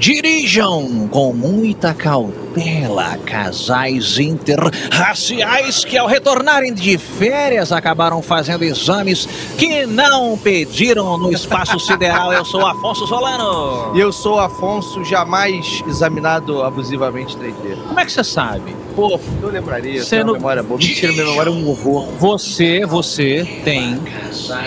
Dirijam com muita cautela casais interraciais que, ao retornarem de férias, acabaram fazendo exames que não pediram no espaço sideral. Eu sou Afonso Solano. E eu sou Afonso, jamais examinado abusivamente 3D. Como é que você sabe? Pô, eu lembraria, Você não- memória boa. Mentira, minha memória é um horror. Você, você tem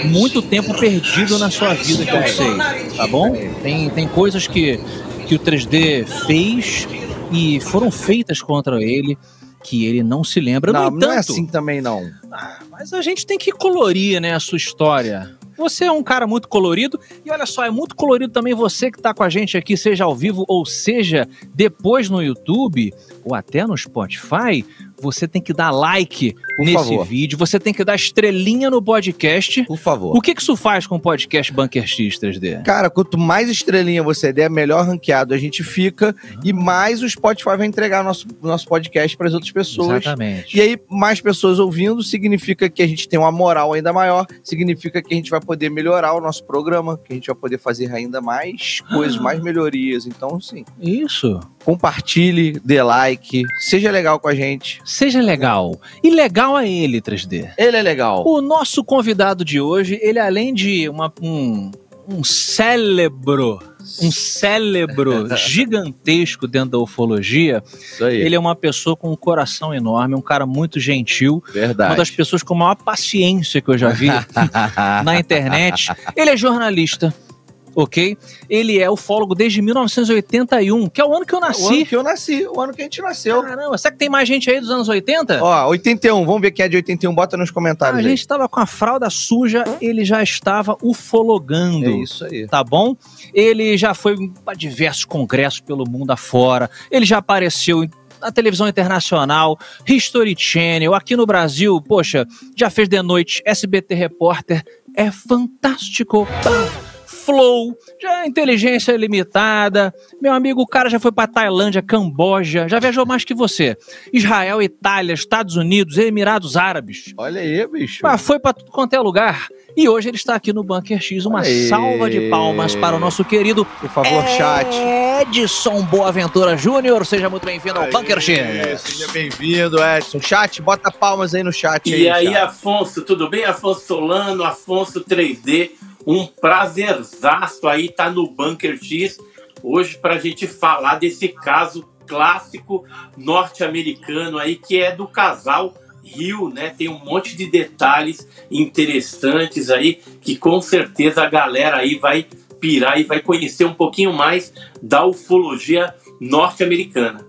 muito tempo perdido na sua vida que eu sei, tá bom? Tem, tem coisas que, que o 3D fez e foram feitas contra ele que ele não se lembra. Não, no não é entanto, assim também, não. Ah, mas a gente tem que colorir, né, a sua história. Você é um cara muito colorido e olha só, é muito colorido também você que tá com a gente aqui, seja ao vivo ou seja depois no YouTube ou até no Spotify. Você tem que dar like Por nesse favor. vídeo, você tem que dar estrelinha no podcast. Por favor. O que que isso faz com o podcast Bunker X 3D? Cara, quanto mais estrelinha você der, melhor ranqueado a gente fica e mais o Spotify vai entregar nosso, nosso podcast para as outras pessoas. Exatamente. E aí, mais pessoas ouvindo significa que a gente tem uma moral ainda maior, significa que a gente vai poder melhorar o nosso programa, que a gente vai poder fazer ainda mais coisas, mais melhorias. Então, sim, Isso. Compartilhe, dê like, seja legal com a gente. Seja legal. E legal a ele, 3D. Ele é legal. O nosso convidado de hoje, ele além de uma- um, um cérebro, um cérebro gigantesco dentro da ufologia, Isso aí. ele é uma pessoa com um coração enorme, um cara muito gentil, uma Verdade. das pessoas com maior paciência que eu já vi na internet. Ele é jornalista, ok? Ele é ufólogo desde 1981, que é o ano que eu O ano nasci. que eu nasci, o ano que a gente nasceu. Caramba, será que tem mais gente aí dos anos 80? Ó, 81, vamos ver quem é de 81, bota nos a comentários aí. gente estava com a fralda suja, ele já estava ufologando. É isso aí. Tá bom? Ele já foi para diversos congressos pelo mundo afora. Ele já apareceu em- na televisão internacional, History Channel, aqui no Brasil, poxa, já fez de noite, SBT Repórter, é fantástico. Flow, já é inteligência limitada. Meu amigo, o cara já foi pra Tailândia, Camboja, já viajou mais que você. Israel, Itália, Estados Unidos, Emirados Árabes. Olha aí, bicho. Ah, foi pra tudo quanto é lugar. E hoje ele está aqui no Bunker X. Uma Aê. salva de palmas para o nosso querido Por favor, chat. Edson Boaventura Júnior. Seja muito bem-vindo ao Bunker X. Seja bem-vindo, Edson. Chat, bota palmas aí no chat. E aí, chat. Afonso, tudo bem? Afonso Solano, Afonso 3D, um prazerzaço aí tá no Bunker X hoje para a gente falar desse caso clássico norte-americano aí que é do casal Rio, né? Tem um monte de detalhes interessantes aí que com certeza a galera aí vai pirar e vai conhecer um pouquinho mais da ufologia norte-americana.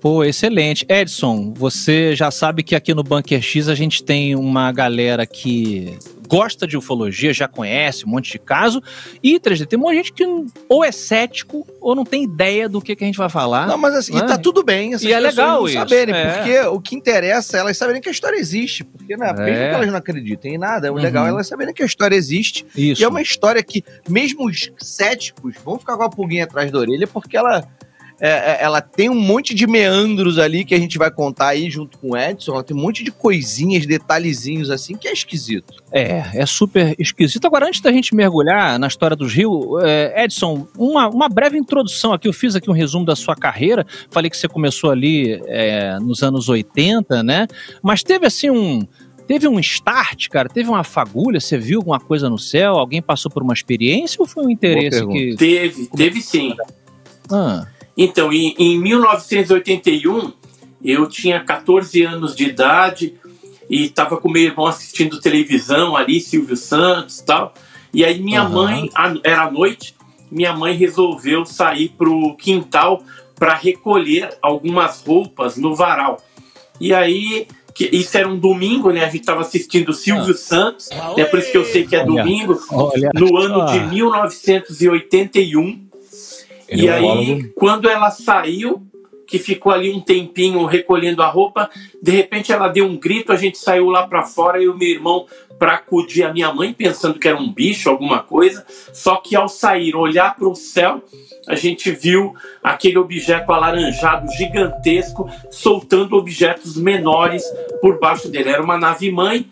Pô, excelente. Edson, você já sabe que aqui no Bunker X a gente tem uma galera que gosta de ufologia, já conhece um monte de caso. E 3D, tem muita gente que ou é cético ou não tem ideia do que, que a gente vai falar. Não, mas assim, e Ah. tá tudo bem essas E é legal isso, saberem, é. porque o que interessa é elas saberem que a história existe. Porque, né, É. mesmo que elas não acreditem em nada, o legal Uhum. é elas saberem que a história existe. Isso. E é uma história que, mesmo os céticos vão ficar com a pulguinha atrás da orelha, porque ela, é, é, ela tem um monte de meandros ali que a gente vai contar aí junto com o Edson. Ela tem um monte de coisinhas, detalhezinhos assim, que é esquisito. É, é super esquisito. Agora, antes da gente mergulhar na história dos Rio, é, Edson, uma, uma breve introdução aqui. Eu fiz aqui um resumo da sua carreira. Falei que você começou ali é, nos anos 80, né? Mas teve assim um. Teve um start, cara? Teve uma fagulha? Você viu alguma coisa no céu? Alguém passou por uma experiência ou foi um interesse que. Teve, teve sim. Ah, Então, em, em 1981, eu tinha 14 anos de idade e estava com meu irmão assistindo televisão ali, Silvio Santos e tal. E aí minha Aham. mãe, era à noite, minha mãe resolveu sair pro quintal para recolher algumas roupas no varal. E aí, que, isso era um domingo, né? A gente estava assistindo Silvio Santos, é por isso que eu sei que é Olha. domingo, olha. no ano Ah. de 1981. Ele e é um aí, quando ela saiu, que ficou ali um tempinho recolhendo a roupa. De repente ela deu um grito, a gente saiu lá para fora e o meu irmão para acudir a minha mãe, pensando que era um bicho, alguma coisa. Só que ao sair, olhar para o céu, a gente viu aquele objeto alaranjado gigantesco soltando objetos menores por baixo dele. Era uma nave mãe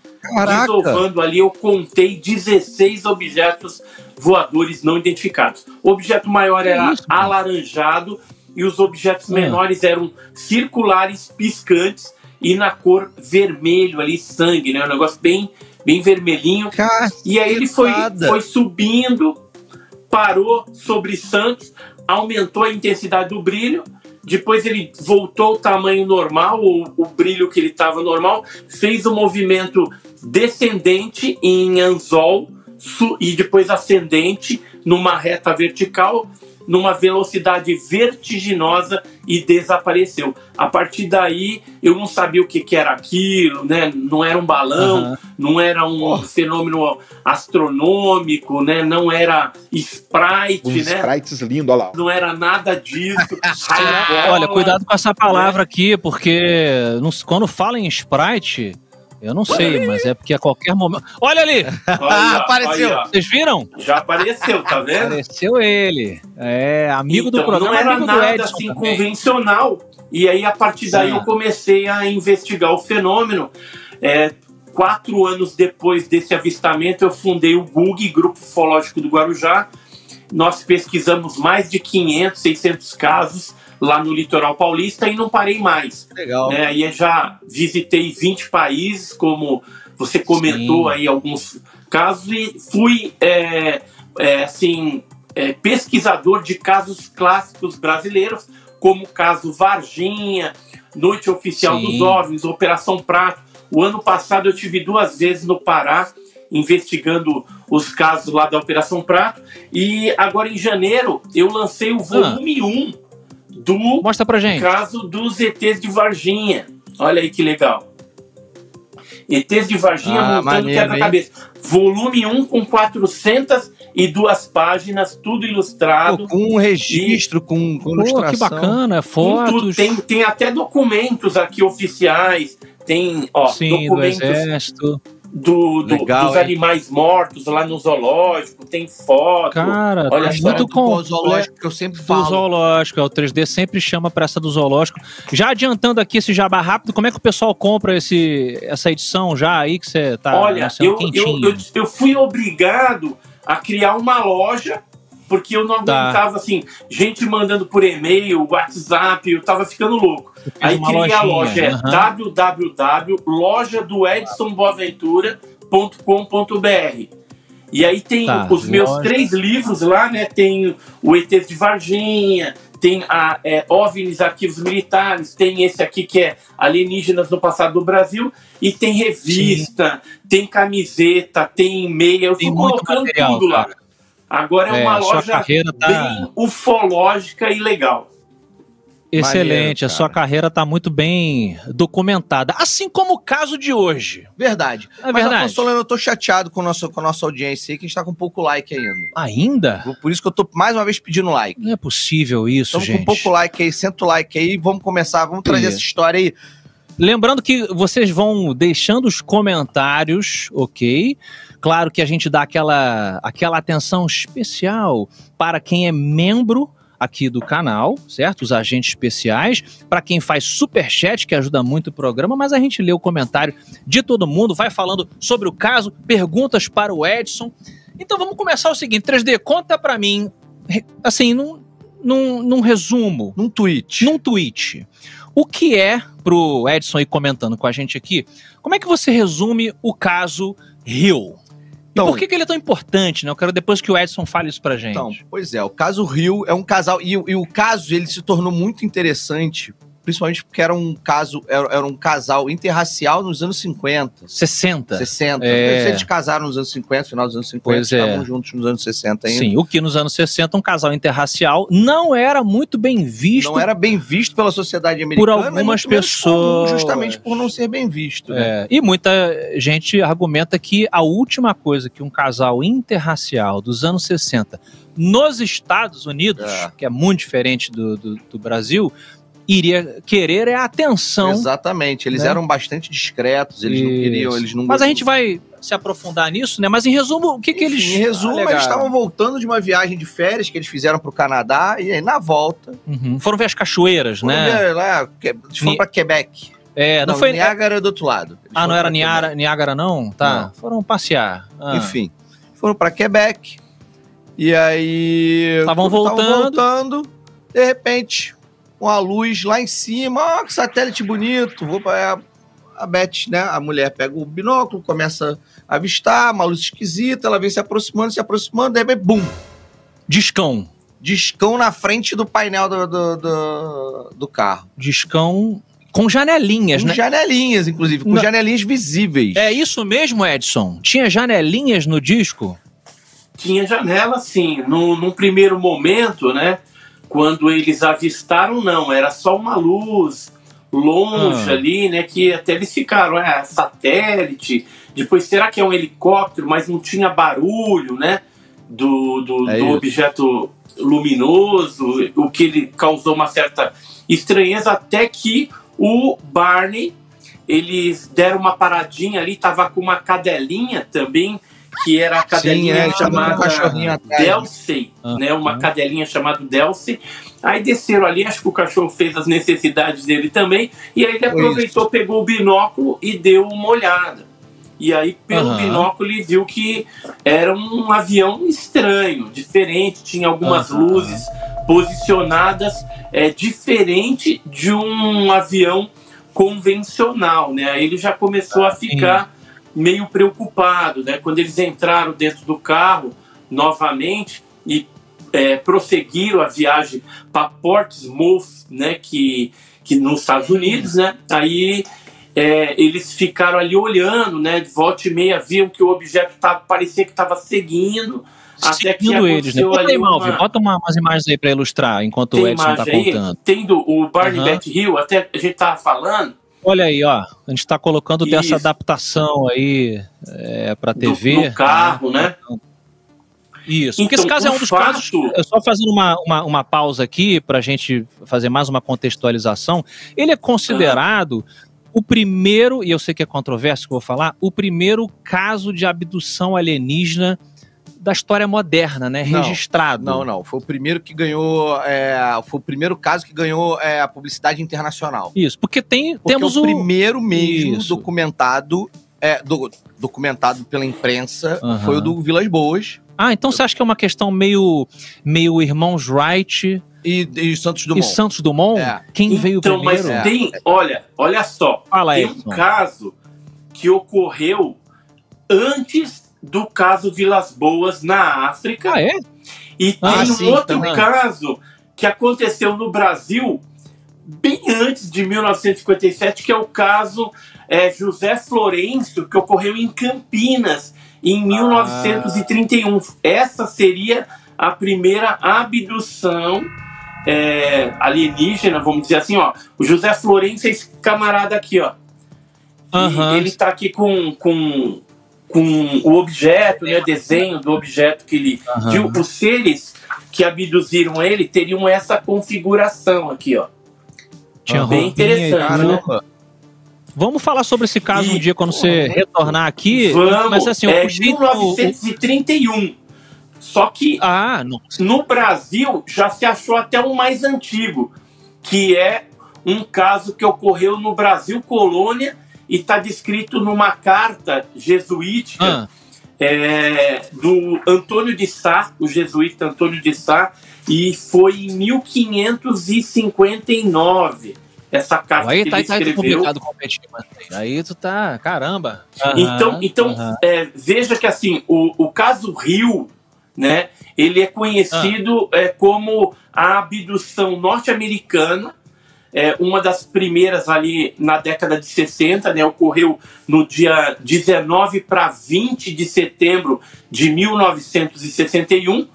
desovando ali. Eu contei 16 objetos voadores não identificados. O objeto maior era alaranjado e os objetos é. menores eram circulares, piscantes e na cor vermelho ali, sangue, né? Um negócio bem, bem vermelhinho. E aí ele foi, foi subindo, parou sobre Santos, aumentou a intensidade do brilho. Depois ele voltou ao tamanho normal, o, o brilho que ele estava normal, fez o um movimento descendente em anzol e depois ascendente numa reta vertical numa velocidade vertiginosa e desapareceu. A partir daí, eu não sabia o que, que era aquilo, né? Não era um balão, uhum. não era um oh. fenômeno astronômico, né? Não era sprite, né? sprites lindo, olha lá. Não era nada disso. olha, cuidado com essa palavra né? aqui, porque quando fala em sprite, eu não sei, mas é porque a qualquer momento. Olha ali! Olha, apareceu! Olha. Vocês viram? Já apareceu, tá vendo? Apareceu ele. É, amigo então, do programa. Não era nada Edson assim também. convencional. E aí, a partir daí, Sim. eu comecei a investigar o fenômeno. É, quatro anos depois desse avistamento, eu fundei o GUG, Grupo Ufológico do Guarujá. Nós pesquisamos mais de 500, 600 casos lá no litoral paulista e não parei mais. Legal. Né? Aí já visitei 20 países, como você comentou Sim. aí alguns casos, e fui é, é, assim, é, pesquisador de casos clássicos brasileiros, como o caso Varginha, Noite Oficial Sim. dos OVNIs, Operação Prato. O ano passado eu tive duas vezes no Pará investigando os casos lá da Operação Prato. E agora em janeiro eu lancei o volume ah. 1 do Mostra pra gente. caso dos ETs de Varginha. Olha aí que legal. ETs de Varginha ah, montando quebra-cabeça. Volume 1 com 402 páginas, tudo ilustrado. Pô, com um registro, e... com, com Pô, ilustração. que bacana, fotos. Tem, tem até documentos aqui oficiais. Tem ó, Sim, documentos do exército do, do Legal, dos hein? animais mortos lá no zoológico, tem foto. Cara, olha só. muito com o zoológico que eu sempre falo. Do zoológico, é, o 3D sempre chama para essa do zoológico. Já adiantando aqui esse jabá rápido, como é que o pessoal compra esse, essa edição já aí que você tá Olha, eu, eu, eu, eu fui obrigado a criar uma loja porque eu não tá. aguentava, assim, gente mandando por e-mail, WhatsApp, eu tava ficando louco. Aí criei lojinha. a loja, é uhum. www.lojadoedsonboaventura.com.br e aí tem tá, os meus loja. três livros lá, né? Tem o ET de Varginha, tem a é, OVNIs Arquivos Militares, tem esse aqui que é Alienígenas no Passado do Brasil, e tem revista, Sim. tem camiseta, tem meia, eu tem fui colocando material, tudo lá. Cara. Agora é, é uma loja tá... bem ufológica e legal. Excelente, Maneiro, a sua carreira está muito bem documentada, assim como o caso de hoje. Verdade. É Mas, verdade. Afonso, eu tô chateado com, nosso, com a nossa audiência aí, que a gente tá com pouco like ainda. Ainda? Por isso que eu tô mais uma vez pedindo like. Não é possível isso, Estamos gente. com pouco like aí, senta o like aí, vamos começar, vamos trazer essa história aí. Lembrando que vocês vão deixando os comentários, ok? Claro que a gente dá aquela, aquela atenção especial para quem é membro aqui do canal, certo? Os agentes especiais, para quem faz super chat que ajuda muito o programa, mas a gente lê o comentário de todo mundo, vai falando sobre o caso, perguntas para o Edson. Então vamos começar o seguinte, 3D, conta para mim, assim, num, num, num resumo, num tweet, num tweet. O que é, pro Edson ir comentando com a gente aqui, como é que você resume o caso Hill? Então, e por que, que ele é tão importante, né? Eu quero depois que o Edson fale isso pra gente. Então, pois é, o caso Rio é um casal. E, e o caso ele se tornou muito interessante principalmente porque era um caso, era, era, um casal interracial nos anos 50. 60. 60. É. Eles casaram nos anos 50, final dos anos 50, pois é. estavam é. juntos nos anos 60 ainda. Sim, o que nos anos 60 um casal interracial não era muito bem visto. Não era bem visto pela sociedade americana. Por algumas pessoas. Justamente por não ser bem visto. Né? É. E muita gente argumenta que a última coisa que um casal interracial dos anos 60 nos Estados Unidos, é. que é muito diferente do, do, do Brasil, iria querer é a atenção. Exatamente. Eles né? eram bastante discretos, eles não Isso. queriam, eles não Mas a gente vai se aprofundar nisso, né? Mas em resumo, o que, que eles. Em resumo, alegaram? eles estavam voltando de uma viagem de férias que eles fizeram pro Canadá e aí na volta, Uhum. Foram ver as cachoeiras, foram né? ver lá, que- eles foram Ni- pra Quebec. É, não, não, foi. Niágara do outro lado. Eles Ah, não era Niágara, Niágara, não? Tá. Não. Foram passear. Ah. Enfim, foram pra Quebec. E aí. Estavam voltando. voltando. De repente, uma luz lá em cima. Ó, que satélite bonito. Vou pra. A Beth, né? A mulher pega o binóculo, começa a avistar, uma luz esquisita, ela vem se aproximando, se aproximando, repente, bum! Discão. Discão na frente do painel do, do, do, do carro. Discão com janelinhas, Com né? janelinhas, inclusive, com Não. janelinhas visíveis. É isso mesmo, Edson? Tinha janelinhas no disco? Tinha janela, sim. No, num primeiro momento, né? Quando eles avistaram, não, era só uma luz longe Ah. ali, né? Que até eles ficaram, é satélite. Depois, será que é um helicóptero? Mas não tinha barulho, né? Do, do, É do objeto luminoso, o que ele causou uma certa estranheza, até que o Barney, eles deram uma paradinha ali, tava com uma cadelinha também, que era a Sim, cadelinha é, chamando um chamada Ah, né? Uma ah. cadelinha chamada Delsey. Aí desceram ali, acho que o cachorro fez as necessidades dele também, e aí ele aproveitou, pegou o binóculo e deu uma olhada. E aí, pelo Aham. binóculo, ele viu que era um avião estranho, diferente, tinha algumas Aham. luzes posicionadas é, diferente de um avião convencional, né? Aí ele já começou a ficar meio preocupado, né? Quando eles entraram dentro do carro novamente e é, prosseguiram a viagem para Portsmouth, né? Que, que nos Estados Unidos, né? Aí é, eles ficaram ali olhando, né? De volta e meia viam que o objeto tava, parecia que estava seguindo. Até que Seguindo eles, né? Bota aí, uma- bota uma- umas imagens aí pra ilustrar enquanto o Tem Edson tá imagem aí, contando. tendo o Barney. Bat Hill, até a gente tava falando, Olha aí, ó. A gente tá colocando dessa Isso. adaptação aí é, do- TV. no carro, né? Isso. Porque esse Então, caso é um dos fato- casos. Eu só fazendo uma, uma, uma pausa aqui pra gente fazer mais uma contextualização. Ele é considerado o primeiro, e eu sei que é controverso que eu vou falar, o primeiro caso de abdução alienígena da história moderna, né? Não, Registrado. Não, não. Foi o primeiro que ganhou. é, foi o primeiro caso que ganhou é, a publicidade internacional. Isso, porque tem, Porque temos o o. primeiro mesmo Isso. documentado. É, do- documentado pela imprensa Aham. foi o do Vilas Boas Ah, então você acha que é uma questão meio, meio irmãos Wright e, e Santos e Dumont. Santos Dumont? É. Quem veio então, mas primeiro? É. tem, olha, olha só, Fala, tem um Edson. caso que ocorreu antes do caso Vilas Boas na África Ah, é? e tem Ah, um sim, outro caso que aconteceu no Brasil bem antes de 1957, que é o caso é, José Florencio, que ocorreu em Campinas em 1931. Essa seria a primeira abdução é, alienígena, vamos dizer assim, ó. O José Florencio é esse camarada aqui, ó. E Aham. ele tá aqui com, com, com o objeto, né, desenho do objeto que ele viu. Os seres que abduziram ele teriam essa configuração aqui, ó. Tinha Bem roupinha e interessante, né? Vamos falar sobre esse caso E- um dia quando você retornar aqui. Vamos, mas assim, é o- 1931. Só que Ah, no Brasil já se achou até um mais antigo, que é um caso que ocorreu no Brasil colônia e está descrito numa carta jesuítica Ah, é, do Antônio de Sá, o jesuíta Antônio de Sá, e foi em 1559 essa carta aí que tá, ele tá escreveu. mas aí tu tá. Caramba. Então, então aham. é, veja que assim, o, o caso Rio, né, ele é conhecido Ah. é, como a abdução norte-americana, é, uma das primeiras ali na década de 60, né, ocorreu no dia 19 para 20 de setembro de 1961,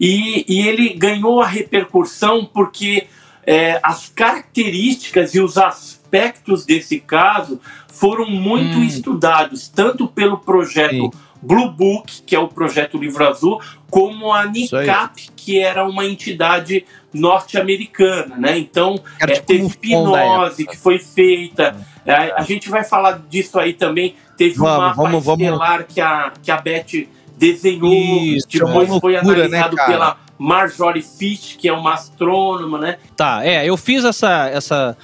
e, e ele ganhou a repercussão porque é, as características e os aspectos desse caso foram muito Hum. estudados, tanto pelo projeto Sim. Blue Book, que é o projeto Livro Azul, como a. NICAP, que era uma entidade norte-americana, né? Então, Era é, tipo teve hipnose que foi feita. É, a gente vai falar disso aí também. Teve Vamos, um mapa vamos, vamos. estelar que a, que a Beth desenhou, Isso, depois uma foi né, analisado cara? pela Marjorie Fish, que é uma astrônoma, né? Tá, é, eu fiz essa, essa,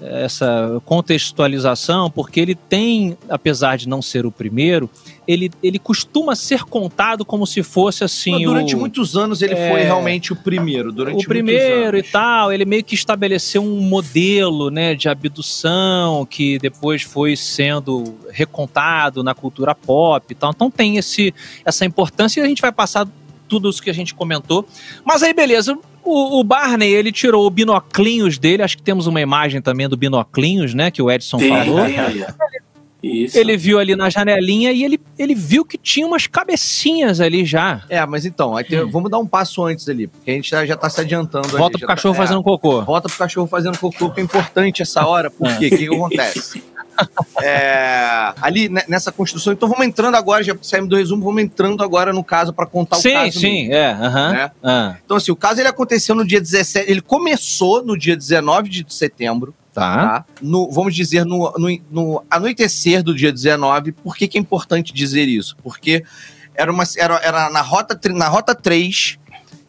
essa contextualização porque ele tem, apesar de não ser o primeiro, ele, ele costuma ser contado como se fosse assim. Mas durante o, muitos anos ele É. foi realmente o primeiro. Durante o primeiro e anos. tal, ele meio que estabeleceu um modelo, né, de abdução que depois foi sendo recontado na cultura pop e tal. Então tem esse, essa importância e a gente vai passar tudo isso que a gente comentou. Mas aí, beleza. O, o Barney, ele tirou o binoclinhos dele. Acho que temos uma imagem também do binoclinhos, né? Que o Edson Tem, falou. tem. Isso. Ele viu ali na janelinha e ele, ele viu que tinha umas cabecinhas ali já. É, mas então, tem- Hum. vamos dar um passo antes ali, porque a gente já, já tá se adiantando. ali, Volta já pro cachorro tá, é, fazendo cocô. Volta pro cachorro fazendo cocô, que é importante essa hora, por quê? O que, que acontece? É, ali ne- nessa construção, então vamos entrando agora, já saímos do resumo, vamos entrando agora no caso para contar o sim, caso. sim, é. aham. Né? Ah, Então, assim, o caso ele aconteceu no dia 17, ele começou no dia 19 de setembro, tá. tá? No, vamos dizer, no, no, no anoitecer do dia 19. Por que, que é importante dizer isso? Porque era, uma, era, era na, rota, na rota 3,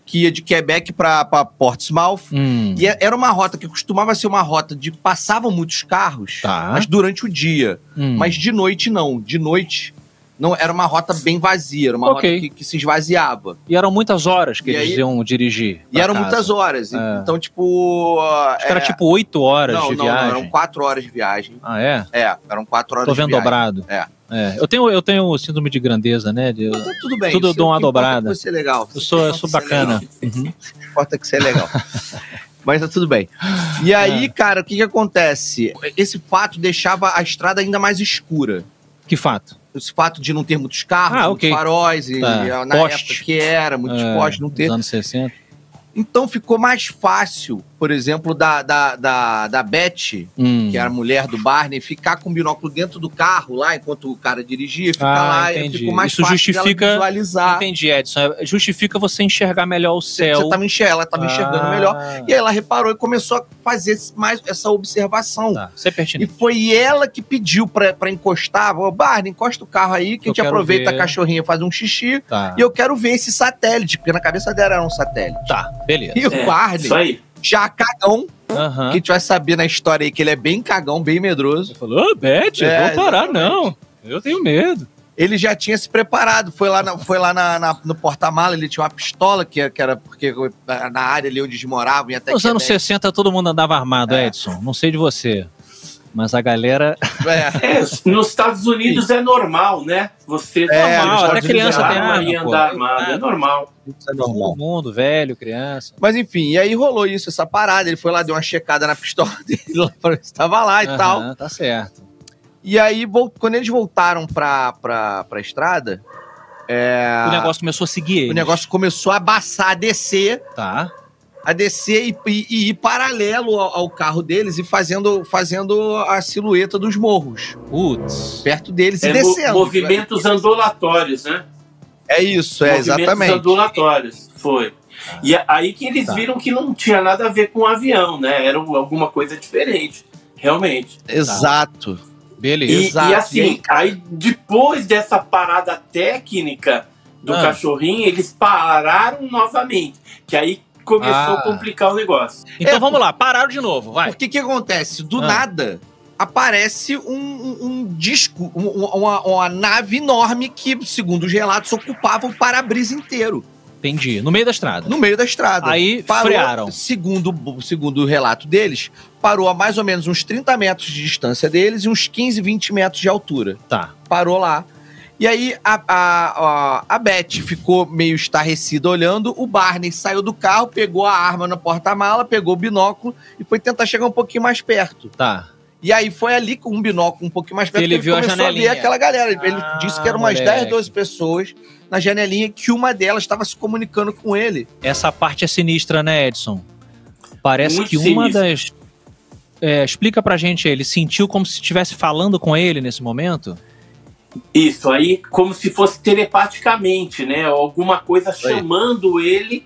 que ia de Quebec para Portsmouth. Hum, E é- era uma rota que costumava ser uma rota de passavam muitos carros, Tá. mas durante o dia. hum. Mas de noite não. De noite não era uma rota bem vazia, era uma Ok. rota que, que se esvaziava. E eram muitas horas que E eles aí- iam dirigir. E eram casa. muitas horas. É. Então, tipo. Acho que era é, tipo oito horas não, de não, não, viagem. eram quatro horas de viagem. Ah, é? É, eram quatro horas Tô de vendo viagem. dobrado. É. É. Eu, tenho, eu tenho síndrome de grandeza, né? de- tá tudo bem. Tudo eu dou é uma dobrada. é que Você é legal. Eu sou, eu sou é bacana. Uhum. Importa que você é legal. Mas tá tudo bem. E aí, É. cara, o que que acontece? Esse fato deixava a estrada ainda mais escura. Que fato. Esse fato de não ter muitos carros, Ah, muitos ok. faróis, e Tá. na Poste. época que era, muitos É, postes não ter. Nos anos 60. Então ficou mais fácil, por exemplo, da, da, da, da Beth, Hum. que era a mulher do Barney, ficar com o binóculo dentro do carro lá, enquanto o cara dirigia, ficar Ah, lá, e entendi. ficou mais Isso fácil justifica- dela visualizar. Entendi, Edson. É, Justifica você enxergar melhor o céu. você tava enxergando, ela estava enxergando Ah, melhor. E aí ela reparou e começou a fazer mais essa observação. Tá, isso é E pertinente. foi ela que pediu pra, pra encostar. Falou, Barney, encosta o carro aí, que Eu a gente aproveita ver. a cachorrinha, faz um xixi. Tá. E eu quero ver esse satélite, porque na cabeça dela era um satélite. Tá, beleza. E o É, Barney, Isso aí. Já cagão, Aham. que a gente vai saber na história aí que ele é bem cagão, bem medroso. Ele falou, ô, Beth, É, vou parar, exatamente. não. Eu tenho medo. Ele já tinha se preparado, foi lá, na- foi lá na- na- no porta-mala, ele tinha uma pistola, que, que era porque na área ali onde eles moravam, e até Nos anos Quebec. 60 todo mundo andava armado, É. Edson. Não sei de você. Mas a galera. É. É, nos Estados Unidos é normal, né? Você É, normal, até criança Unidos tem é arma arma. e andar armado. É Ah, normal. Isso é normal. Todo mundo, velho, criança. Mas enfim, e aí rolou isso, essa parada. Ele foi lá, deu uma checada na pistola dele, lá pra ver se tava lá e Aham, tal. Tá certo. E aí, quando eles voltaram pra, pra, pra estrada, é, O negócio começou a seguir ele. o negócio começou a baçar, a descer, Tá. A descer e, e- e ir paralelo ao, ao carro deles e fazendo, fazendo a silhueta dos morros, Putz. perto deles e É, mo- descendo. movimentos ondulatórios, né? É isso, é movimentos exatamente. ondulatórios. Foi. E é aí que eles Tá. viram que não tinha nada a ver com o avião, né? Era alguma coisa diferente. Realmente. Exato. Beleza. E, Exato. e assim, E aí, aí, depois dessa parada técnica do Ah. cachorrinho, eles pararam novamente. Que aí começou Ah. a complicar o negócio. Então É, vamos lá, pararam de novo, vai. Porque que acontece? Do Ah. nada aparece um, um- um disco, um- um- uma, uma nave enorme que, segundo os relatos, ocupava o para-brisa inteiro, Entendi. No meio da estrada. no meio da estrada. Aí Parou, frearam. Segundo, segundo o relato deles, parou a mais ou menos uns 30 metros de distância deles e uns 15, 20 metros de altura. Tá. Parou lá. E aí a, a, a, a Beth ficou meio estarrecida olhando. O Barney saiu do carro, pegou a arma no porta-mala, pegou o binóculo e foi tentar chegar um pouquinho mais perto. Tá. E aí foi ali com um binóculo um pouquinho mais perto Ele que viu a começou a ver janelinha. aquela galera. Ele Ah, disse que eram umas moleque. 10, 12 pessoas na janelinha que uma delas estava se comunicando com ele. Essa parte é sinistra, né, Edson? Parece Muito que uma das. É, explica pra gente, ele sentiu como se estivesse falando com ele nesse momento? Isso, aí como se fosse telepaticamente, né? Alguma coisa aí. chamando ele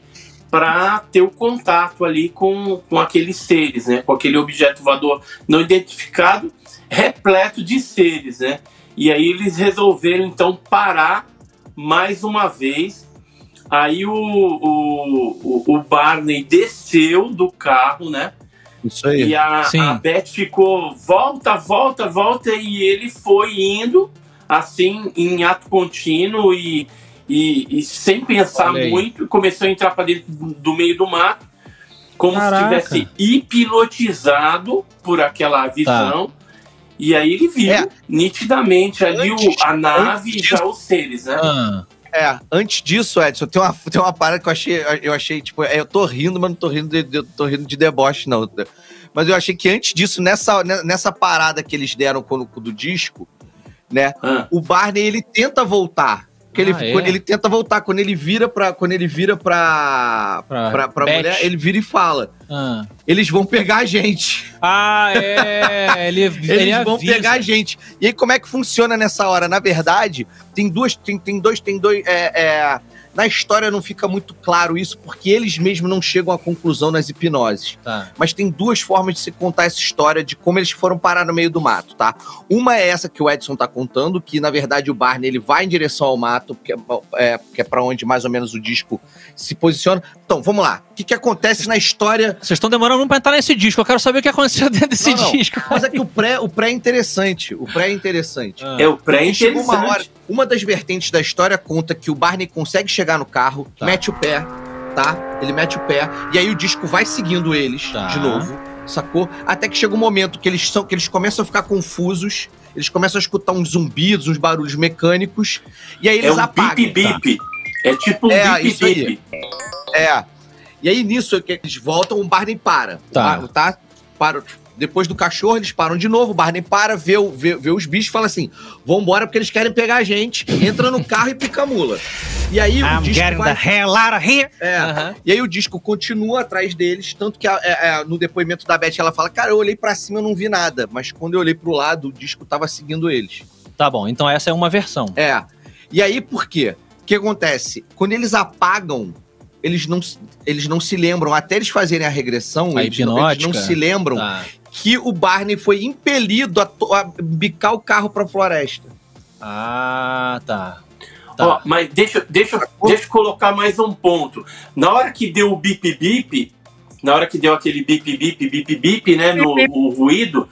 para ter o contato ali com, com aqueles seres, né? Com aquele objeto voador não identificado, repleto de seres, né? E aí eles resolveram então parar mais uma vez. Aí o, o, o Barney desceu do carro, né? Isso aí. E a, a Beth ficou volta, volta, volta, e ele foi indo assim em ato contínuo e e, e sem pensar muito, começou a entrar para dentro do meio do mato, como Caraca. se tivesse hipnotizado por aquela visão. Tá. E aí ele viu é. nitidamente ali antes, o, a nave e já os seres, né? Ah. É, antes disso, Edson, tem uma, tem uma parada que eu achei, eu achei, tipo, é, eu tô rindo, mas não tô rindo de, de, tô rindo de deboche, não. Mas eu achei que antes disso, nessa, nessa parada que eles deram com, do disco, né? Ah. O Barney, ele tenta voltar. Que ele, ah, é? quando ele tenta voltar, quando ele vira pra. Quando ele vira pra. pra, pra, pra mulher, ele vira e fala. Ah. Eles vão pegar a gente. Ah, é. Ele, Eles ele vão pegar a gente. E aí, como é que funciona nessa hora? Na verdade, tem duas. Tem, tem dois. Tem dois. É, é, na história não fica muito claro isso, porque eles mesmos não chegam à conclusão nas hipnoses. Tá. Mas tem duas formas de se contar essa história de como eles foram parar no meio do mato, tá? Uma é essa que o Edson tá contando, que na verdade o Barney ele vai em direção ao mato, porque é, é, é para onde mais ou menos o disco se posiciona. Então, vamos lá. O que, que acontece na história? Vocês estão demorando pra entrar nesse disco. Eu quero saber o que aconteceu dentro desse não, não. disco. Mas é que o pré, o pré é interessante. O pré é interessante. Ah. É o pré é interessante. Uma, hora, uma das vertentes da história conta que o Barney consegue chegar no carro, tá. mete o pé, tá? Ele mete o pé e aí o disco vai seguindo eles tá. de novo, sacou? Até que chega um momento que eles são que eles começam a ficar confusos, eles começam a escutar uns zumbidos, uns barulhos mecânicos e aí eles é um apagam. Bip, bip. Tá? É tipo um é, bip, bip. É. E aí nisso eles voltam, o Barney para. Tá. tá? Para, depois do cachorro, eles param de novo. O Barney para, vê, vê, vê os bichos e fala assim: vambora porque eles querem pegar a gente. Entra no carro e pica a mula. E aí I'm o disco. Vai... The hell out of here. É. E aí o disco continua atrás deles. Tanto que a, é, é, no depoimento da Beth ela fala: Cara, eu olhei para cima e não vi nada. Mas quando eu olhei pro lado, o disco tava seguindo eles. Tá bom, então essa é uma versão. É. E aí por quê? O que acontece? Quando eles apagam eles não, eles não se lembram, até eles fazerem a regressão, a eles, não, eles, não, se lembram tá que o Barney foi impelido a, a bicar o carro pra floresta. Ah, tá. Tá. Ó, mas deixa, deixa, deixa eu colocar mais um ponto. Na hora que deu o bip bip, na hora que deu aquele bip bip bip bip, né, no o ruído,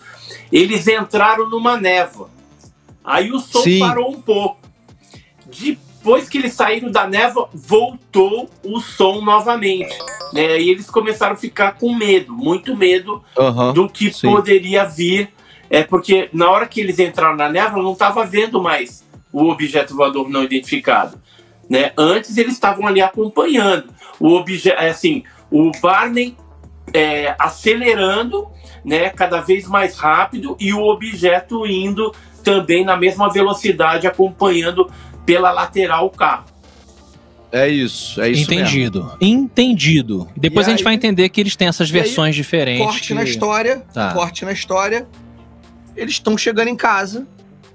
eles entraram numa névoa. Aí o som Sim. parou um pouco. De depois que eles saíram da névoa, voltou o som novamente. Né? E eles começaram a ficar com medo, muito medo uhum, do que sim. poderia vir. É porque na hora que eles entraram na névoa, não estava vendo mais o objeto voador não identificado. Né? Antes eles estavam ali acompanhando o objeto, é assim, o Barney é, acelerando, né, cada vez mais rápido e o objeto indo também na mesma velocidade, acompanhando pela lateral o carro. É isso, é isso Entendido. Mesmo. Entendido. Depois e a gente aí, vai entender que eles têm essas versões aí, diferentes. Corte na história, tá. corte na história. Eles estão chegando em casa.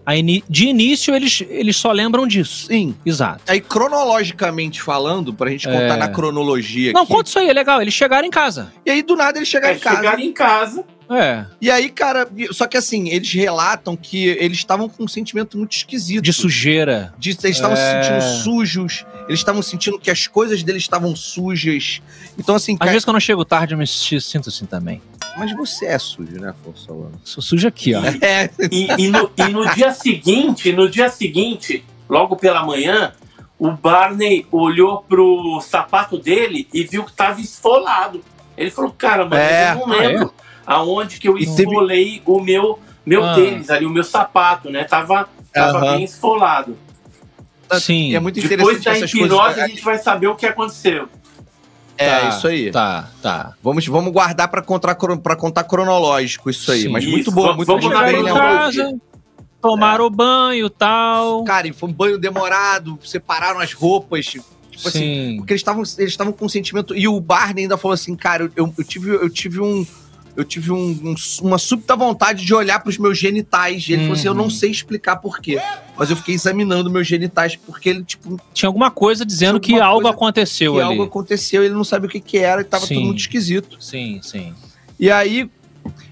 Aí, de início, eles, eles só lembram disso. Sim. Exato. Aí, cronologicamente falando, pra gente contar é... na cronologia Não, aqui, conta isso aí, é legal. Eles chegaram em casa. E aí, do nada, eles chegaram é, em casa. Chegaram em casa. É. E aí, cara, só que assim, eles relatam que eles estavam com um sentimento muito esquisito. De sujeira. De, eles estavam é. se sentindo sujos, eles estavam sentindo que as coisas deles estavam sujas. Então, assim. Às cara... vezes, quando eu chego tarde, eu me sinto assim também. Mas você é sujo, né, Afonso Sou sujo aqui, ó. É. E, e, no, e no dia seguinte, no dia seguinte, logo pela manhã, o Barney olhou pro sapato dele e viu que tava esfolado. Ele falou, cara, mas é, eu não lembro. Ah, é? Aonde que eu esfolei teve... o meu, meu ah. tênis ali, o meu sapato, né? Tava, tava bem esfolado. Sim. É muito interessante Depois da hipnose a gente vai saber o que aconteceu. É, tá, isso aí. Tá, tá. Vamos, vamos guardar para contar, pra contar cronológico isso aí. Sim, mas muito bom, muito vamos bem lembrado. Tomaram o é. banho e tal. Cara, e foi um banho demorado, separaram as roupas. Tipo assim, Sim. assim, porque eles estavam eles estavam com um sentimento. E o Barney ainda falou assim, cara, eu, eu tive, eu tive um eu tive um- um- uma súbita vontade de olhar pros meus genitais. E ele falou assim: eu não Uhum. sei explicar por quê. Mas eu fiquei examinando meus genitais, porque ele, tipo, Tinha alguma coisa dizendo Tinha que alguma algo coisa aconteceu que ali. algo aconteceu, ele não sabia o que, que era e tava Sim. tudo muito esquisito. Sim, sim. E aí,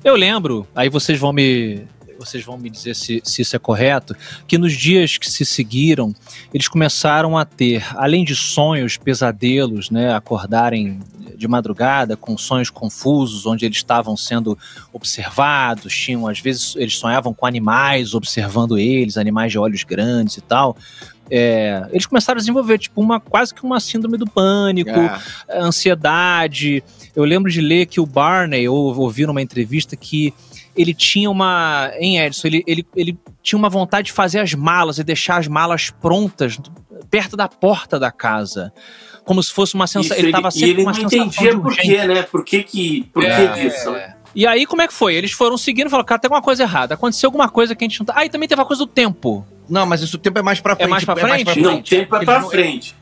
Eu lembro, aí vocês vão me. Vocês vão me dizer se, se isso é correto, que nos dias que se seguiram, eles começaram a ter, além de sonhos, pesadelos, né, acordarem de madrugada com sonhos confusos, onde eles estavam sendo observados, tinham, às vezes, eles sonhavam com animais observando eles, animais de olhos grandes e tal. É, eles começaram a desenvolver, tipo, uma, quase que uma síndrome do pânico, é, ansiedade. Eu lembro de ler que o Barney, ou ouvi numa entrevista, que ele tinha uma. Em Edson, ele, ele, ele tinha uma vontade de fazer as malas e deixar as malas prontas perto da porta da casa. Como se fosse uma sensação. Isso, Ele ele, estava sempre ele com não uma sensação entendia por quê, né? Por que, que, por que É, disso? E aí, como é que foi? Eles foram seguindo e falaram, cara, tem alguma coisa errada. Aconteceu alguma coisa que a gente não tá. Ah, e também teve a coisa do tempo. Não, mas isso o tempo é mais pra frente. mais pra frente? Não, o tempo é Eles pra não- frente.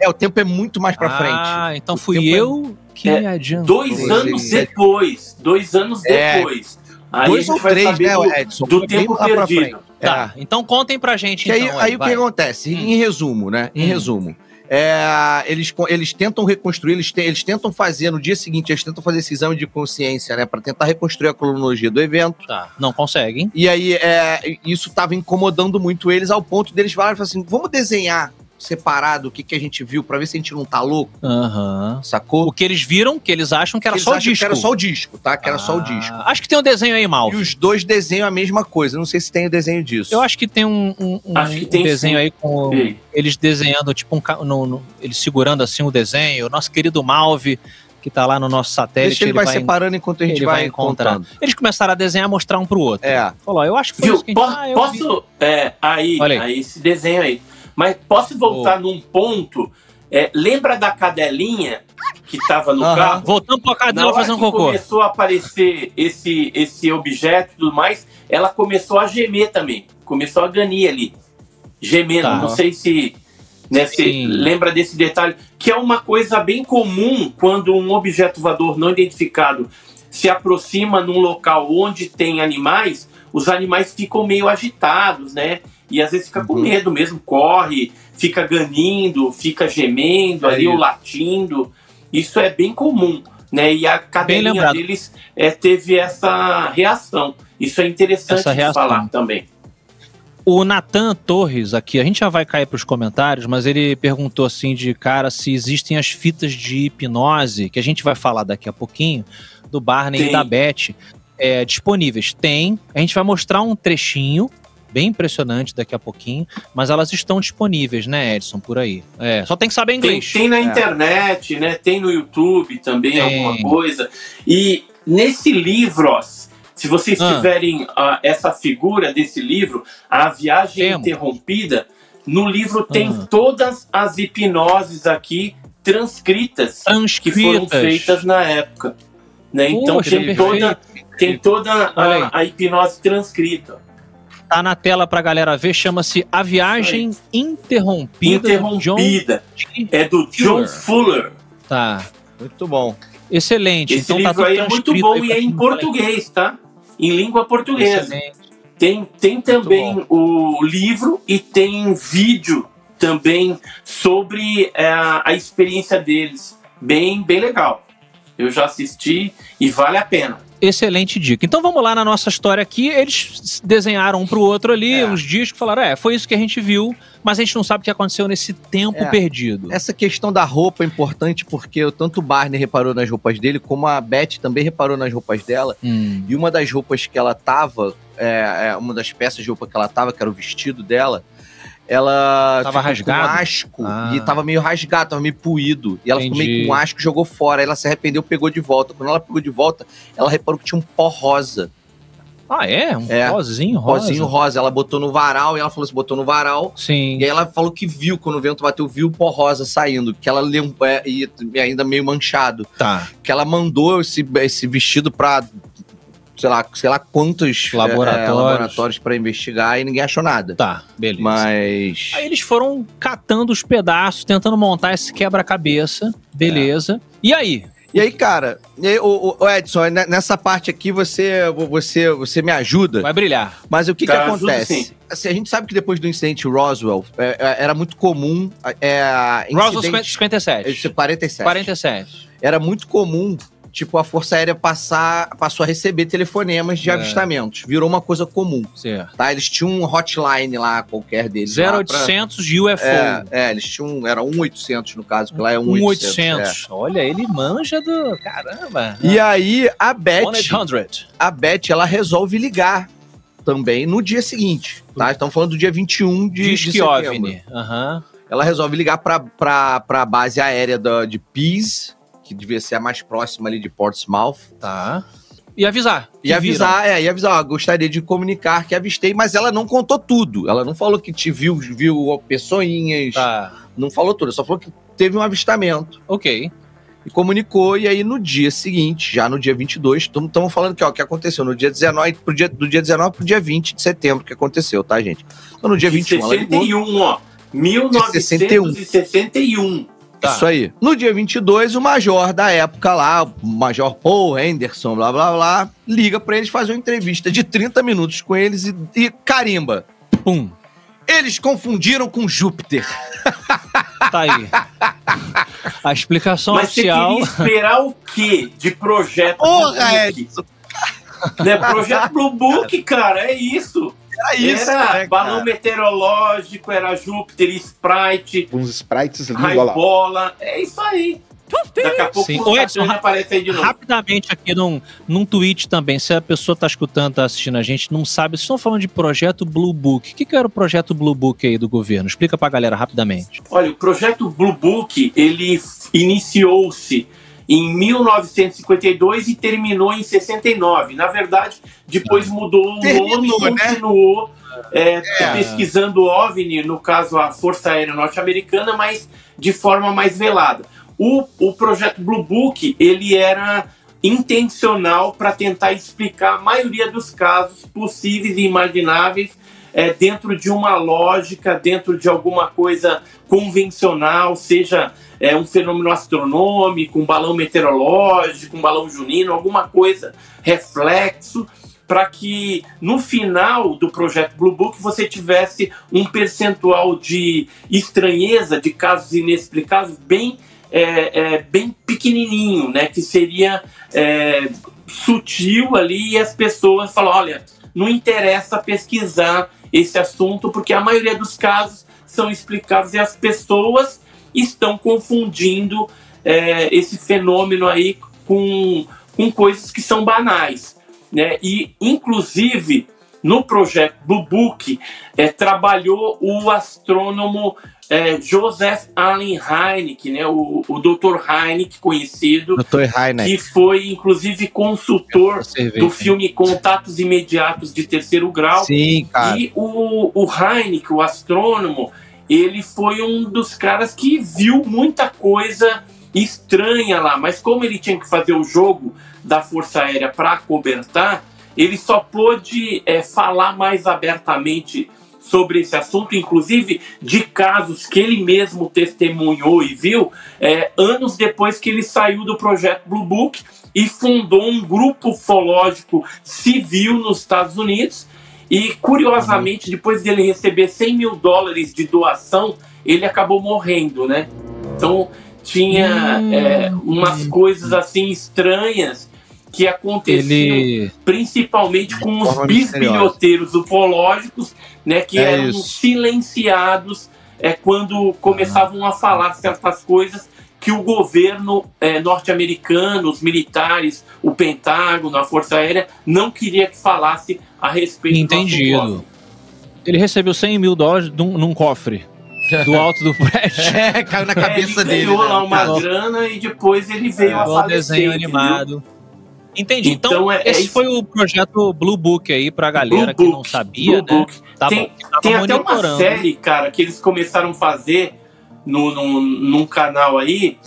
É, o tempo é muito mais pra frente. Ah, então O fui é- eu que É, adiantou. Dois anos é. depois. Dois anos É. depois. Aí Dois ou três, né, do, Edson? do tempo lá pra perdido. frente. Tá, então contem pra gente. Que aí, então, aí o que acontece? Hum. Em resumo, né? Em Hum. resumo. é, eles, eles tentam reconstruir, eles, te- eles tentam fazer, no dia seguinte, eles tentam fazer esse exame de consciência, né? Pra tentar reconstruir a cronologia do evento. Tá, não conseguem. E aí, é, isso tava incomodando muito eles, ao ponto deles falarem assim: vamos desenhar separado o que, que a gente viu pra ver se a gente não tá louco, Aham. sacou? O que eles viram, que eles acham que era Eles só o disco. Que era só o disco, tá? Que era só o Ah, disco. Acho que tem um desenho aí, mal. E os dois desenham a mesma coisa. Não sei se tem o desenho disso. Eu acho que tem um, um- um- Acho que um tem desenho sim. aí com Ei, eles desenhando, tipo, um, no, no- eles segurando assim o desenho. O nosso querido Malve, que tá lá no nosso satélite. Deixa ele, vai, separando enquanto a gente ele vai, vai encontrando. Eles começaram a desenhar, mostrar um pro outro. É. Falou, eu acho que foi Viu? isso que a gente... Po- Ah, eu vi. posso. É, aí, Olha aí. aí, esse desenho aí. Mas posso voltar num ponto? É, lembra da cadelinha que tava no Aham. carro? Voltando pra Na cadela fazendo que cocô. começou a aparecer esse, esse objeto e tudo mais, ela começou a gemer também. Começou a ganir ali. Gemendo. Tá. Não sei se né, se lembra desse detalhe, que é uma coisa bem comum quando um objeto voador não identificado se aproxima num local onde tem animais, os animais ficam meio agitados, né? E às vezes fica com Uhum. medo mesmo, corre, fica ganindo, fica gemendo É ali ou latindo. Isso é bem comum, né? E a lembrado. deles é, teve essa reação. Isso é interessante falar também. O Natan Torres aqui, a gente já vai cair para os comentários, mas ele perguntou assim de cara se existem as fitas de hipnose, que a gente vai falar daqui a pouquinho, do Barney Tem. e da Beth, é, disponíveis. Tem, a gente vai mostrar um trechinho, bem impressionante daqui a pouquinho, mas elas estão disponíveis, né, Edson, por aí. É, só tem que saber Tem, inglês. tem na É. internet, né? Tem no YouTube também Tem. alguma coisa. E nesse livro, ó, se vocês Ah. tiverem ah, essa figura desse livro, A Viagem Temos. Interrompida, no livro tem Ah. todas as hipnoses aqui transcritas que foram Transcritas. feitas na época. Né? Então Poxa, tem toda, tem toda Olha aí. a, a hipnose transcrita. Tá na tela pra galera ver, chama-se A Viagem Interrompida. John Interrompida. G. É do John Fuller. Fuller. Tá. Muito bom. Excelente. Esse então tá livro tudo aí é muito bom e é em quem português, tá? Em língua portuguesa. Excelente. Tem, tem também o livro e tem vídeo também sobre é, a, a experiência deles. Bem, bem legal. Eu já assisti e vale a pena. Excelente dica. Então vamos lá na nossa história aqui. Eles desenharam um pro outro ali, É. uns discos, falaram: é, foi isso que a gente viu, mas a gente não sabe o que aconteceu nesse tempo É. perdido. Essa questão da roupa é importante porque tanto o Barney reparou nas roupas dele, como a Beth também reparou nas roupas dela. Hum. E uma das roupas que ela tava, é, é, uma das peças de roupa que ela tava, que era o vestido dela, ela Tava ficou rasgado? com asco Ah. e tava meio rasgado, tava meio puído. E ela ficou Entendi. meio com asco e jogou fora. Aí ela se arrependeu, pegou de volta. Quando ela pegou de volta, ela reparou que tinha um pó rosa. Ah, é? Um É. rosinho Um rosa. pozinho rosa. Ela botou no varal e ela falou assim: botou no varal. Sim. E aí ela falou que viu, quando o vento bateu, viu o pó rosa saindo. Que ela lem- é, e e ainda meio manchado. Tá. Que ela mandou esse, esse vestido pra. Sei lá, sei lá quantos é, Laboratórios. é, laboratórios pra investigar e ninguém achou nada. Tá, beleza. Mas. Aí eles foram catando os pedaços, tentando montar esse quebra-cabeça. Beleza. E aí? E aí, cara, e aí, o, o Edson, né, nessa parte aqui você, você, você me ajuda. Vai brilhar. Mas o que, Cara, que acontece? sim. Assim, a gente sabe que depois do incidente Roswell, é, é, era muito comum. É, Roswell incidente- 57. Esse 47. 47. Era muito comum, tipo, a Força Aérea passar, passou a receber telefonemas de É. avistamentos. Virou uma coisa comum, Certo. tá? Eles tinham um hotline lá, qualquer deles. lá pra- 0800 UFO. É, é, eles tinham. Era 1800 no caso, que lá é 1800. 1800. Olha, ele manja do. Caramba. é. E aí, a Beth, 1-800. a Beth, ela resolve ligar também no dia seguinte, tá? Estamos falando do dia 21 de, Diz de que setembro. Aham. Ela resolve ligar pra, pra base aérea da, de Pease, que devia ser a mais próxima ali de Portsmouth. Tá. E avisar. E avisar, é, e avisar, ó, gostaria de comunicar que avistei, mas ela não contou tudo. Ela não falou que te viu, viu pessoinhas, viram. Tá. não falou tudo, só falou que teve um avistamento. Ok. E comunicou, e aí no dia seguinte, já no dia 22, estamos falando que ó, o que aconteceu no dia 19, pro dia, do dia 19 pro dia 20 de setembro que aconteceu, tá, gente? Então no dia De 21 ela ligou. 61, ó. 1961. Tá. Isso aí. No dia 22, o major da época lá, o major Paul Henderson, blá blá blá, liga pra eles fazer uma entrevista de 30 minutos com eles e, e carimba. Pum. Eles confundiram com Júpiter. Tá aí. A explicação Mas você oficial. queria esperar o quê de projeto Porra, Blue Book? Edson. Né? Projeto Blue Book, cara, é isso. Era isso, era né, balão cara? meteorológico, era Júpiter, Sprite, uns sprites lindos lá. Raibola. É isso aí. Daqui a pouco Sim. o Edson, aparece aí de novo. Rapidamente aqui num, num tweet também, se a pessoa tá escutando, tá assistindo a gente, não sabe, vocês estão falando de projeto Blue Book. O que, que era o projeto Blue Book aí do governo? Explica pra galera rapidamente. Olha, o projeto Blue Book, ele iniciou-se em 1952 e terminou em 69. Na verdade, depois mudou o nome Terminou, e né? continuou é, É. pesquisando OVNI, no caso a Força Aérea Norte-Americana, mas de forma mais velada. O, o projeto Blue Book, ele era intencional para tentar explicar a maioria dos casos possíveis e imagináveis é, dentro de uma lógica, dentro de alguma coisa convencional, seja é, um fenômeno astronômico, um balão meteorológico, um balão junino, alguma coisa, reflexo, para que no final do projeto Blue Book você tivesse um percentual de estranheza, de casos inexplicáveis bem, é, é, bem pequenininho, né? Que seria é, sutil ali e as pessoas falam, olha, não interessa pesquisar esse assunto porque a maioria dos casos são explicáveis e as pessoas estão confundindo é, esse fenômeno aí com, com coisas que são banais. Né? E, inclusive, no projeto Blue Book, é, trabalhou o astrônomo é, Joseph Allen Hynek, né? o, o Dr. Hynek, conhecido, Dr. Que foi, inclusive, consultor do filme Contatos Imediatos de Terceiro Grau. Sim, cara. E o, o Heineck, o astrônomo, ele foi um dos caras que viu muita coisa estranha lá, mas como ele tinha que fazer o jogo da Força Aérea para cobertar, ele só pôde é, falar mais abertamente sobre esse assunto, inclusive de casos que ele mesmo testemunhou e viu é, anos depois que ele saiu do projeto Blue Book e fundou um grupo ufológico civil nos Estados Unidos. E curiosamente, depois dele receber 100 mil dólares de doação, ele acabou morrendo, né? Então tinha Hum. é, umas coisas assim estranhas que aconteciam Ele. principalmente com os bisbilhoteiros ufológicos, né, que É eram isso. silenciados é, quando começavam a falar certas coisas que o governo é, norte-americano, os militares, o Pentágono, a Força Aérea, não queria que falasse a respeito. Entendido. Ele recebeu 100 mil dólares num, num cofre do alto do prédio. É, caiu na É, cabeça ele dele. ganhou né? lá uma Cara. grana e depois ele veio a Igual falecer. desenho animado. Entendi. Então, Então, é- é esse isso. foi o projeto Blue Book aí pra galera Blue que não sabia, Blue né? Tava, Tem- tava Tem até uma série, cara, que eles começaram a fazer no, no, num canal aí.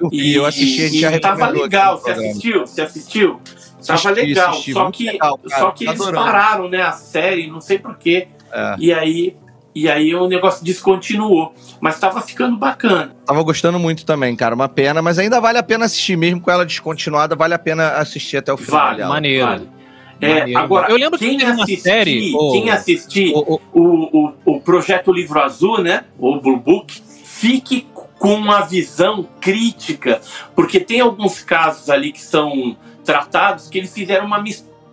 Eu vi, eu assisti, a gente e já tava legal. Você assistiu? Você assistiu? Tava Assisti, legal. assisti, só que, legal, só que eles pararam, né, a série, não sei porquê. É. E aí E aí o negócio descontinuou. Mas estava ficando bacana. Tava gostando muito também, cara. Uma pena, mas ainda vale a pena assistir, mesmo com ela descontinuada, vale a pena assistir até o final. Vale, dela. Maneiro. vale. É, agora, Eu lembro que quem assistir, série, o- quem assistir O- o- o, o, o projeto Livro Azul, né? O Blue Book, fique com uma visão crítica, porque tem alguns casos ali que são tratados que eles fizeram uma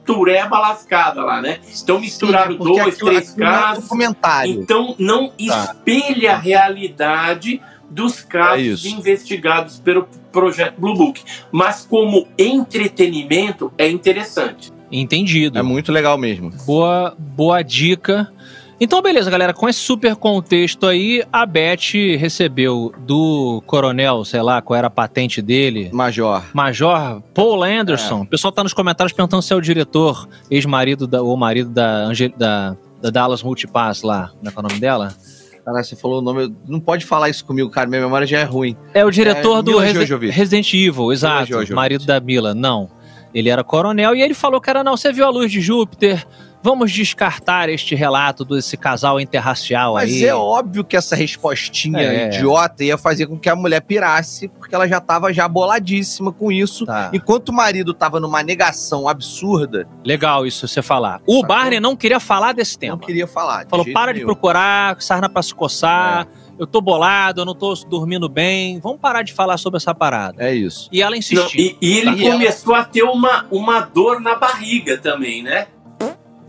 mistureba lascada lá, né? Então misturaram Sim, dois, aquilo- três aquilo é um casos. documentário. Então não espelha a realidade dos É casos isso. investigados pelo projeto Blue Book. Mas como entretenimento é interessante. Entendido. É muito legal mesmo. Boa, boa dica. Então, beleza, galera. Com esse super contexto aí, a Beth recebeu do coronel, sei lá qual era a patente dele, Major. Major Paul Anderson. O pessoal tá nos comentários perguntando se é o diretor, ex-marido da- ou marido da, Angel, da, da Dallas Multipass lá. Como é que é o nome dela? Cara, você falou o nome. Não pode falar isso comigo, cara. Minha memória já é ruim. É o diretor É, do Resi-. Resident Evil, exato. Marido da Mila. Não. Ele era coronel e ele falou que era, não, você viu a luz de Júpiter? Vamos descartar este relato desse casal interracial Mas aí. é óbvio que essa respostinha É. idiota ia fazer com que a mulher pirasse, porque ela já tava já boladíssima com isso. Tá. Enquanto o marido tava numa negação absurda, Legal isso você falar. O Sacou? Barney não queria falar desse tema. não queria falar. de Falou, para de nenhum. É. procurar, sarna pra se coçar, eu tô bolado, eu não tô dormindo bem, vamos parar de falar sobre essa parada. É isso. E ela Não, insistiu. e, e ele E ela- começou a ter uma, uma dor na barriga também, né?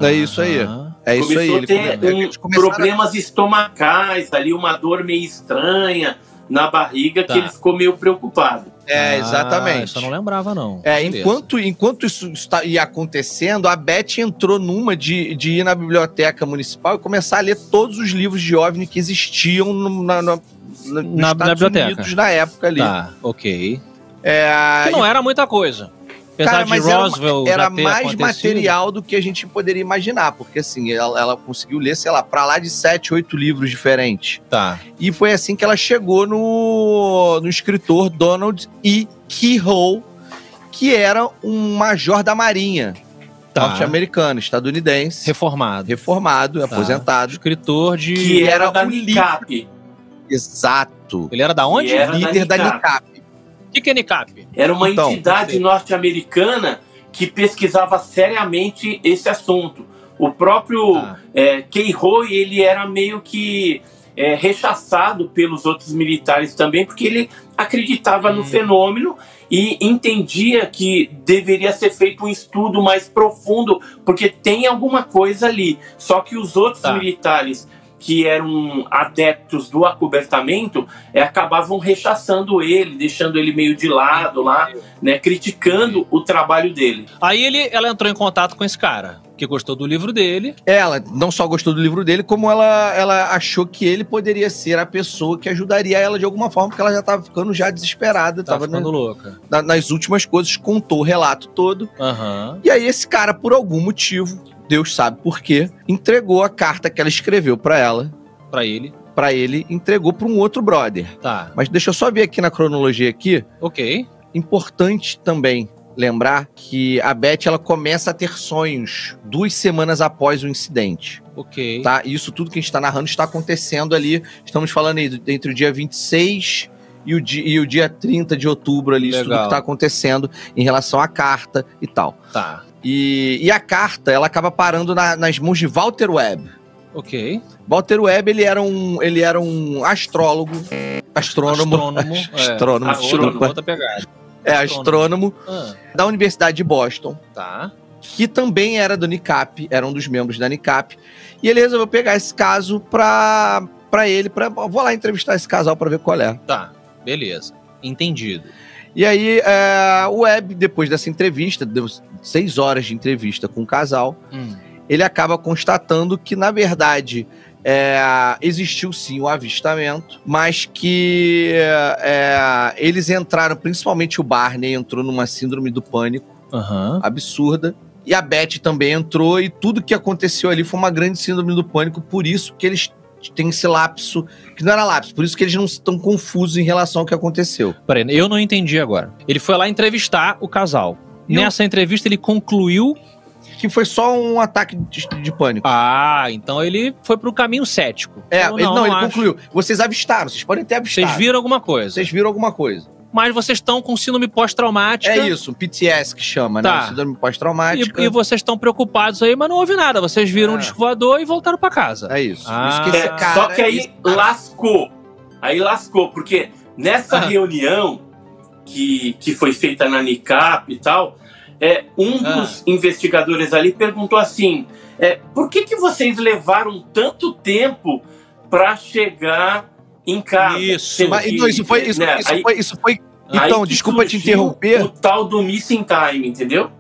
É isso aí. É isso aí. começou Ele a ter come- um- a- problemas estomacais, ali uma dor meio estranha na barriga Tá. que ele ficou meio preocupado. É, Ah, exatamente. Isso eu não lembrava, não. É, Beleza. enquanto, enquanto isso está, ia acontecendo, a Beth entrou numa de, de ir na biblioteca municipal e começar a ler todos os livros de OVNI que existiam no- na, na, na, nos Na- biblioteca. Unidos na época ali. Tá, ok. É, Que não era muita coisa. Apesar Cara, de mas era, Roswell era ter mais acontecido. material do que a gente poderia imaginar, porque assim, ela, ela conseguiu ler, sei lá, pra lá de sete, oito livros diferentes. Tá. E foi assim que ela chegou no, no escritor Donald E. Keyhoe, que era um major da Marinha Tá. norte-americano, estadunidense, Reformado. reformado, aposentado. Escritor de. Que era era da o NICAP. Exato. Ele era da onde? Era da Líder da NICAP. NICAP. Que, que é NICAP? Era uma Então, entidade norte-americana que pesquisava seriamente esse assunto. O próprio Tá. é, Keyhoe, ele era meio que é, rechaçado pelos outros militares também, porque ele acreditava no Hum. fenômeno e entendia que deveria ser feito um estudo mais profundo, porque tem alguma coisa ali. Só que os outros Tá. militares que eram adeptos do acobertamento é, acabavam rechaçando ele, deixando ele meio de lado lá, né, criticando o trabalho dele. Aí ele, ela entrou em contato com esse cara, que gostou do livro dele. Ela não só gostou do livro dele, como ela, ela achou que ele poderia ser a pessoa que ajudaria ela de alguma forma, porque ela já estava ficando já desesperada, Tava estava ficando louca. nas últimas coisas, contou o relato todo. Aham. E aí esse cara, por algum motivo, Deus sabe por quê, entregou a carta que ela escreveu pra ela, Pra ele. pra ele, entregou pra um outro brother. Tá. Mas deixa eu só ver aqui na cronologia aqui, Ok. importante também lembrar que a Beth ela começa a ter sonhos duas semanas após o incidente, Ok. tá? Isso tudo que a gente está narrando está acontecendo ali, estamos falando aí entre o dia 26 e o dia, e o dia 30 de outubro ali, isso tudo Legal. que está acontecendo em relação à carta e tal. Tá. E, e a carta, ela acaba parando na- nas mãos de Walter Webb. Ok. Walter Webb, ele era um, ele era um astrólogo, astrônomo, Astrônomo. é. astrônomo, Astrônomo. desculpa. Outra pegada. é astrônomo Ah, da Universidade de Boston, tá. que também era do NICAP, era um dos membros da NICAP, e ele resolveu pegar esse caso pra, pra ele, pra, vou lá entrevistar esse casal pra ver qual é. Tá. Beleza. Entendido. E aí, é, o Webb, depois dessa entrevista, deu seis horas de entrevista com o casal, Hum. ele acaba constatando que, na verdade, é, existiu sim o avistamento, mas que é, eles entraram, principalmente o Barney entrou numa síndrome do pânico Aham. absurda. E a Beth também entrou, e tudo que aconteceu ali foi uma grande síndrome do pânico, por isso que eles têm esse lapso, que não era lapso, por isso que eles não estão confusos em relação ao que aconteceu. Peraí, eu não entendi agora. Ele foi lá entrevistar o casal. Nessa entrevista, ele concluiu que foi só um ataque de, de pânico. Ah, então ele foi pro caminho cético. É, Eu ele, não, ele acho. concluiu. Vocês avistaram, vocês podem ter avistado. Vocês viram alguma coisa. Vocês viram alguma coisa. Mas vocês estão com síndrome pós-traumática. É isso, um PTS que chama, Tá. né? Síndrome pós-traumática. E, e vocês estão preocupados aí, mas não houve nada. Vocês viram É. disco voador e voltaram pra casa. É isso. Ah. isso que esse É, cara, só que aí esse cara- lascou. Aí lascou, porque nessa Ah. reunião que, que foi feita na NICAP e tal, é, um Ah. dos investigadores ali perguntou assim: é, por que, que vocês levaram tanto tempo para chegar em casa? Isso. Mas, que, então, isso foi. Isso, né, isso aí- foi, isso foi aí então, que desculpa te interromper. O tal do missing time, entendeu?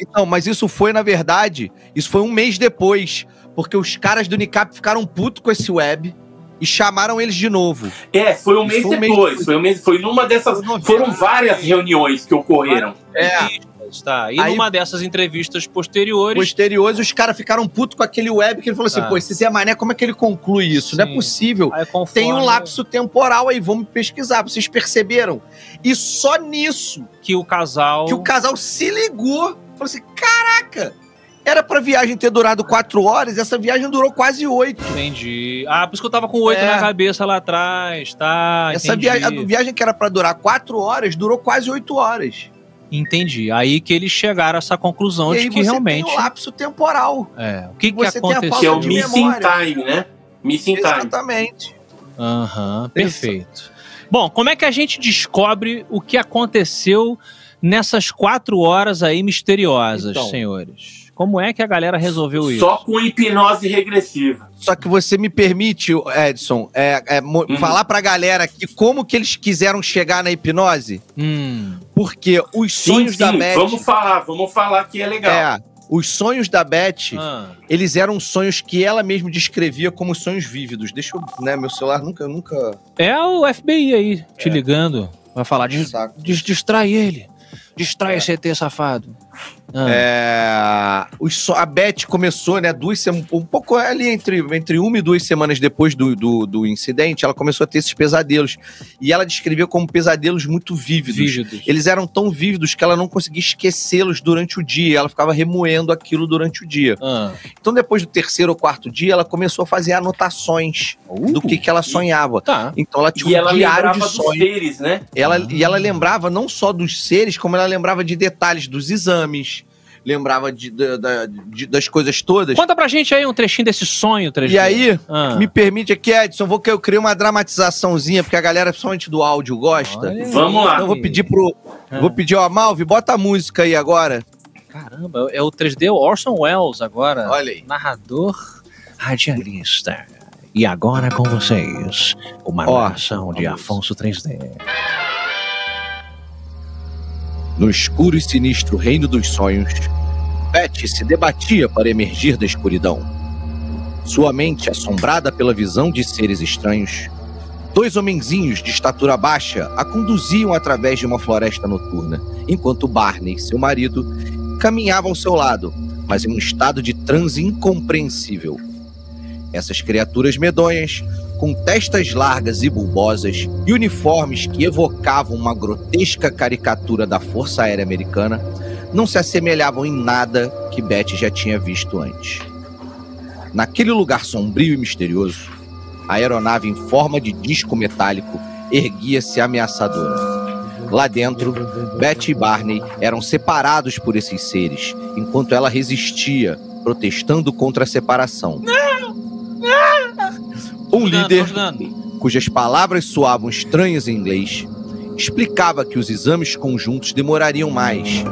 Então, mas isso foi, na verdade, isso foi um mês depois. Porque os caras do Unicap ficaram putos com esse web e chamaram eles de novo. É, foi um mês foi um mês depois. depois. Foi, um mês, foi numa dessas. Foram várias reuniões que ocorreram. É, Tá. E Aí- numa dessas entrevistas posteriores. posteriores, os caras ficaram putos com aquele web que ele falou assim: Tá. pô, esse Zé Mané, como é que ele conclui isso? Não é Sim. possível. aí, conforme- Tem um lapso temporal aí, vamos pesquisar. Vocês perceberam? E só nisso que o casal. que o casal se ligou. Falou assim: caraca, era pra viagem ter durado quatro horas, essa viagem durou quase oito. Entendi. Ah, por isso que eu tava com oito É. na cabeça lá atrás, tá? Essa viagem, a viagem que era pra durar quatro horas, durou quase oito horas. Entendi. Aí que eles chegaram a essa conclusão e de aí que você realmente. tem o lapso temporal. É. O que, que Você tem a aconteceu? Que é o missing time, né? Missing time. Exatamente. Aham, perfeito. Bom, como é que a gente descobre o que aconteceu nessas quatro horas aí misteriosas, Então. senhores? Como é que a galera resolveu isso? Só com hipnose regressiva. Só que você me permite, Edson, é, é, Uhum. falar pra galera aqui como que eles quiseram chegar na hipnose? Hum, Porque os Sim, sonhos sim, da Beth. vamos falar, vamos falar que é legal. É, os sonhos da Beth, ah, eles eram sonhos que ela mesma descrevia como sonhos vívidos. Deixa eu, né, meu celular nunca, nunca... é o FBI aí te É. ligando. Vai falar, de, Saco. des- distrai ele. Distrai É. esse ET safado. Ah, É, os a Beth começou, né, duas um pouco ali entre, entre uma e duas semanas depois do, do, do incidente, ela começou a ter esses pesadelos. E ela descrevia como pesadelos muito vívidos. vívidos. Eles eram tão vívidos que ela não conseguia esquecê-los durante o dia. Ela ficava remoendo aquilo durante o dia. Ah. Então, depois do terceiro ou quarto dia, ela começou a fazer anotações do que, que ela sonhava. Tá. Então, ela tinha E um ela diário lembrava de dos sonhos. seres, né? Ela, Ah. E ela lembrava não só dos seres, como ela lembrava de detalhes dos exames, lembrava de, da- de- das coisas todas. Conta pra gente aí um trechinho desse sonho, 3D. E aí, Ah. me permite aqui, Edson, vou que eu criei uma dramatizaçãozinha, porque a galera, principalmente do áudio, gosta. Olha aí. Vamos lá. Então, eu vou pedir pro. Ah. Vou pedir, ó, Malvi, bota a música aí agora. Caramba, é o 3D Orson Welles agora. Olha aí. Narrador radialista. E agora com vocês, uma Ó, narração de. Afonso 3D. No escuro e sinistro reino dos sonhos, Beth se debatia para emergir da escuridão. Sua mente assombrada pela visão de seres estranhos, dois homenzinhos de estatura baixa a conduziam através de uma floresta noturna, enquanto Barney, seu marido, caminhava ao seu lado, mas em um estado de transe incompreensível. Essas criaturas medonhas, com testas largas e bulbosas e uniformes que evocavam uma grotesca caricatura da Força Aérea Americana, não se assemelhavam em nada que Beth já tinha visto antes. Naquele lugar sombrio e misterioso, a aeronave em forma de disco metálico erguia-se ameaçadora. Lá dentro, Beth e Barney eram separados por esses seres, enquanto ela resistia, protestando contra a separação. Um líder cujas palavras soavam estranhas em inglês, explicava que os exames conjuntos demorariam mais,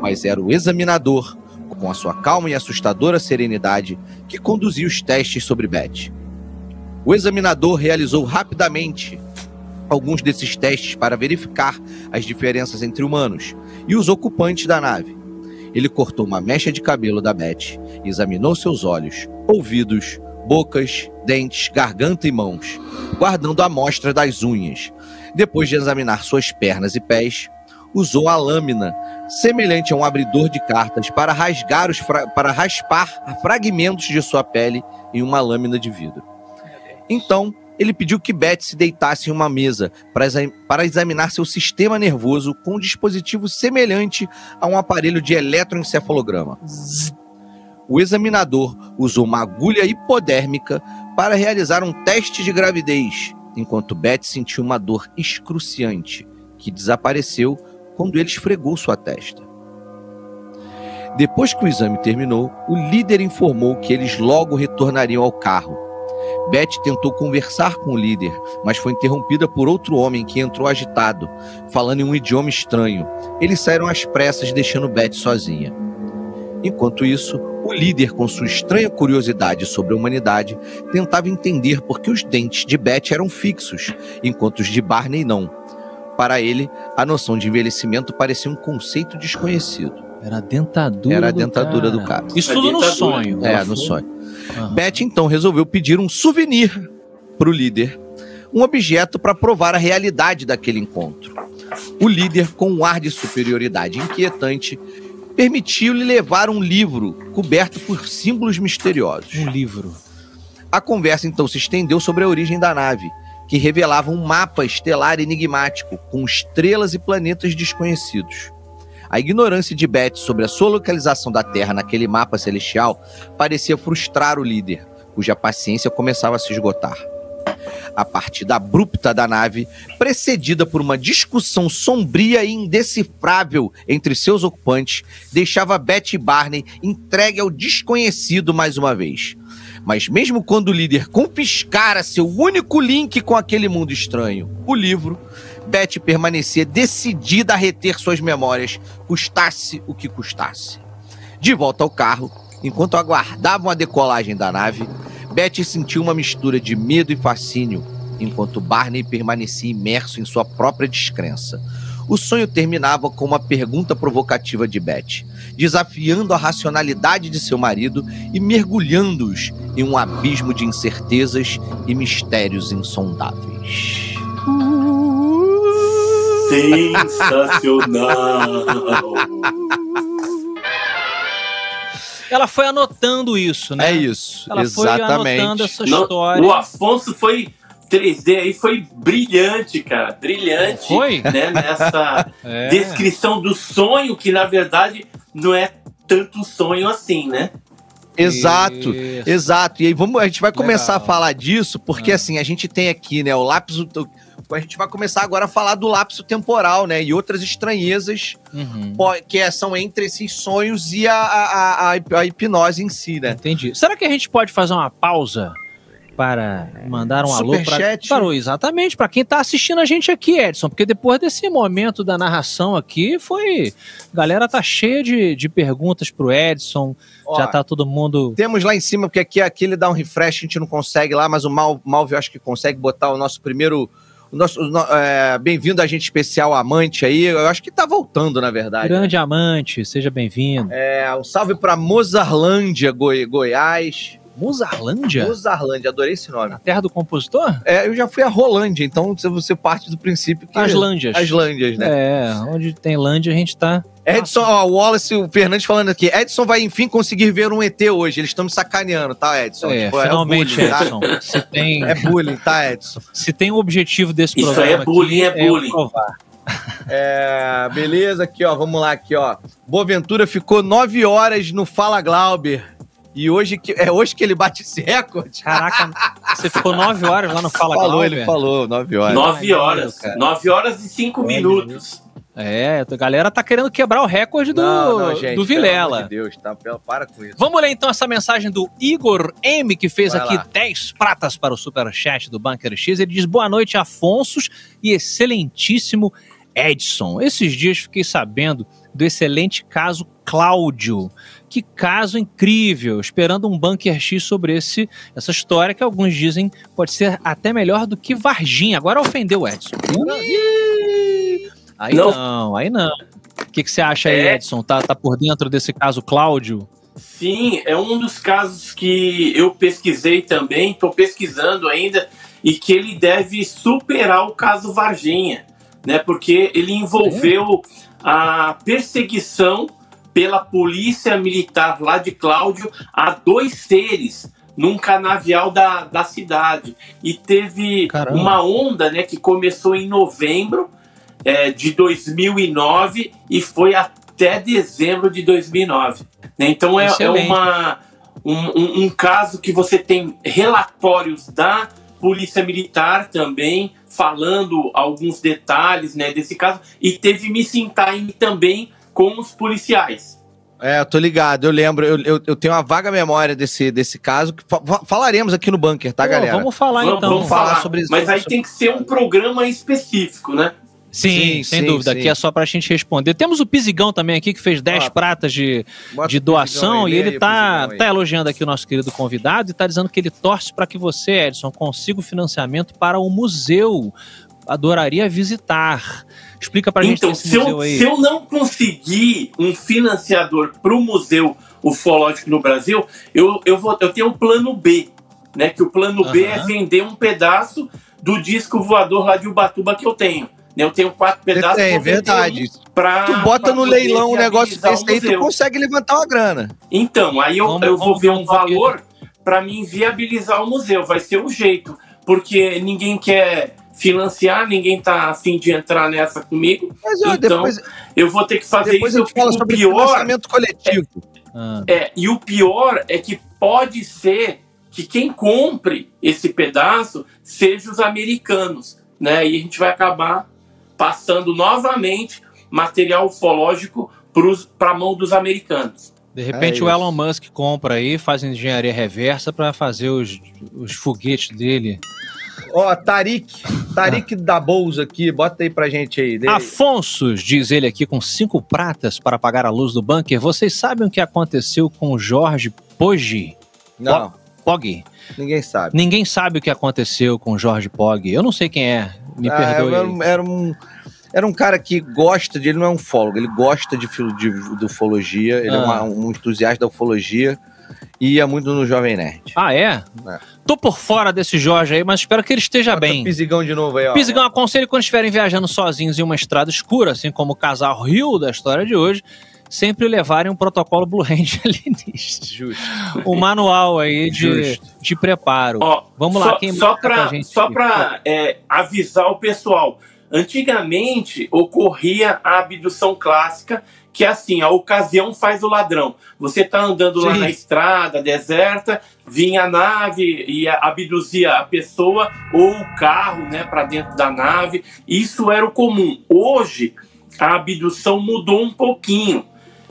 mas era o examinador, com a sua calma e assustadora serenidade, que conduzia os testes sobre Beth. O examinador realizou rapidamente alguns desses testes para verificar as diferenças entre humanos e os ocupantes da nave. Ele cortou uma mecha de cabelo da Beth, examinou seus olhos, ouvidos, bocas, dentes, garganta e mãos, guardando a amostra das unhas. Depois de examinar suas pernas e pés, usou a lâmina, semelhante a um abridor de cartas, para rasgar os para raspar fragmentos de sua pele em uma lâmina de vidro. Então, ele pediu que Beth se deitasse em uma mesa para, exa- para examinar seu sistema nervoso com um dispositivo semelhante a um aparelho de eletroencefalograma. O examinador usou uma agulha hipodérmica para realizar um teste de gravidez, enquanto Beth sentiu uma dor excruciante, que desapareceu quando ele esfregou sua testa. Depois que o exame terminou, o líder informou que eles logo retornariam ao carro. Beth tentou conversar com o líder, mas foi interrompida por outro homem que entrou agitado, falando em um idioma estranho. Eles saíram às pressas, deixando Beth sozinha. Enquanto isso, o líder, com sua estranha curiosidade sobre a humanidade, tentava entender por que os dentes de Beth eram fixos, enquanto os de Barney não. Para ele, a noção de envelhecimento parecia um conceito desconhecido. Era a dentadura Era a do dentadura cara. do cara. Isso tudo no sonho. É, no sonho. Aham. Beth então resolveu pedir um souvenir para o líder, um objeto para provar a realidade daquele encontro. O líder, com um ar de superioridade inquietante, permitiu-lhe levar um livro coberto por símbolos misteriosos. Um livro. A conversa então se estendeu sobre a origem da nave, que revelava um mapa estelar enigmático com estrelas e planetas desconhecidos. A ignorância de Beth sobre a sua localização da Terra naquele mapa celestial parecia frustrar o líder, cuja paciência começava a se esgotar. A partida abrupta da nave, precedida por uma discussão sombria e indecifrável entre seus ocupantes, deixava Beth e Barney entregue ao desconhecido mais uma vez. Mas mesmo quando o líder confiscara seu único link com aquele mundo estranho, o livro, Beth permanecia decidida a reter suas memórias, custasse o que custasse. De volta ao carro, enquanto aguardavam a decolagem da nave, Beth sentiu uma mistura de medo e fascínio, enquanto Barney permanecia imerso em sua própria descrença. O sonho terminava com uma pergunta provocativa de Beth, desafiando a racionalidade de seu marido e mergulhando-os em um abismo de incertezas e mistérios insondáveis. Sensacional. Ela foi anotando isso, né? É isso, Ela foi anotando exatamente. essa Não, história. o Afonso foi 3D aí, foi brilhante, cara. Brilhante. Foi? Né, nessa É. descrição do sonho, que na verdade não é tanto um sonho assim, né? Exato. Isso. Exato. E aí vamos, a gente vai começar Legal. a falar disso, porque Ah. assim, a gente tem aqui, né, o lapso. A gente vai começar agora a falar do lapso temporal, né? E outras estranhezas Uhum. que é- são entre esses sonhos e a, a, a, a hipnose em si, né? Entendi. Será que a gente pode fazer uma pausa para mandar um alô para, o- exatamente para quem tá assistindo a gente aqui, Edson? Porque depois desse momento da narração aqui, foi. A galera tá cheia de, de perguntas pro Edson. Ó, já tá todo mundo. Temos lá em cima, porque aqui, aqui ele dá um refresh, a gente não consegue lá, mas o Mal, Malvio acho que consegue botar o nosso primeiro. O nosso, o é, Bem-vindo, agente especial amante aí. Eu acho que tá voltando, na verdade. né? Grande amante, seja bem-vindo. É, um salve pra Mozarlândia, Goi- Goiás. Mozarlândia? Mozarlândia, adorei esse nome. Na terra do compositor? É, eu já fui a Rolândia, então você- você parte do princípio que. As Lândias. As Lândias, né? É, onde tem Lândia a gente tá. Edson, ó, o Wallace, o Fernandes falando aqui. Edson vai enfim conseguir ver um ET hoje. Eles estão me sacaneando, tá, Edson? É, Tipo, finalmente, bullying, tá? Edson. Se tem, É bullying, tá, Edson? se tem um objetivo desse Isso aí programa. é bullying, aqui, é bullying. eu provar. É, beleza, aqui, ó. Vamos lá, aqui, ó. Boaventura ficou nove horas no Fala Glauber. E hoje que, é hoje que ele bate esse recorde? Caraca, você ficou nove horas lá no Fala falou, Glauber? ele falou, nove horas. Nove horas. cara. Nove horas e cinco minutos. É, a galera tá querendo quebrar o recorde do, Não, não, gente, do pelo Vilela. de Deus, tá? Pelo- Para com isso. Vamos ler então essa mensagem do Igor M, que fez Vai aqui lá. 10 pratas para o Superchat do Bunker X. Ele diz: Boa noite, Afonsos e excelentíssimo Edson. Esses dias fiquei sabendo do excelente caso Cláudio. Que caso incrível! Esperando um Bunker X sobre esse, essa história que alguns dizem pode ser até melhor do que Varginha. Agora ofendeu o Edson. Aí não, Não. aí não. O que, que você acha aí, É. Edson? Tá, tá por dentro desse caso Cláudio? Sim, é um dos casos que eu pesquisei também, estou pesquisando ainda, e que ele deve superar o caso Varginha, né? Porque ele envolveu a perseguição pela polícia militar lá de Cláudio a dois seres num canavial da, da cidade. E teve Caramba. uma onda né, que começou em novembro é, de 2009 e foi até dezembro de 2009. Né? Então é, é uma, um, um, um caso que você tem relatórios da Polícia Militar também falando alguns detalhes né, desse caso e teve missing time também com os policiais. É, tô ligado, eu lembro, eu, eu, eu, tenho uma vaga memória desse, desse caso, que falaremos aqui no bunker, tá, Pô, galera? Vamos falar vamos, então. Vamos falar, sobre isso. Mas aí tem que ser um programa específico, né? Sim, sim sem sim, dúvida. Sim. Aqui é só pra gente responder. Temos o Pisigão também aqui, que fez 10 ah, pratas de, de doação, e ele tá, tá elogiando aqui o nosso querido convidado e tá dizendo que ele torce para que você, Edson, consiga o financiamento para o museu. Adoraria visitar. Explica pra gente então, esse se eu, aí. Se eu não conseguir um financiador pro museu ufológico no Brasil, eu, eu, vou, eu tenho um plano B, né? Que o plano uhum. B é vender um pedaço do disco voador lá de Ubatuba que eu tenho. Eu tenho quatro pedaços. É verdade. Pra, tu bota no leilão um negócio desse aí, tu consegue levantar uma grana. Então, aí eu, vamos, eu vou ver um valor para mim viabilizar o museu. Vai ser o um jeito. Porque ninguém quer financiar, ninguém tá afim de entrar nessa comigo. Mas, ó, então, depois, eu vou ter que fazer isso. Eu falo sobre pior, financiamento coletivo. É, ah. é, e o pior é que pode ser que quem compre esse pedaço seja os americanos, né? E a gente vai acabar passando novamente material ufológico para a mão dos americanos. De repente é o Elon Musk compra aí, faz engenharia reversa para fazer os, os foguetes dele. Ó, oh, Tarik, Tarik ah. da Bolsa aqui, bota aí pra gente aí. Afonso, diz ele aqui, com cinco pratas para apagar a luz do bunker. Vocês sabem o que aconteceu com o Jorge Poggi? Não. Pog? Ninguém sabe. Ninguém sabe o que aconteceu com o Jorge Pog. Eu não sei quem é, me ah, perdoe. Era, era um era um cara que gosta de. Ele não é um fólogo, ele gosta de, de, de ufologia, ele é ah. é uma, um entusiasta da ufologia e ia muito no Jovem Nerd. Ah, é? é? Tô por fora desse Jorge aí, mas espero que ele esteja Bota bem. Pisigão de novo aí, ó. Pisigão, aconselho quando estiverem viajando sozinhos em uma estrada escura, assim como o casal Rio da história de hoje, sempre levarem um protocolo Blue Hand alienígena. Justo. O manual aí de, de preparo. Ó, Vamos lá, só, quem só pra, Só para é, avisar o pessoal. Antigamente ocorria a abdução clássica, que é assim, a ocasião faz o ladrão. Você está andando Sim. lá na estrada deserta, vinha a nave e abduzia a pessoa ou o carro, né, para dentro da nave. Isso era o comum. Hoje a abdução mudou um pouquinho.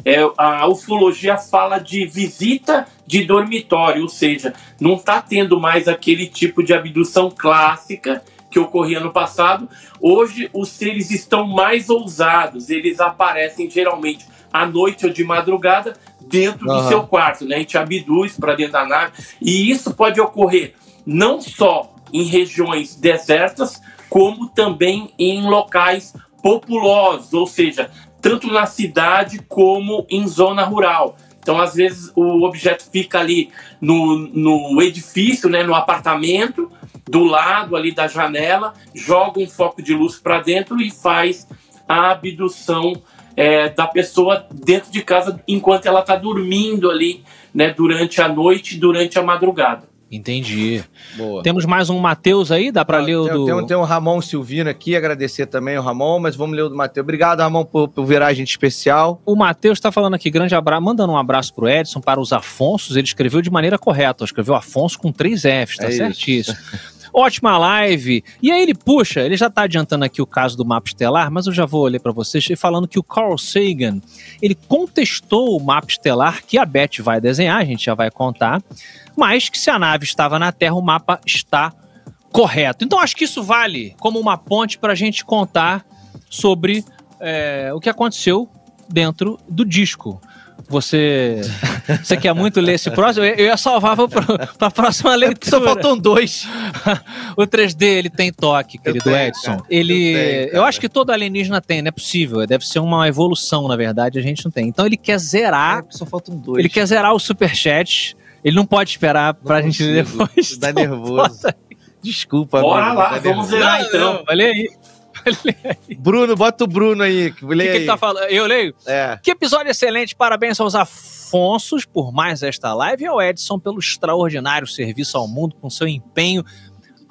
É, a ufologia fala de visita de dormitório, ou seja, não está tendo mais aquele tipo de abdução clássica que ocorria no passado. Hoje, os seres estão mais ousados, eles aparecem geralmente à noite ou de madrugada dentro uhum. do seu quarto, né? A gente abduz para dentro da nave. E isso pode ocorrer não só em regiões desertas, como também em locais populosos, ou seja, tanto na cidade como em zona rural. Então, às vezes, o objeto fica ali no, no edifício, né, no apartamento, do lado ali da janela, joga um foco de luz para dentro e faz a abdução é, da pessoa dentro de casa enquanto ela está dormindo ali, né, durante a noite, durante a madrugada. Entendi. Boa. Temos mais um Matheus aí, dá para ler o do... Tem, tem um Ramon Silvino aqui, agradecer também o Ramon, mas vamos ler o do Matheus. Obrigado, Ramon, por, por virar a gente especial. O Matheus está falando aqui, grande abraço, mandando um abraço pro Edson, para os Afonsos, ele escreveu de maneira correta, escreveu Afonso com três Fs, tá é certíssimo. Ótima live. E aí ele puxa, ele já tá adiantando aqui o caso do mapa estelar, mas eu já vou ler para vocês falando que o Carl Sagan, ele contestou o mapa estelar que a Beth vai desenhar, a gente já vai contar, mas que se a nave estava na Terra, o mapa está correto. Então acho que isso vale como uma ponte para a gente contar sobre é, o que aconteceu dentro do disco. Você, você quer muito ler esse próximo? Eu ia salvar para a próxima leitura. Só faltam dois. o 3D, ele tem toque, querido tenho, Edson. Cara. Ele, eu, tenho, eu, acho que todo alienígena tem, não é possível. Deve ser uma evolução, na verdade, a gente não tem. Então ele quer zerar. É, só faltam dois. Ele quer zerar o superchat. Ele não pode esperar para a gente ler depois. Dá então, nervoso. Desculpa, Bora amigo, lá, vamos zerar então. Não, olha aí. Bruno, bota o Bruno aí. O que, que, ele tá falando? Eu leio? É. Que episódio excelente. Parabéns aos Afonsos por mais esta live e ao Edson pelo extraordinário serviço ao mundo com seu empenho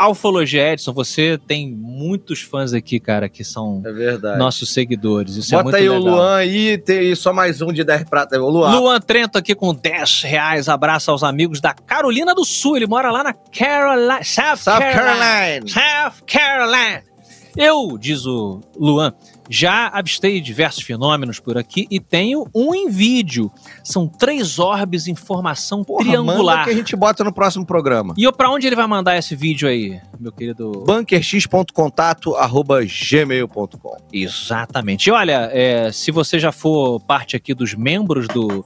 Alfologia Edson, você tem muitos fãs aqui, cara, que são É verdade. nossos seguidores. Isso é Bota muito aí legal. o Luan aí, tem só mais um de 10 prata. O Luan. Luan Trento aqui com 10 reais. Abraço aos amigos da Carolina do Sul. Ele mora lá na Carolina, South, South Carolina. Carolina. South Carolina. Eu, diz o Luan, já avistei diversos fenômenos por aqui e tenho um em vídeo. São três orbes em formação Porra, triangular. manda que a gente bota no próximo programa. E pra onde ele vai mandar esse vídeo aí, meu querido? bunkerx.contato@gmail.com. Exatamente. E olha, é, se você já for parte aqui dos membros do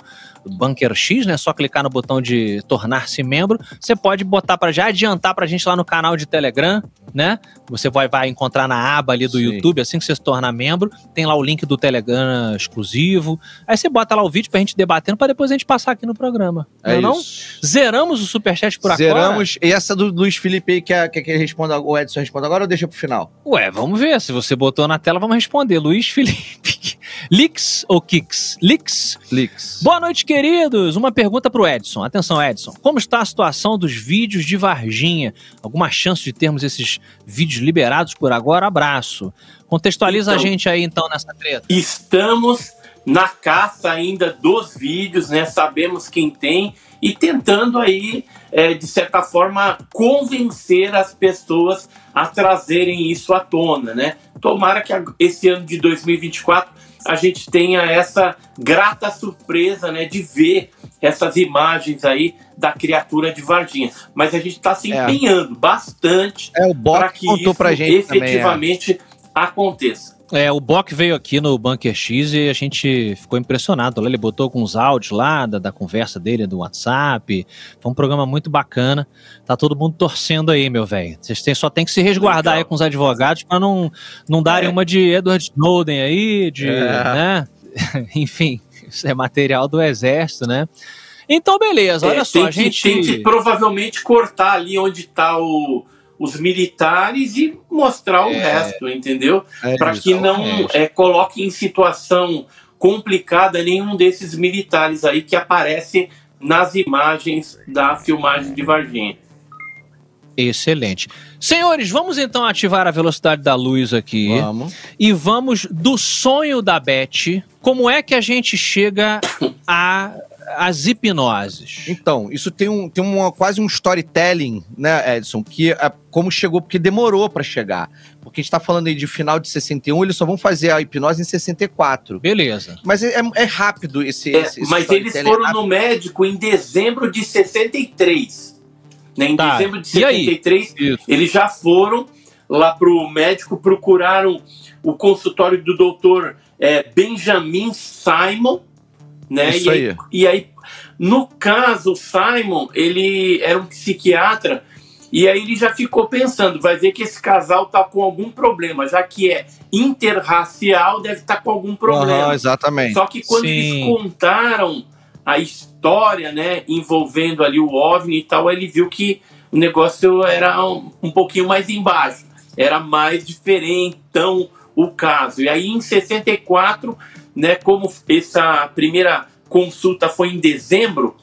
Bunker X, né? É só clicar no botão de tornar-se membro. Você pode botar para já adiantar pra gente lá no canal de Telegram, né? Você vai, vai encontrar na aba ali do Sim. YouTube, assim que você se tornar membro, tem lá o link do Telegram exclusivo. Aí você bota lá o vídeo pra gente debatendo pra depois a gente passar aqui no programa. É não, não? isso. Zeramos o superchat por agora. Zeramos. E essa do Luiz Felipe aí, quer, quer que ele responda, o Edson responda agora ou deixa pro final? Ué, vamos ver. Se você botou na tela, vamos responder. Luiz Felipe. Lix ou Kix? Lix? Flix. Boa noite, queridos. Uma pergunta pro Edson. Atenção, Edson. Como está a situação dos vídeos de Varginha? Alguma chance de termos esses vídeos liberados por agora? Abraço. Contextualiza Então- a gente aí, então, nessa treta. Estamos na caça ainda dos vídeos, né? Sabemos quem tem e tentando aí, é, de certa forma, convencer as pessoas a trazerem isso à tona, né? Tomara que esse ano de 2024 a gente tenha essa grata surpresa, né, de ver essas imagens aí da criatura de Varginha. Mas a gente está se É. empenhando bastante É, para que isso pra gente também. é. efetivamente aconteça. É, o Bock veio aqui no Bunker X e a gente ficou impressionado. Ele botou alguns áudios lá da, da conversa dele do WhatsApp. Foi um programa muito bacana. Tá todo mundo torcendo aí, meu velho. Vocês têm- só tem que se resguardar Legal. aí com os advogados para não, não darem É. uma de Edward Snowden aí, de, É. né? Enfim, isso é material do exército, né? Então, beleza, olha É, só, tem a que, gente... tem que provavelmente cortar ali onde está os militares e mostrar o É. resto, entendeu? É Para que não é. é, coloque em situação complicada nenhum desses militares aí que aparecem nas imagens da filmagem de Varginha. Excelente. Senhores, vamos então ativar a velocidade da luz aqui. Vamos. e vamos do sonho da Beth. Como é que a gente chega a as hipnoses? Então, isso tem, um, tem uma, quase um storytelling, né, Edson? Que é como chegou, porque demorou pra chegar. Porque a gente tá falando aí de final de 61, eles só vão fazer a hipnose em 64. Beleza. Mas é, é- rápido esse, É, esse- mas eles foram é rápido. no médico em dezembro de 63. Né? Em Tá. dezembro de E aí? 73, Isso. eles já foram lá pro médico, procuraram o consultório do doutor é, Benjamin Simon, né? Isso e, aí, aí. e aí, no caso, o Simon, ele era um psiquiatra, e aí ele já ficou pensando, vai ver que esse casal tá com algum problema, já que é interracial, deve estar com algum problema. Aham, exatamente. Só que quando Sim. eles contaram a história, né, envolvendo ali o OVNI e tal, ele viu que o negócio era um, um pouquinho mais embaixo, era mais diferente, então, o caso. E aí, em 64, né, como essa primeira consulta foi em dezembro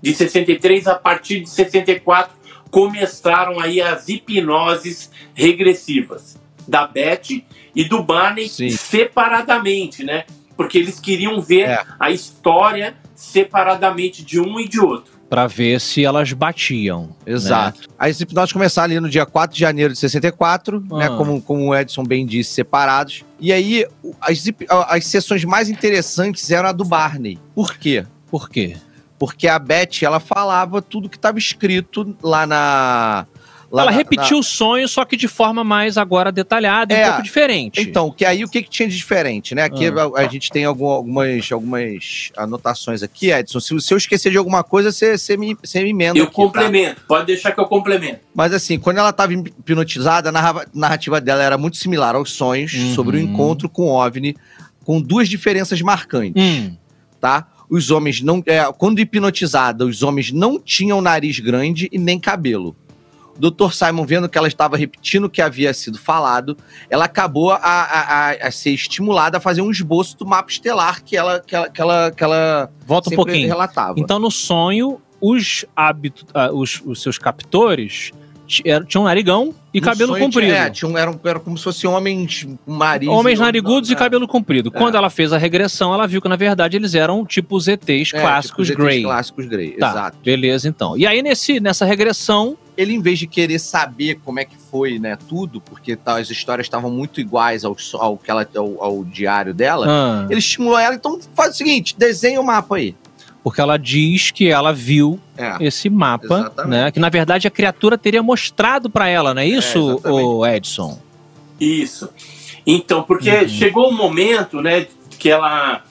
de 63, a partir de 64 começaram aí as hipnoses regressivas da Beth e do Barney Sim. separadamente, né? Porque eles queriam ver É. a história separadamente de um e de outro. Pra ver se elas batiam. Exato. As hipnoses começaram ali no dia 4 de janeiro de 64, Ah. né? Como, como o Edson bem disse, separados. E aí, as, as sessões mais interessantes eram a do Barney. Por quê? Por quê? Porque a Beth, ela falava tudo que estava escrito lá na. Lá Ela na- repetiu o sonho, só que de forma mais agora detalhada e É. um pouco diferente. Então, que aí o que, que tinha de diferente, né? Aqui Ah. a, a gente tem algum- algumas, algumas anotações aqui, Edson. Se, se eu esquecer de alguma coisa, você, você, me, você me emenda. Eu aqui, tá? complemento, pode deixar que eu complemento. Mas assim, quando ela estava hipnotizada, a narra- narrativa dela era muito similar aos sonhos Uhum. sobre o encontro com o OVNI, com duas diferenças marcantes, Hum, tá? Os homens não. é, quando hipnotizada, os homens não tinham nariz grande e nem cabelo. Dr. Simon, vendo que ela estava repetindo o que havia sido falado, ela acabou a, a- a- a ser estimulada a fazer um esboço do mapa estelar que ela, que ela, que ela, que ela volta um pouquinho. relatava. Então, no sonho, os, hábito, ah, os, os seus captores tinha um narigão e No cabelo comprido. É, tinha um, era, um- era como se fossem homens marinhos. Homens narigudos e é. cabelo comprido. Quando ela fez a regressão, ela viu que, na verdade, eles eram tipo os ETs É, clássicos tipo, os ETs Grey. Clássicos Grey, Tá, exato. beleza, então. E aí, nesse, nessa regressão, Ele, em vez de querer saber como é que foi, né, tudo, porque tá, as histórias estavam muito iguais ao, ao, que ela, ao, ao diário dela, ah, ele estimulou ela, então faz o seguinte, desenha o mapa aí. porque ela diz que ela viu É. esse mapa, Exatamente. né? Que, na verdade, a criatura teria mostrado pra ela, não é isso, exatamente. o Edson? Isso. Então, porque Uhum. chegou um momento, né, que ela,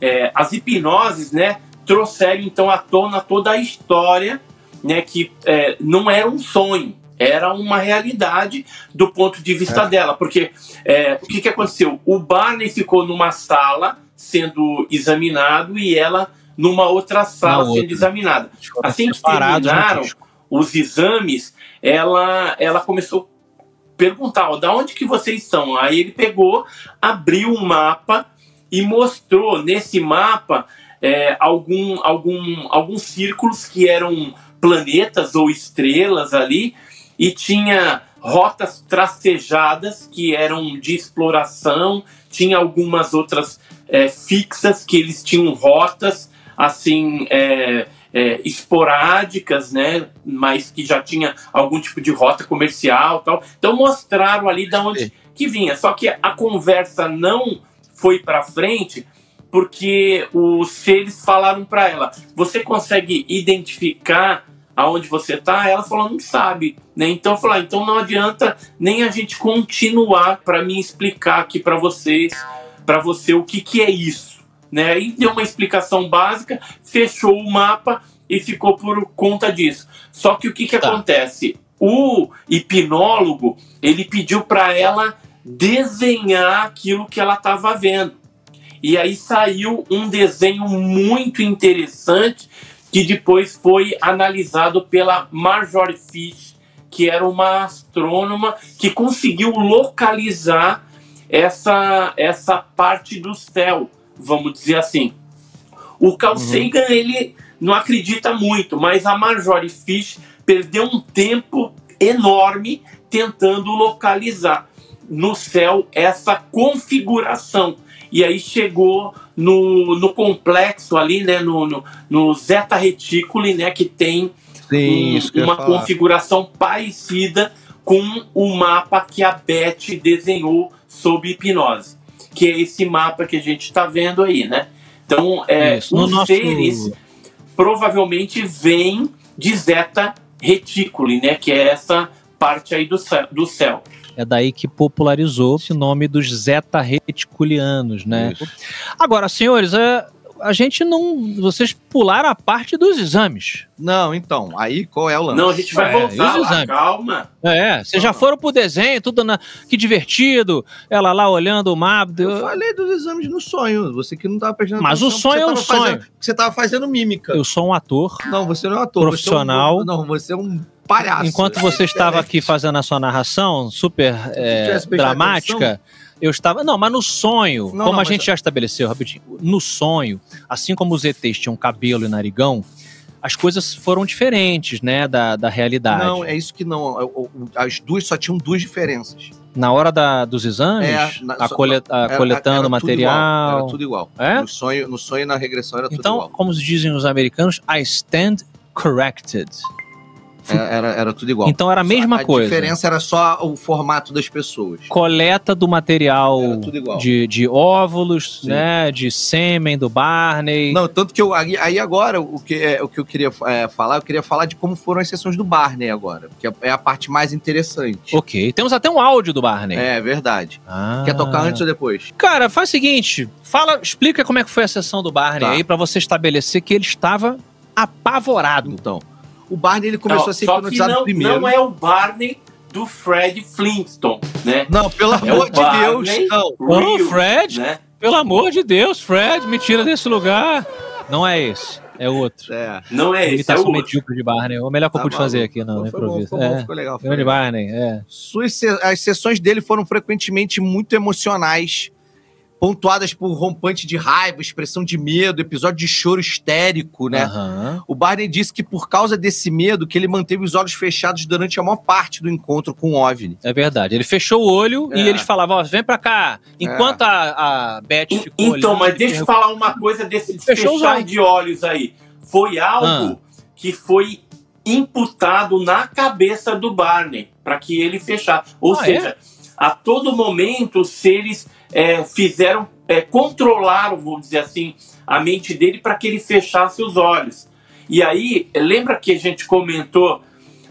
é, as hipnoses, né, trouxeram então à tona toda a história, né, que é, não era um sonho, era uma realidade do ponto de vista dela, porque é, o que que aconteceu? O Barney ficou numa sala sendo examinado e ela numa outra sala sendo outra. examinada. Assim que terminaram, os exames, ela, ela começou a perguntar, ó, da onde que vocês são? Aí ele pegou, abriu um mapa e mostrou nesse mapa é, algum, algum, alguns círculos que eram planetas ou estrelas ali e tinha rotas tracejadas que eram de exploração, tinha algumas outras é, fixas que eles tinham rotas assim é, é, esporádicas, né? Mas que já tinha algum tipo de rota comercial, tal. Então mostraram ali da onde que vinha. Só que a conversa não foi para frente porque os seres falaram para ela: "Você consegue identificar aonde você tá?" Ela falou: "Não sabe", né? Então falou: ah, "Então não adianta nem a gente continuar para me explicar aqui para vocês, para você o que que é isso." Né? Aí deu uma explicação básica, fechou o mapa e ficou por conta disso. Só que o que, que Tá. acontece? O hipnólogo ele pediu para ela desenhar aquilo que ela estava vendo. E aí saiu um desenho muito interessante que depois foi analisado pela Marjorie Fish, que era uma astrônoma que conseguiu localizar essa, essa parte do céu, vamos dizer assim. O Carl Sagan, ele não acredita muito, mas a Marjorie Fish perdeu um tempo enorme tentando localizar no céu essa configuração. E aí chegou no, no complexo ali, né, no, no, no Zeta Reticuli, né, que tem Sim, um- uma configuração parecida com o mapa que a Beth desenhou sob hipnose, que é esse mapa que a gente está vendo aí, né? Então, é, Isso, no os nosso- seres provavelmente vêm de Zeta Reticuli, né? Que é essa parte aí do céu. Do céu. É daí que popularizou esse nome dos zeta reticulianos, né? Isso. Agora, senhores, é, a gente não. Vocês pularam a parte dos exames. Não, então, aí qual é o lance? Não, a gente vai É, voltar os lá, exames? calma. É, vocês já foram pro desenho, tudo na. Que divertido. Ela lá olhando o mapa. Eu falei dos exames no sonho, você que não tava prestando Mas o atenção, sonho porque é um sonho. fazendo- Você tava fazendo mímica. Eu sou um ator. Não, você não é um ator. Profissional. Você é um... Não, você é um palhaço. Enquanto você estava aqui fazendo a sua narração super é, dramática, eu estava. Não, mas no sonho, Não, como não, a mas- gente já estabeleceu rapidinho, no sonho, assim como os ETs tinham cabelo e narigão, as coisas foram diferentes, né, da, da realidade. Não, é isso que não. As duas só tinham duas diferenças. Na hora da, dos exames, É, na- a só- cole- a Era- coletando era tudo material. igual, Era tudo igual. É? No sonho, no sonho e na regressão era tudo Então, igual. como dizem os americanos, I stand corrected. Era, era, tudo igual. Então era a mesma a coisa. diferença era só o formato das pessoas. Coleta do material de, de óvulos, Sim. né? De sêmen do Barney. Não, tanto que eu. Aí, agora, o que, é, o que eu queria é, falar, eu queria falar de como foram as sessões do Barney agora. Que é- é a parte mais interessante. Ok. Temos até um áudio do Barney. É verdade. Ah. Quer tocar antes ou depois? Cara, faz o seguinte: fala, explica como é que foi a sessão do Barney Tá. aí pra você estabelecer que ele estava apavorado. Então. O Barney ele começou Não, a ser hipnotizado não, primeiro. não é o Barney do Fred Flintstone, né? Não, pelo É amor de Deus, não. Real, Fred, né? pelo amor de Deus, Fred, me tira desse lugar. Não é esse, é outro. É. Não é esse, é Imitação o medíocre de Barney. É o melhor que eu Tá pude fazer aqui no, no Foi bom, improviso. ficou bom, É, ficou legal. ficou legal. Barney, é. As sessões dele foram frequentemente muito emocionais, pontuadas por rompante de raiva, expressão de medo, episódio de choro histérico, né? Aham. O Barney disse que por causa desse medo que ele manteve os olhos fechados durante a maior parte do encontro com o OVNI. É verdade. Ele fechou o olho e É. eles falavam, ó, vem pra cá. Enquanto a, a Beth ficou Então, mas deixa eu falar uma coisa desse Fechou fechar olhos. de olhos aí. Foi algo que foi imputado na cabeça do Barney para que ele fechasse. Ou Ah, seja, a todo momento os seres é, fizeram, é, controlaram, vamos dizer assim, a mente dele para que ele fechasse os olhos. E aí, lembra que a gente comentou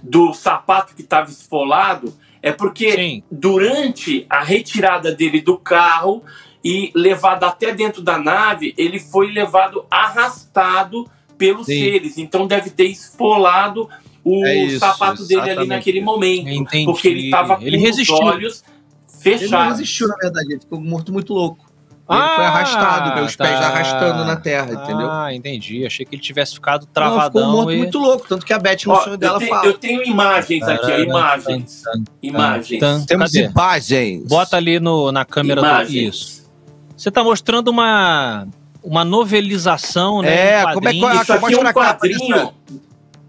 do sapato que estava esfolado? É porque Sim. durante a retirada dele do carro e levado até dentro da nave, ele foi levado arrastado pelos Sim. seres. Então deve ter esfolado o É isso, sapato dele ali naquele momento. Entendi. Porque ele estava com Ele os resistiu. Olhos Ele não fechados. resistiu, na verdade, ele ficou morto muito louco. Ele Ah, foi arrastado, os pés tá. arrastando na terra, entendeu? Ah, entendi. Achei que ele tivesse ficado Não, ficou travadão morto e... muito louco, tanto que a Beth no Ó, sonho dela tenho, fala. eu tenho imagens aqui, ó, imagens. tan, tan, Imagens. tan. Temos Cadê? imagens. Bota ali no, na câmera do... Imagens. Isso. Você tá mostrando uma, uma novelização, né? É, em como é que- quadrinhos. Isso aqui é um quadrinho.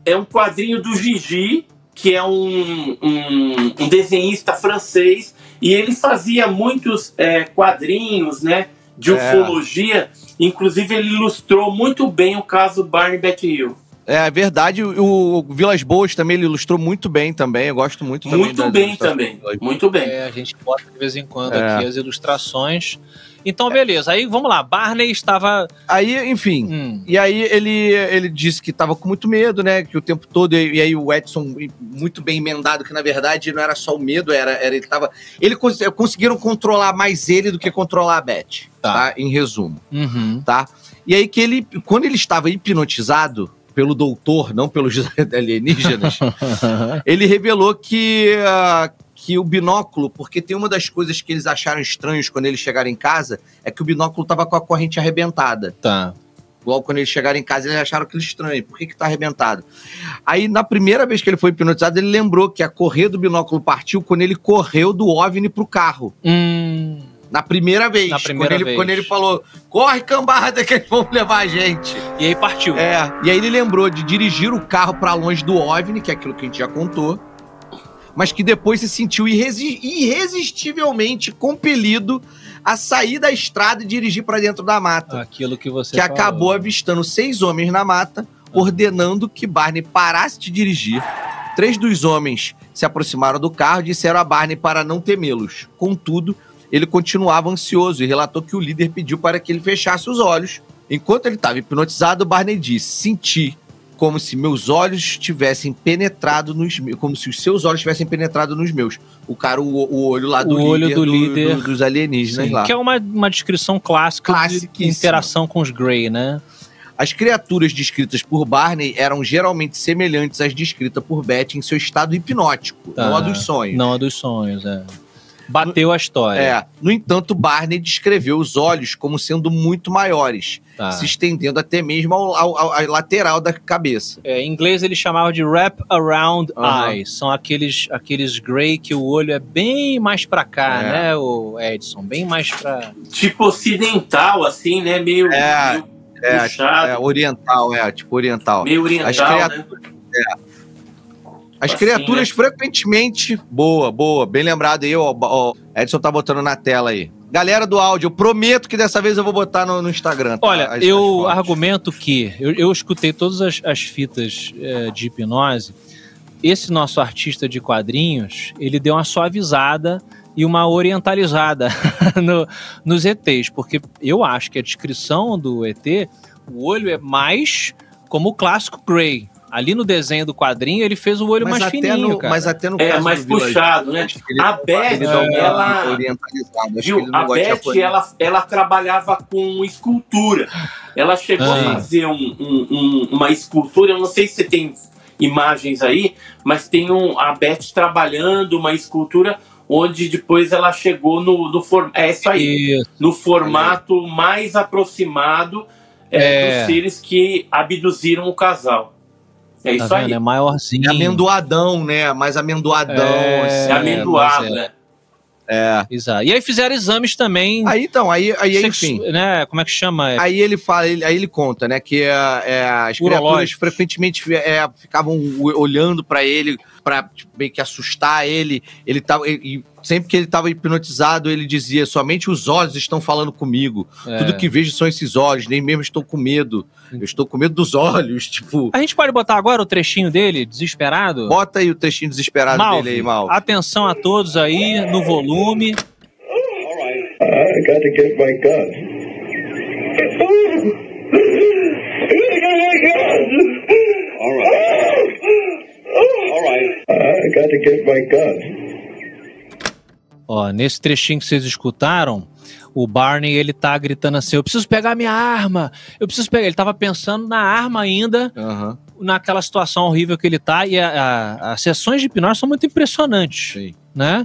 É um quadrinho do Gigi, que é um, um, um desenhista francês, e ele fazia muitos é, quadrinhos, né? De É. ufologia. Inclusive, ele ilustrou muito bem o caso Barney Bat Hill. É verdade, o, Vilas Boas também ele ilustrou muito bem também. Eu gosto muito também. Muito bem também. do Vilas Muito bem. É, a gente bota de vez em quando É. aqui as ilustrações. Então, beleza. Aí, vamos lá. Barney estava... Aí, enfim. Hum, E aí ele, ele disse que tava com muito medo, né? Que o tempo todo. E, e aí o Edson, muito bem emendado, que na verdade não era só o medo, era, era ele tava. Ele cons- conseguiram controlar mais ele do que controlar a Beth. Tá. Tá. Em resumo, uhum. tá? E aí que ele, quando ele estava hipnotizado pelo doutor, não pelos alienígenas, ele revelou que, ah, que o binóculo, porque tem uma das coisas que eles acharam estranhos quando eles chegaram em casa, é que o binóculo tava com a corrente arrebentada. tá. Logo quando eles chegaram em casa, eles acharam aquilo estranho. Por que que tá arrebentado? Aí, na primeira vez que ele foi hipnotizado, ele lembrou que a correia do binóculo partiu quando ele correu do OVNI pro carro. Hum, Na primeira vez. Na primeira quando ele, vez. Quando ele falou, corre cambada que eles vão levar a gente. e aí partiu. É, e aí ele lembrou de dirigir o carro pra longe do OVNI, que é aquilo que a gente já contou, mas que depois se sentiu irresi- irresistivelmente compelido a sair da estrada e dirigir pra dentro da mata Aquilo que você que falou. acabou avistando seis homens na mata, ordenando que Barney parasse de dirigir. Três dos homens se aproximaram do carro e disseram a Barney para não temê-los. Contudo, ele continuava ansioso e relatou que o líder pediu para que ele fechasse os olhos. Enquanto ele estava hipnotizado, Barney disse: Senti como se meus olhos tivessem penetrado nos como se os seus olhos tivessem penetrado nos meus. O cara, o, o olho lá do O olho líder, do líder. dos alienígenas Sim, lá. que é uma, uma descrição clássica de interação com os Grey, né? As criaturas descritas por Barney eram geralmente semelhantes às descritas por Betty em seu estado hipnótico, Tá. não a dos sonhos. Não a dos sonhos, é. Bateu a história. É. No entanto, Barney descreveu os olhos como sendo muito maiores, Tá. se estendendo até mesmo ao, ao- ao- à lateral da cabeça. É, em inglês ele chamava de wrap around Aham. eyes. São aqueles, aqueles Grey que o olho é bem mais pra cá, É. né, o Edson? Bem mais pra. Tipo ocidental, assim, né? Meio, É, meio É, puxado, é oriental, é, tipo oriental. meio oriental, as né? As assim, criaturas né? frequentemente. Boa, boa. Bem lembrado aí, ó. ó, Edson tá botando na tela aí. Galera do áudio, eu prometo que dessa vez eu vou botar no, no Instagram. tá? Olha, As- as eu fotos. argumento que. Eu, eu escutei todas as, as fitas é, de hipnose. Esse nosso artista de quadrinhos, ele deu uma suavizada e uma orientalizada no- nos ETs, porque eu acho que a descrição do ET, o olho é mais como o clássico Grey. Ali no desenho do quadrinho, ele fez o olho mas mais até fininho, no, cara. Mas até no É, caso mais puxado, né? Ele- A Beth, ela- Viu? A Beth, ela, ela trabalhava com escultura. Ela chegou Ah. a fazer um- um- um- uma escultura, eu não sei se você tem imagens aí, mas tem um, a Beth trabalhando uma escultura onde depois ela chegou no, no formato. É isso aí. Isso. No formato mais aproximado é, É. dos seres que abduziram o casal. É Tá isso aí. vendo? É maiorzinho. É amendoadão, né? Mais amendoadão. É, É assim. amendoado, é. né? É. Exato. E aí fizeram exames também. Aí então, aí, aí enfim. Né, como é que chama? É, Aí ele fala, ele- aí ele conta, né, que é, é, as criaturas Urológicos. frequentemente é, ficavam olhando pra ele pra tipo, meio que assustar ele. Ele tava e- sempre que ele tava hipnotizado, ele dizia: "Somente os olhos estão falando comigo. é. Tudo que vejo são esses olhos, nem mesmo estou com medo. Eu estou com medo dos olhos, tipo, A gente pode botar agora o trechinho dele, desesperado? bota aí o textinho desesperado Malve, dele aí, mal. atenção a todos aí no volume. I got to get my gun. All right. All right. I got to get my gun. Ó, nesse trechinho que vocês escutaram, o Barney ele tá gritando assim: "Eu preciso pegar minha arma. Eu preciso pegar". Ele tava pensando na arma ainda, Aham, naquela situação horrível que ele tá e a- a- as sessões de hipnose são muito impressionantes, sim. né?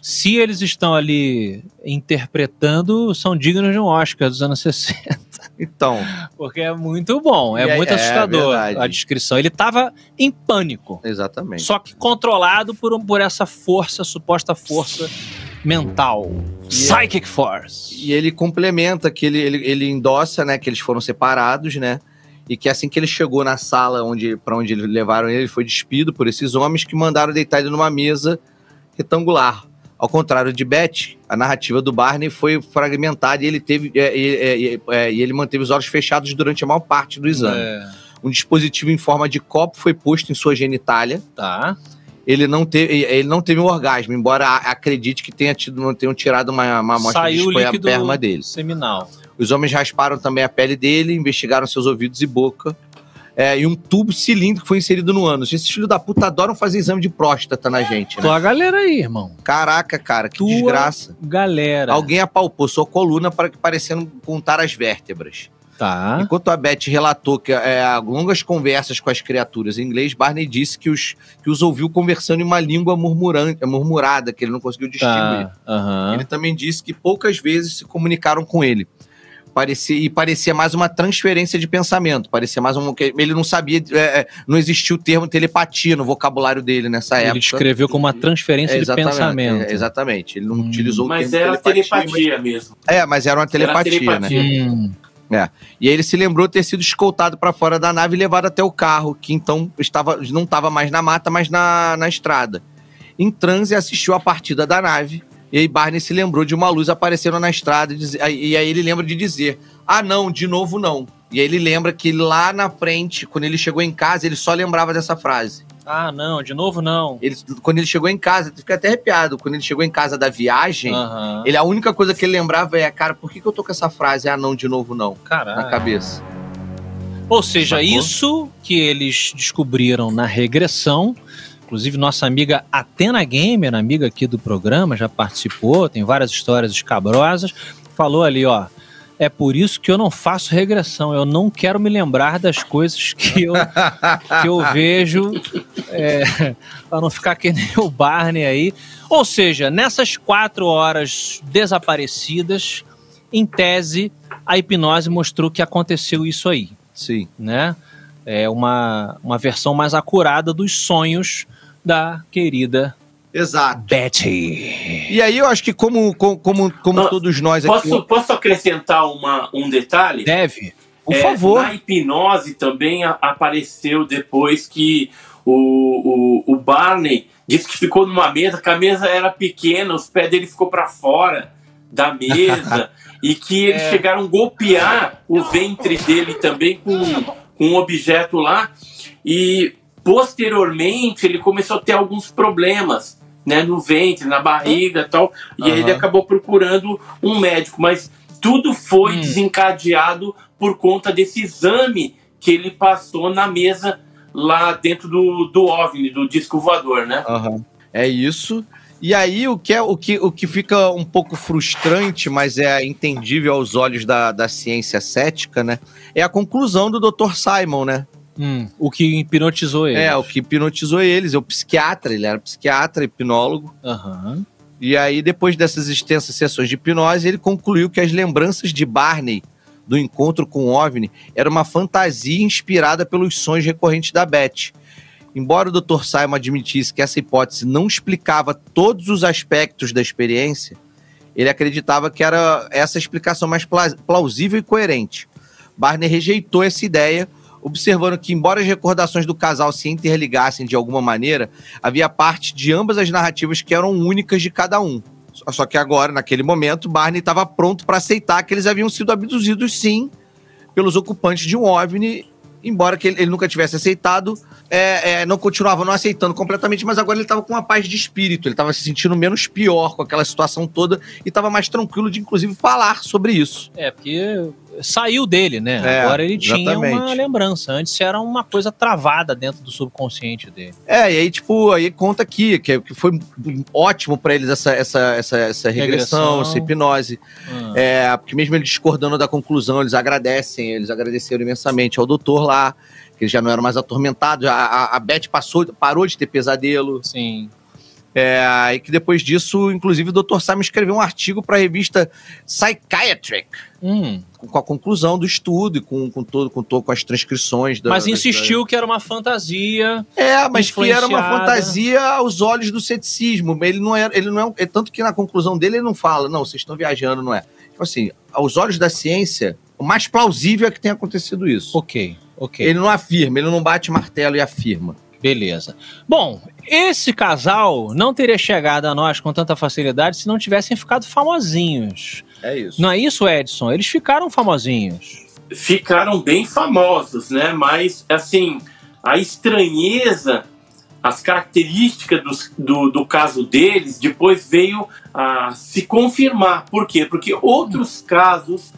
Se eles estão ali interpretando, são dignos de um Oscar dos anos 60. Então, Porque é muito bom, é E é- muito é assustador verdade. a descrição. Ele tava em pânico, exatamente. só que controlado por, um- por essa força, suposta força mental. Psychic Force. E ele complementa que ele, ele, ele endossa, né, que eles foram separados, né? E que assim que ele chegou na sala onde para onde levaram ele, ele foi despido por esses homens que mandaram deitar ele numa mesa retangular. Ao contrário de Beth, a narrativa do Barney foi fragmentada e ele teve é, é, é, ele manteve os olhos fechados durante a maior parte do exame. É, Um dispositivo em forma de copo foi posto em sua genitália. tá. Ele não teve, ele não teve um orgasmo, embora a- acredite que tenha tido, tenham tirado uma, uma amostra Saiu de líquido esperma dele. seminal. Os homens rasparam também a pele dele, investigaram seus ouvidos e boca. É, e um tubo cilíndrico foi inserido no ânus. Esses filhos da puta adoram fazer exame de próstata na gente, né? Tua galera aí, irmão. Caraca, cara, que Tua- desgraça. Galera. Alguém apalpou sua coluna para que parecendo contar as vértebras. Tá. Enquanto a Beth relatou que é, longas conversas com as criaturas em inglês, Barney disse que os, que os ouviu conversando em uma língua murmurante, murmurada, que ele não conseguiu distinguir. Tá. Aham. Ele também disse que poucas vezes se comunicaram com ele. Parecia, e parecia mais uma transferência de pensamento. Parecia mais um. que Ele não sabia. é, é, não existia o termo telepatia no vocabulário dele nessa Ele época. escreveu como uma transferência É, de pensamento. é, exatamente. Ele não Hum. utilizou o Mas termo era telepatia mesmo. mas- É, mas era uma telepatia, né? telepatia. Hum. E aí ele se lembrou ter sido escoltado para fora da nave e levado até o carro, que então estava, não estava mais na mata, mas na, na estrada. Em transe, assistiu a partida da nave. E aí Barney se lembrou de uma luz aparecendo na estrada. E, aí- ele lembra de dizer: Ah, não, de novo não. E aí ele lembra que lá na frente, quando ele chegou em casa, ele só lembrava dessa frase. Ah, não, de novo não. Ele, quando ele chegou em casa, fica até arrepiado. Quando ele chegou em casa da viagem, Aham. ele, a única coisa que ele lembrava é: Cara, por que, que eu tô com essa frase? Ah, não, de novo não. Caralho. Na cabeça. Ou seja, Sacou? isso que eles descobriram na regressão. Inclusive, nossa amiga Atena Gamer, amiga aqui do programa, já participou, tem várias histórias escabrosas. Falou ali, ó. É por isso que eu não faço regressão. Eu não quero me lembrar das coisas que eu, que eu vejo. É, para não ficar que nem o Barney aí. Ou seja, nessas quatro horas desaparecidas, em tese, a hipnose mostrou que aconteceu isso aí Sim. né? É uma, uma versão mais acurada dos sonhos da querida Exato. Betty. E aí eu acho que como, como, como, todos nós aqui... Posso, posso acrescentar uma, um detalhe? Deve. Por É, favor. Na hipnose também a- apareceu depois que o, o, o Barney disse que ficou numa mesa, que a mesa era pequena, os pés dele ficou para fora da mesa e que eles É. chegaram a golpear o ventre dele também com, com um objeto lá e posteriormente ele começou a ter alguns problemas né, no ventre, na barriga e tal, e aí ele acabou procurando um médico, mas tudo foi Hum. desencadeado por conta desse exame que ele passou na mesa lá dentro do, do OVNI, do disco voador, né? Aham. É isso. E aí o que, é, o, que, o que fica um pouco frustrante, mas é entendível aos olhos da, da ciência cética, né? É a conclusão do Dr. Simon, né? Hum, o que hipnotizou ele. É, o que hipnotizou eles. É o psiquiatra, ele era psiquiatra, hipnólogo. Aham. E aí, depois dessas extensas sessões de hipnose, ele concluiu que as lembranças de Barney do encontro com o OVNI era uma fantasia inspirada pelos sonhos recorrentes da Beth. embora o Dr. Simon admitisse que essa hipótese não explicava todos os aspectos da experiência, ele acreditava que era essa explicação mais pla- plausível e coerente. Barney rejeitou essa ideia, observando que, embora as recordações do casal se interligassem de alguma maneira, havia parte de ambas as narrativas que eram únicas de cada um. Só- que agora, naquele momento, Barney estava pronto para aceitar que eles haviam sido abduzidos, sim, pelos ocupantes de um OVNI, embora que ele, ele nunca tivesse aceitado, é, é, não continuava não aceitando completamente, mas agora ele estava com uma paz de espírito, ele estava se sentindo menos pior com aquela situação toda e estava mais tranquilo de, inclusive, falar sobre isso. É, porque saiu dele, né? É, Agora ele tinha uma exatamente. lembrança. Antes era uma coisa travada dentro do subconsciente dele. É, e aí, tipo, aí conta aqui que, que foi ótimo para eles essa, essa, essa, essa regressão, Regressão. essa hipnose. Ah. É, porque mesmo eles discordando da conclusão, eles agradecem, eles agradeceram imensamente ao doutor lá, que ele já não era mais atormentado, a, a, a Beth passou, parou de ter pesadelo. Sim. É, e que depois disso, inclusive, o Dr. Simon escreveu um artigo para a revista Psychiatric, Hum, com, a conclusão do estudo e com, com, todo, com, com as transcrições. da- mas da- insistiu que era uma fantasia. É, mas que era uma fantasia aos olhos do ceticismo. Ele não era, ele não é, é tanto que na conclusão dele ele não fala, não, vocês estão viajando, não é. Tipo assim, aos olhos da ciência, o mais plausível é que tenha acontecido isso. Ok, ok. Ele não afirma, ele não bate martelo e afirma. Beleza. Bom, esse casal não teria chegado a nós com tanta facilidade se não tivessem ficado famosinhos. É isso. Não é isso, Edson? Eles ficaram famosinhos. ficaram bem famosos, né? Mas, assim, a estranheza, as características dos- do, do caso deles, depois veio a se confirmar. Por quê? Porque outros casos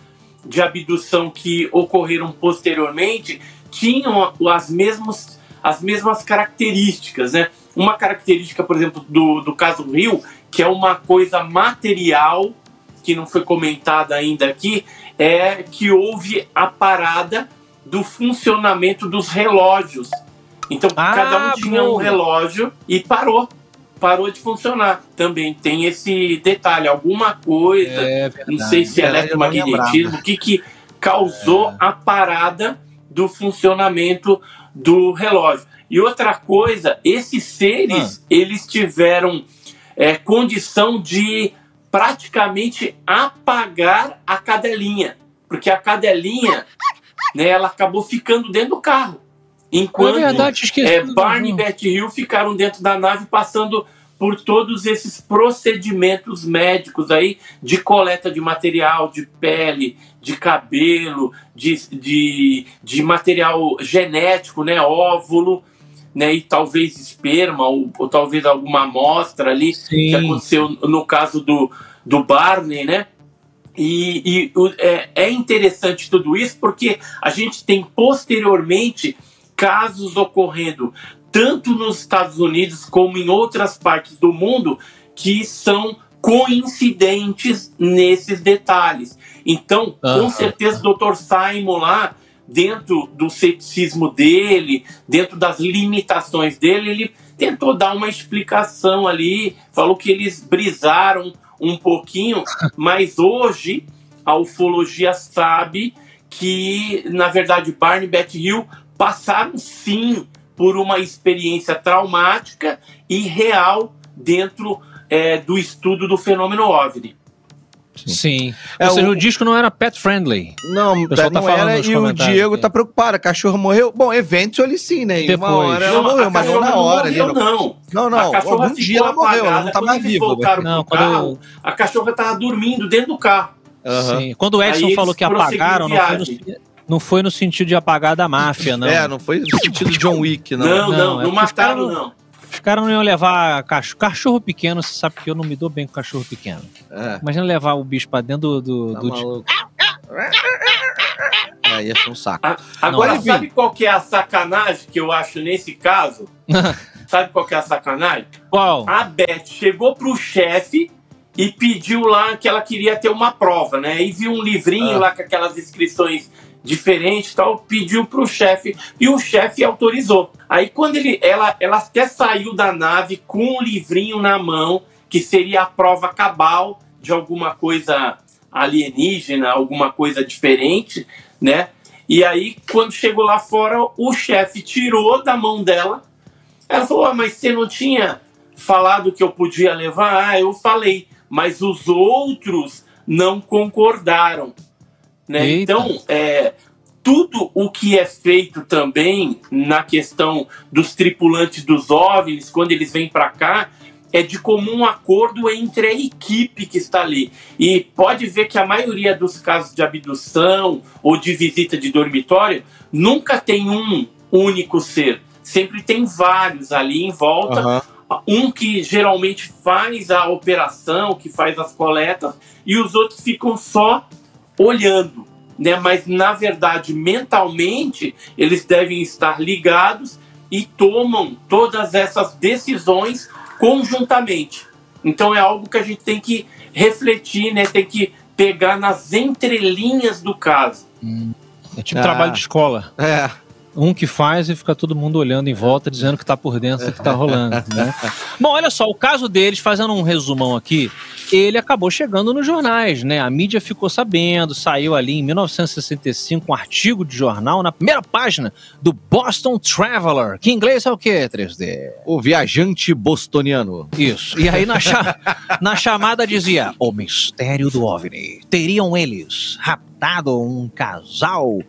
de abdução que ocorreram posteriormente tinham as mesmas, as mesmas características, né? Uma característica, por exemplo, do, do caso Rio, que é uma coisa material, que não foi comentada ainda aqui, é que houve a parada do funcionamento dos relógios. Então, Ah, cada um tinha um boa. relógio e parou. Parou de funcionar. Também tem esse detalhe. Alguma coisa, É não sei se é não eletromagnetismo, o que, que causou É. a parada do funcionamento do relógio. E outra coisa, esses seres, Ah. eles tiveram é, condição de praticamente apagar a cadelinha. Porque a cadelinha, né, ela acabou ficando dentro do carro. Enquanto é verdade, é, Barney e Beth Hill ficaram dentro da nave passando por todos esses procedimentos médicos aí de coleta de material, de pele, de cabelo, de, de, de material genético, né, óvulo, né, e talvez esperma ou, ou talvez alguma amostra ali que Sim. aconteceu no caso do, do Barney, né? E, e é, é interessante tudo isso porque a gente tem posteriormente casos ocorrendo tanto nos Estados Unidos como em outras partes do mundo que são coincidentes nesses detalhes. Então, com Aham. certeza, o Dr. Simon lá, dentro do ceticismo dele, dentro das limitações dele, ele tentou dar uma explicação ali, falou que eles brisaram um pouquinho, mas hoje a ufologia sabe que, na verdade, Barney e Beth Hill passaram sim por uma experiência traumática e real dentro é, do estudo do fenômeno OVNI. Sim. É, Ou seja, o- o disco não era pet friendly. Não, pessoal tá não falando era, e o Diego tá preocupado, a cachorra morreu. Bom, eventually sim, né? Em uma Depois. hora ela Não, morreu, mas não na hora. ali, morreu, não. não. Não, a cachorra Algum dia ficou ela morreu, ela não tá mais viva. voltaram Não, quando carro, a cachorra tava dormindo dentro do carro. Aham. Sim. Quando o Edson falou que apagaram, não foi, no, não foi no sentido de apagar da máfia, não. É, não foi no sentido de John Wick, não. Não, não, Não, não, é que mataram, não. Os caras não iam levar cachorro. Cachorro pequeno, você sabe que eu não me dou bem com cachorro pequeno. É, Imagina levar o bicho pra dentro do. do, tá do- maluco. Aí ia ser um saco. A- Agora, enfim. sabe qual que é a sacanagem que eu acho nesse caso? sabe qual que é a sacanagem? Qual? A Beth chegou pro chefe e pediu lá que ela queria ter uma prova, né? E viu um livrinho Ah. lá com aquelas inscrições diferentes e tal, pediu pro chefe e o chefe autorizou. Aí quando ele, ela, ela até saiu da nave com um livrinho na mão, que seria a prova cabal de alguma coisa alienígena, alguma coisa diferente, né? E aí quando chegou lá fora, o chefe tirou da mão dela Ela falou, ah, mas você não tinha falado que eu podia levar? Ah, eu falei, mas os outros não concordaram. Né? Então, é, tudo o que é feito também na questão dos tripulantes dos OVNIs, quando eles vêm para cá, é de comum acordo entre a equipe que está ali. E pode ver que a maioria dos casos de abdução ou de visita de dormitório nunca tem um único ser. Sempre tem vários ali em volta. Uhum. Um que geralmente faz a operação, que faz as coletas, e os outros ficam só olhando. Né? Mas, na verdade, mentalmente, eles devem estar ligados e tomam todas essas decisões conjuntamente. Então é algo que a gente tem que refletir, né? Tem que pegar nas entrelinhas do caso. Hum. É tipo ah. trabalho de escola. É um que faz e fica todo mundo olhando em volta, dizendo que está por dentro do que está rolando. Né? Bom, olha só, o caso deles, fazendo um resumão aqui, ele acabou chegando nos jornais, né? A mídia ficou sabendo, saiu ali em 1965 um artigo de jornal na primeira página do Boston Traveler, que em inglês é o quê, 3D? O viajante bostoniano. Isso. E aí na, cha na chamada dizia: O mistério do OVNI. Teriam eles raptado um casal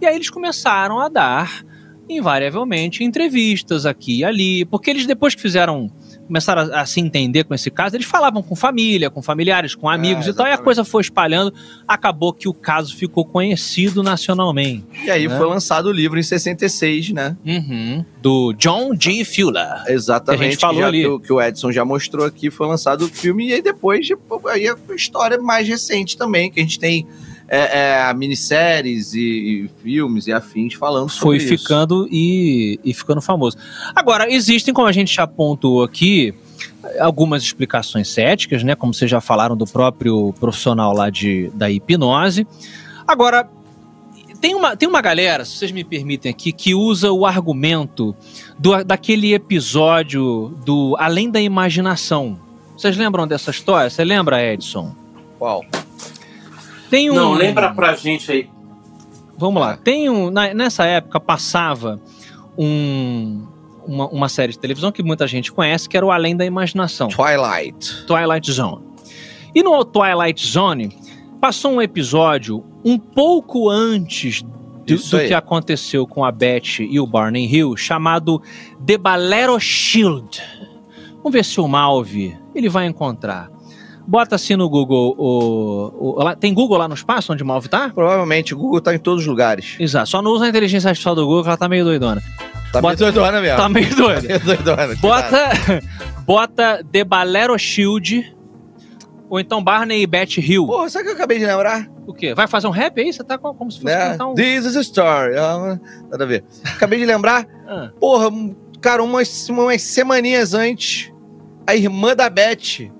e aí eles começaram a dar, invariavelmente, entrevistas aqui e ali, porque eles, depois que fizeram começaram a, a, se entender com esse caso, eles falavam com família, com familiares, com amigos é, e tal, e a coisa foi espalhando, acabou que o caso ficou conhecido nacionalmente. E aí né? foi lançado o livro em 66, né? Uhum, do John G. Fuller. Exatamente. Que a gente falou que, já, ali. Que, que, o Edson já mostrou aqui, foi lançado o filme, e aí depois, aí a história mais recente também, que a gente tem é, é, minisséries e, e, filmes e afins falando sobre Foi ficando e, e ficando famoso. Agora, existem, como a gente já apontou aqui, algumas explicações céticas, né? Como vocês já falaram do próprio profissional lá de, da hipnose. Agora, tem uma, tem uma galera, se vocês me permitem aqui, que usa o argumento do, daquele episódio do Além da Imaginação. Vocês lembram dessa história? Você lembra, Edson? Qual? Tem um... Não, lembra pra gente aí. Vamos lá. Tem um. Nessa época passava um, uma, uma, série de televisão que muita gente conhece, que era o Além da Imaginação. Twilight. Twilight Zone. E no Twilight Zone passou um episódio um pouco antes do, do que aconteceu com a Beth e o Barney Hill, chamado The Balero Shield. Vamos ver se o Malve ele vai encontrar. Bota assim no Google. O, o, lá, tem Google lá no espaço onde o Malve tá? Provavelmente, o Google tá em todos os lugares. Exato, só não usa a inteligência artificial do Google, que ela tá meio doidona. Tá bota, meio doidona mesmo. Tá meio doida. Tá meio doidona. Bota, bota The Balero Shield. Ou então Barney e Beth Hill. Porra, sabe o que eu acabei de lembrar? O quê? Vai fazer um rap aí? Você tá como se fosse né? um... This is a story. Ah, nada a ver. Acabei de lembrar. Ah. Porra, cara, umas, umas semaninhas antes, a irmã da Beth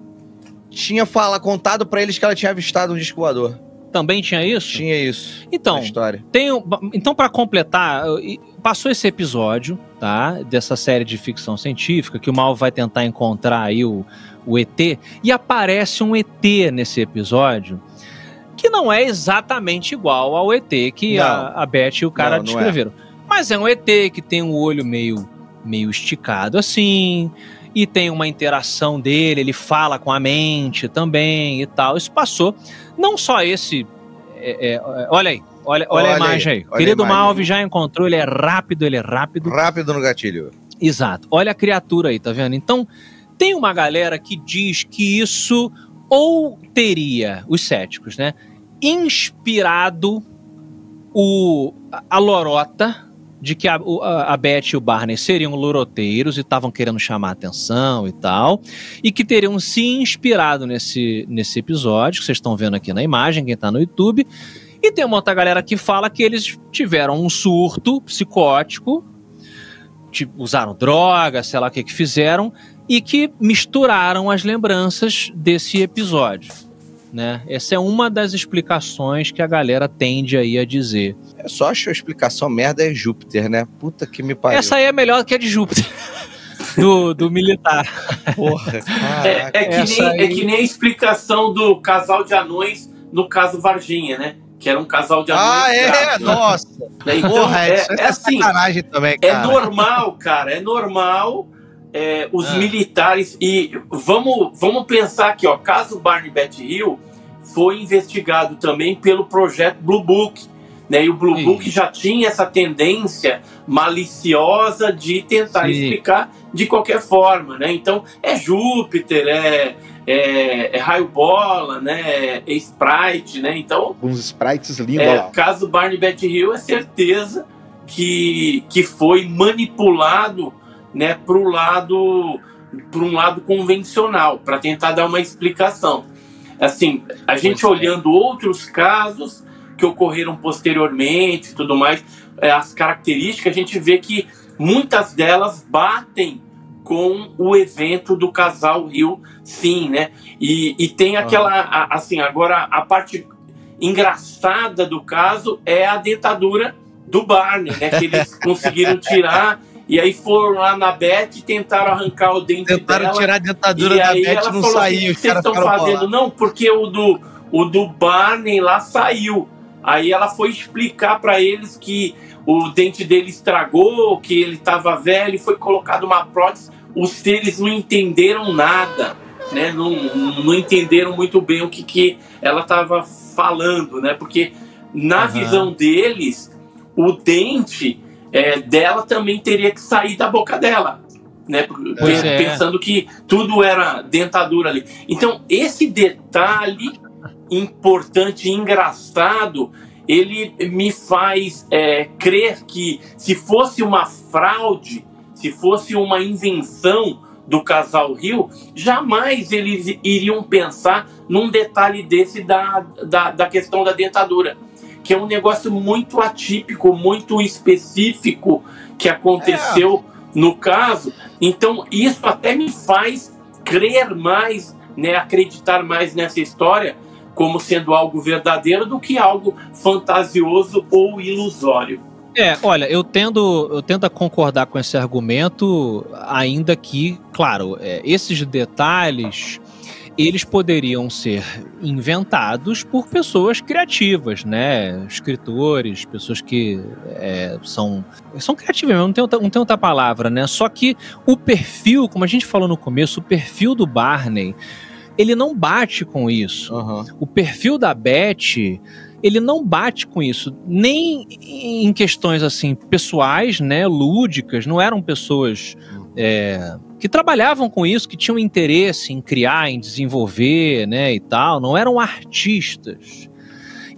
tinha fala, contado para eles que ela tinha avistado um disco voador. Também tinha isso? Tinha isso. Então, história. Tem, então para completar, passou esse episódio, tá? Dessa série de ficção científica que o Mal vai tentar encontrar aí o, o ET e aparece um ET nesse episódio que não é exatamente igual ao ET que a, a Beth e o cara não, não descreveram. É. Mas é um ET que tem um olho meio meio esticado assim, e tem uma interação dele, ele fala com a mente também e tal. Isso passou. Não só esse. É, é, olha aí, olha, olha, olha a imagem aí. aí. Querido Malve já encontrou, ele é rápido, ele é rápido. Rápido no gatilho. Exato. Olha a criatura aí, tá vendo? Então, tem uma galera que diz que isso ou teria, os céticos, né? Inspirado o, a lorota de que a, a, a Beth e o Barney seriam loroteiros e estavam querendo chamar atenção e tal, e que teriam se inspirado nesse, nesse episódio, que vocês estão vendo aqui na imagem, quem está no YouTube. E tem uma outra galera que fala que eles tiveram um surto psicótico, usaram droga, sei lá o que que fizeram, e que misturaram as lembranças desse episódio. Né? Essa é uma das explicações que a galera tende aí a dizer. É só acho a explicação merda é Júpiter, né? Puta que me pariu. Essa aí é melhor que a de Júpiter. do, do militar. Porra. É, é, que nem, é que nem a explicação do casal de anões no caso Varginha, né? que era um casal de Ah, anões é? grávidos, né? Nossa. Então, Porra, é, isso é assim, também, é normal, cara, é normal é, os Ah. militares. E vamos, vamos pensar aqui, ó. Caso Barney Bat Hill foi investigado também pelo projeto Blue Book. Né, e o Blue Sim. Book já tinha essa tendência maliciosa de tentar Sim. explicar de qualquer forma, né? Então é Júpiter, é, é, é raio bola, né? É Sprite, né? Então Alguns sprites lindos é, lá. caso Barney Bat Hill, é certeza que, que foi manipulado né, para lado para um lado convencional, para tentar dar uma explicação. Assim, a gente olhando outros casos que ocorreram posteriormente tudo mais, é, as características, a gente vê que muitas delas batem com o evento do casal Rio, sim, né? E, e tem aquela, a- assim, agora a parte engraçada do caso é a dentadura do Barney, né? Que eles conseguiram tirar e aí foram lá na Beth e tentaram arrancar o dente Tentaram dela. tirar a dentadura e da Beth ela não falou assim, saiu. o que vocês estão fazendo? bolados. Não, porque o do, o do Barney lá saiu. Aí ela foi explicar para eles que o dente dele estragou, que ele estava velho, e foi colocado uma prótese. Os seres não entenderam nada, né? Não, não entenderam muito bem o que, que ela estava falando, né? Porque na Aham. visão deles, o dente é, dela também teria que sair da boca dela. Né, Pois é. pensando que tudo era dentadura ali. Então, esse detalhe importante e engraçado, ele me faz é, crer que se fosse uma fraude, se fosse uma invenção do casal Rio, jamais eles iriam pensar num detalhe desse da, da, da questão da dentadura. Que é um negócio muito atípico, muito específico que aconteceu no caso. Então, isso até me faz crer mais, né, acreditar mais nessa história como sendo algo verdadeiro do que algo fantasioso ou ilusório. É, olha, eu tendo, eu tento a concordar com esse argumento, ainda que, claro, é, esses detalhes eles poderiam ser inventados por pessoas criativas, né? Escritores, pessoas que é, são são criativas, mesmo, não tem, outra, não tem outra palavra, né? Só que o perfil, como a gente falou no começo, o perfil do Barney, ele não bate com isso Aham. o perfil da Beth ele não bate com isso nem em questões assim pessoais né lúdicas não eram pessoas é, que trabalhavam com isso que tinham interesse em criar em desenvolver né e tal não eram artistas.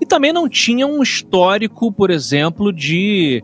E também não tinham um histórico por exemplo de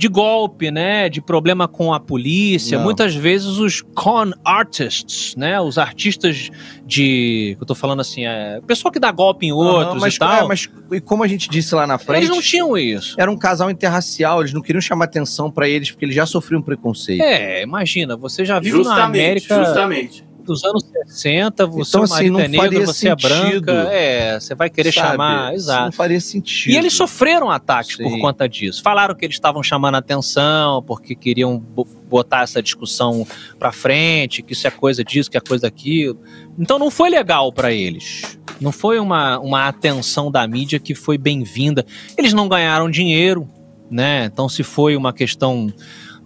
de golpe, né, de problema com a polícia, Não. muitas vezes os con artists, né, os artistas de, eu tô falando assim, é, pessoa que dá golpe em outros Aham, mas, e tal, é, mas e como a gente disse lá na frente, eles não tinham isso. era um casal interracial, eles não queriam chamar atenção pra eles porque eles já sofriam preconceito. É, imagina, você já vive na Justamente, América justamente. Dos anos 60, você Então, o assim, marido não é negro, você é sentido, branca, é, você vai querer Sabe? chamar, Isso exato. Não faria sentido. E eles sofreram ataques Sim. por conta disso. Falaram que eles estavam chamando a atenção porque queriam bo- botar essa discussão pra frente, que isso é coisa disso, que é coisa daquilo. Então não foi legal pra eles. Não foi uma, uma atenção da mídia que foi bem-vinda. Eles não ganharam dinheiro, né? Então se foi uma questão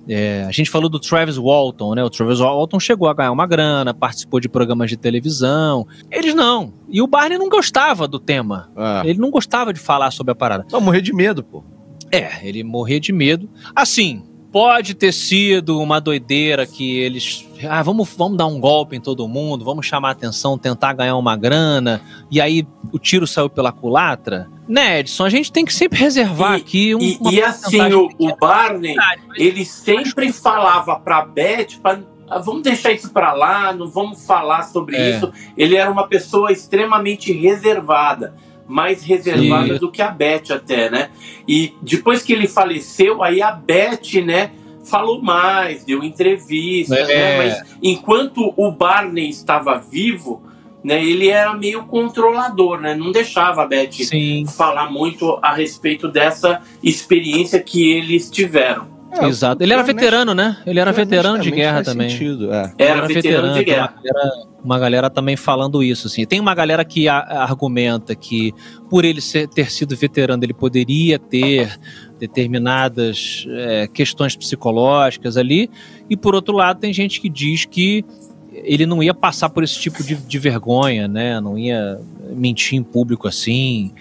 é, a gente falou do Travis Walton, né? O Travis Walton chegou a ganhar uma grana, participou de programas de televisão. Eles não. E o Barney não gostava do tema. Ah. Ele não gostava de falar sobre a parada. Não, morrer de medo, pô. É, ele morria de medo. Assim, pode ter sido uma doideira que eles. Ah, vamos, vamos dar um golpe em todo mundo, vamos chamar a atenção, tentar ganhar uma grana, e aí o tiro saiu pela culatra. Né, Edson? A gente tem que sempre reservar E- aqui um, E, e assim, o, pequena o Barney, ele sempre falava pra Beth, pra, "Ah, vamos deixar isso pra lá, não vamos falar sobre É. isso. Ele era uma pessoa extremamente reservada, mais reservada Isso. do que a Beth até, né? E depois que ele faleceu, aí a Beth, né, falou mais, deu entrevista, É. né? Mas enquanto o Barney estava vivo, né, ele era meio controlador, né? Não deixava a Beth Sim. falar muito a respeito dessa experiência que eles tiveram. É, Exato. Ele era veterano, né? Ele era veterano de guerra faz também. Sentido, é. Era veterano de guerra. Uma galera, uma galera também falando isso, assim. Tem uma galera que a- argumenta que por ele ser- ter sido veterano, ele poderia ter determinadas é, questões psicológicas ali. E por outro lado, tem gente que diz que ele não ia passar por esse tipo de, de vergonha, né? Não ia mentir em público assim.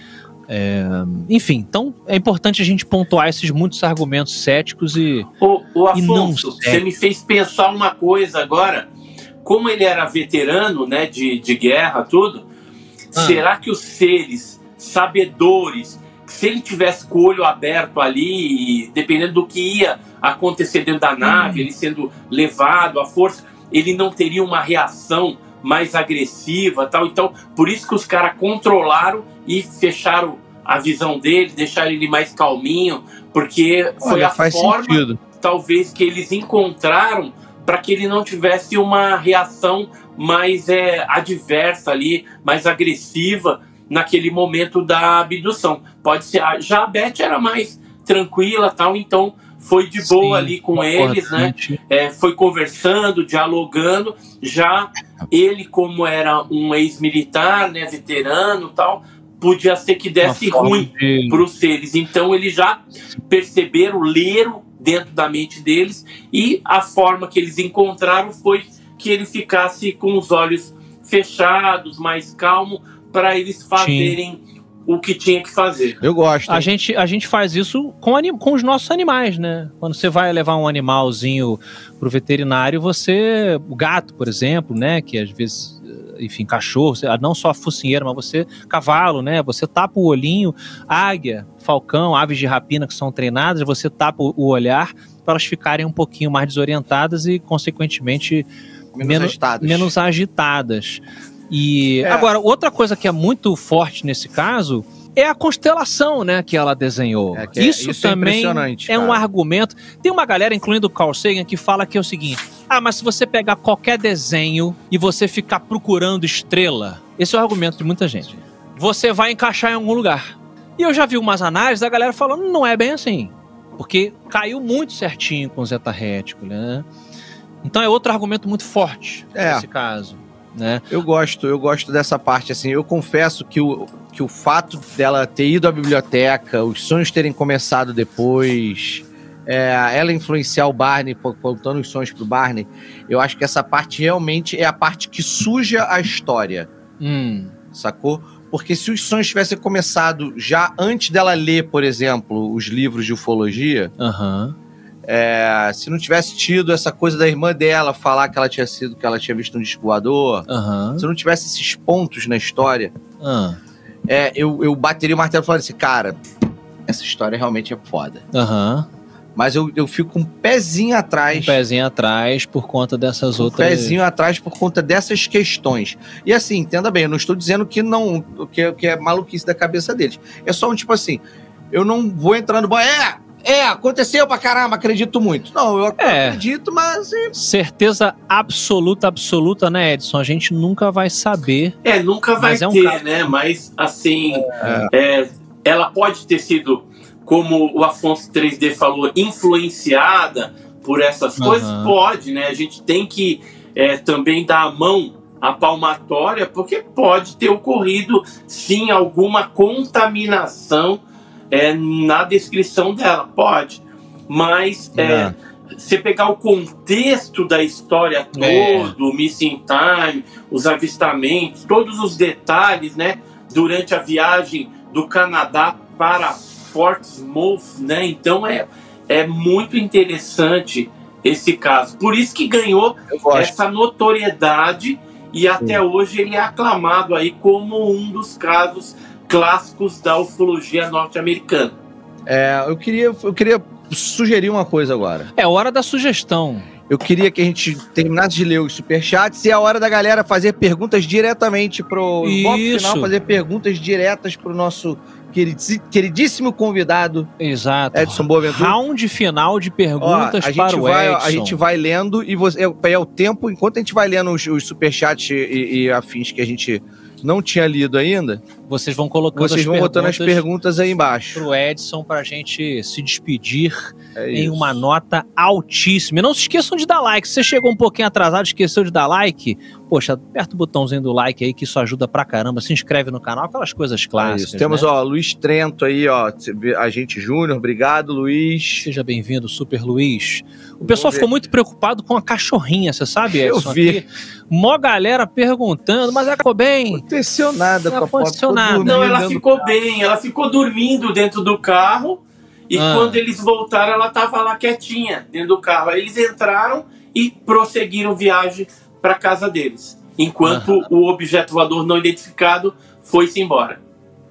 É, enfim, então é importante a gente pontuar esses muitos argumentos céticos e E não Afonso, segue. você me fez pensar uma coisa agora. Como ele era veterano, né, de, de guerra, tudo, Ah. será que os seres sabedores, se ele tivesse com o olho aberto ali, e dependendo do que ia acontecer dentro da nave, Hum. ele sendo levado à força, ele não teria uma reação mais agressiva, tal. Então, por isso que os caras controlaram e fecharam a visão dele, deixaram ele mais calminho, porque foi Olha, a forma sentido. talvez que eles encontraram para que ele não tivesse uma reação mais é, adversa ali, mais agressiva naquele momento da abdução. Pode ser. a- Já a Beth era mais tranquila, tal, então foi de boa Sim, ali com eles, né? É, foi conversando, dialogando. Já ele, como era um ex-militar, né, veterano, tal, podia ser que desse ruim para os seres. Então eles já perceberam, leram dentro da mente deles e a forma que eles encontraram foi que ele ficasse com os olhos fechados, mais calmo, para eles fazerem o que tinha que fazer. Eu gosto. A gente, a gente faz isso com, anim- com os nossos animais, né? Quando você vai levar um animalzinho pro veterinário, você. O gato, por exemplo, né? Que às vezes. eh, Enfim, cachorro, você- não só focinheiro, mas você. Cavalo, né? Você tapa o olhinho, águia, falcão, aves de rapina que são treinadas, você tapa o olhar para elas ficarem um pouquinho mais desorientadas e, consequentemente, menos- agitados. menos agitadas. E É. agora, outra coisa que é muito forte nesse caso é a constelação, né, que ela desenhou. É, que é- isso, isso é também impressionante, é um argumento. Tem uma galera, incluindo o Carl Sagan, que fala que é o seguinte: ah, mas se você pegar qualquer desenho e você ficar procurando estrela, esse é o argumento de muita gente. Você vai encaixar em algum lugar. E eu já vi umas análises da galera falando, não é bem assim. Porque caiu muito certinho com o Zeta Rético, né? Então é outro argumento muito forte É. nesse caso, né? Eu gosto, eu gosto dessa parte, assim, eu confesso que o, que o fato dela ter ido à biblioteca, os sonhos terem começado depois, é, ela influenciar o Barney, co- contando os sonhos pro Barney, eu acho que essa parte realmente é a parte que suja a história, Hum, sacou? Porque se os sonhos tivessem começado já antes dela ler, por exemplo, os livros de ufologia, aham. É, se não tivesse tido essa coisa da irmã dela falar que ela tinha sido, que ela tinha visto um disco Aham. se não tivesse esses pontos na história, ah, é, eu, eu bateria o martelo e falaria assim, cara, essa história realmente é foda. Aham. Mas eu, eu fico um pezinho Um atrás. pezinho atrás por conta dessas um outras. pezinho atrás por conta dessas questões. E assim, entenda bem, eu não estou dizendo que não, que, que é maluquice da cabeça deles. É só um tipo assim, eu não vou entrar no banho. É, é, aconteceu pra caramba, acredito muito. Não, eu É. acredito, mas assim, Certeza absoluta, absoluta, né, Edson? A gente nunca vai saber. É, nunca vai Mas é um ter, né? Mas, assim, é, ela pode ter sido, como o Afonso 3D falou, influenciada por essas Aham. coisas? Pode, né? A gente tem que é, também dar a mão à palmatória, porque pode ter ocorrido, sim, alguma contaminação é, na descrição dela. Pode. Mas é, É. você pegar o contexto da história É. todo, o missing time, os avistamentos, todos os detalhes, né? Durante a viagem do Canadá para Portsmouth, né? Então é, é muito interessante esse caso. Por isso que ganhou essa notoriedade e até hoje ele é aclamado aí como um dos casos clássicos da ufologia norte-americana. É, eu queria, eu queria sugerir uma coisa agora. É hora da sugestão. Eu queria que a gente terminasse de ler os superchats e é a hora da galera fazer perguntas diretamente pro bloco Isso. final, fazer perguntas diretas pro nosso queridíssimo convidado Exato. Edson Boaventura. Round final de Ó, perguntas a gente para o vai, Edson. a gente vai lendo e você é, é o tempo enquanto a gente vai lendo os, os superchats e, e afins que a gente não tinha lido ainda, Vocês vão colocando vocês as vão botando as perguntas aí embaixo. pro Edson pra gente se despedir É em uma nota altíssima. E não se esqueçam de dar like. Se você chegou um pouquinho atrasado, esqueceu de dar like, poxa, aperta o botãozinho do like aí que isso ajuda pra caramba. Se inscreve no canal, aquelas coisas É clássicas. isso. Temos, né? ó, Luiz Trento aí, ó, agente Júnior, obrigado, Luiz. Seja bem-vindo, Super Luiz. O pessoal ficou muito preocupado com a cachorrinha, você sabe, Eu Edson? vi. Aqui, mó galera perguntando, mas ela ficou bem. Aconteceu nada Não com a dormindo Não, ela ficou bem, ela ficou dormindo dentro do carro e Ah. quando eles voltaram ela estava lá quietinha dentro do carro. Aí eles entraram e prosseguiram viagem para casa deles, enquanto o objeto voador não identificado foi-se embora.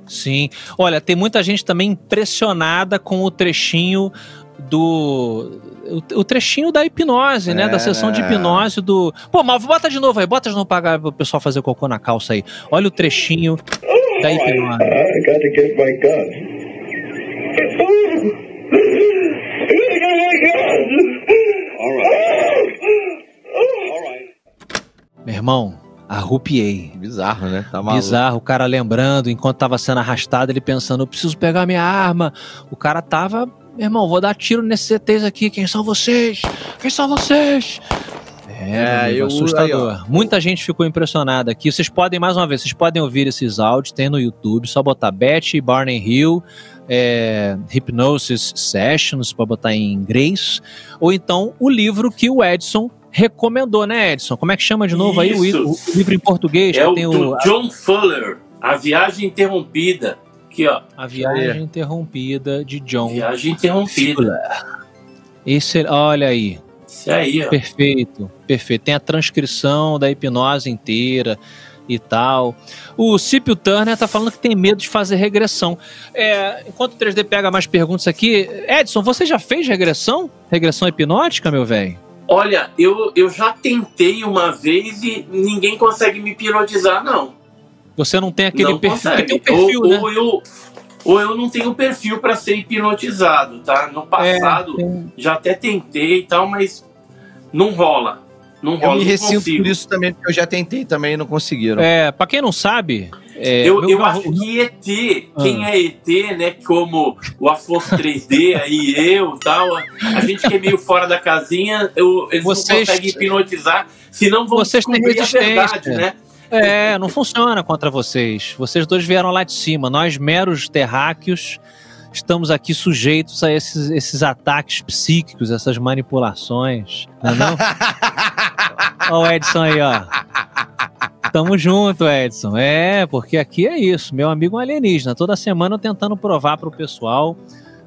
Sim. Olha, tem muita gente também impressionada com o trechinho do. O, o trechinho da hipnose, né? É, Da sessão de né? hipnose do. Pô, mas bota de novo aí, bota de novo pra o pessoal fazer cocô na calça aí. Olha o trechinho da hipnose. I got to get my gun. All right. All right. Meu irmão, arrupiei. Bizarro, né? Tá maluco. Bizarro, o cara lembrando, enquanto tava sendo arrastado, ele pensando, eu preciso pegar minha arma. O cara tava, meu irmão, vou dar tiro nesses ETs aqui, quem são vocês? Quem são vocês? É, É, eu- assustador. Muita gente ficou impressionada aqui. Vocês podem, mais uma vez, vocês podem ouvir esses áudios, tem no YouTube, só botar Betty Barney Hill, é, Hypnosis Sessions, para botar em inglês, ou então o livro que o Edson recomendou, né, Edson? Como é que chama de novo aí o, Isso. o livro em português? É que o tem do o, John Fuller, A Viagem Interrompida. Aqui, ó, A Viagem Interrompida de John. Viagem Interrompida. Esse, olha aí, Isso aí, ó. perfeito, perfeito. Tem a transcrição da hipnose inteira e tal. O Cipio Turner tá falando que tem medo de fazer regressão. É, enquanto o 3D pega mais perguntas aqui, Edson, você já fez regressão? Regressão hipnótica, meu velho? Olha, eu, eu já tentei uma vez e ninguém consegue me hipnotizar, não. Você não tem aquele não perfil, tem um perfil, ou, né? ou eu, ou eu não tenho perfil para ser hipnotizado, tá? No passado, tem- já até tentei e tal, mas não rola. Não rola, Eu me ressinto consigo. por isso também, porque eu já tentei também e não conseguiram. É, pra quem não sabe, é, Eu, eu acho que ET, Ah. quem é ET, né, como o Afonso 3D, aí eu tal, a gente que é meio fora da casinha, eu, eles Vocês- não conseguem hipnotizar, senão vão Vocês têm descobrir a verdade, né? É, não funciona contra vocês. Vocês dois vieram lá de cima. Nós, meros terráqueos, estamos aqui sujeitos a esses, esses ataques psíquicos, essas manipulações. Não é não? Ó o Edson aí, ó. Tamo junto, Edson. É, porque aqui é isso. Meu amigo é um alienígena. Toda semana eu tentando provar pro pessoal.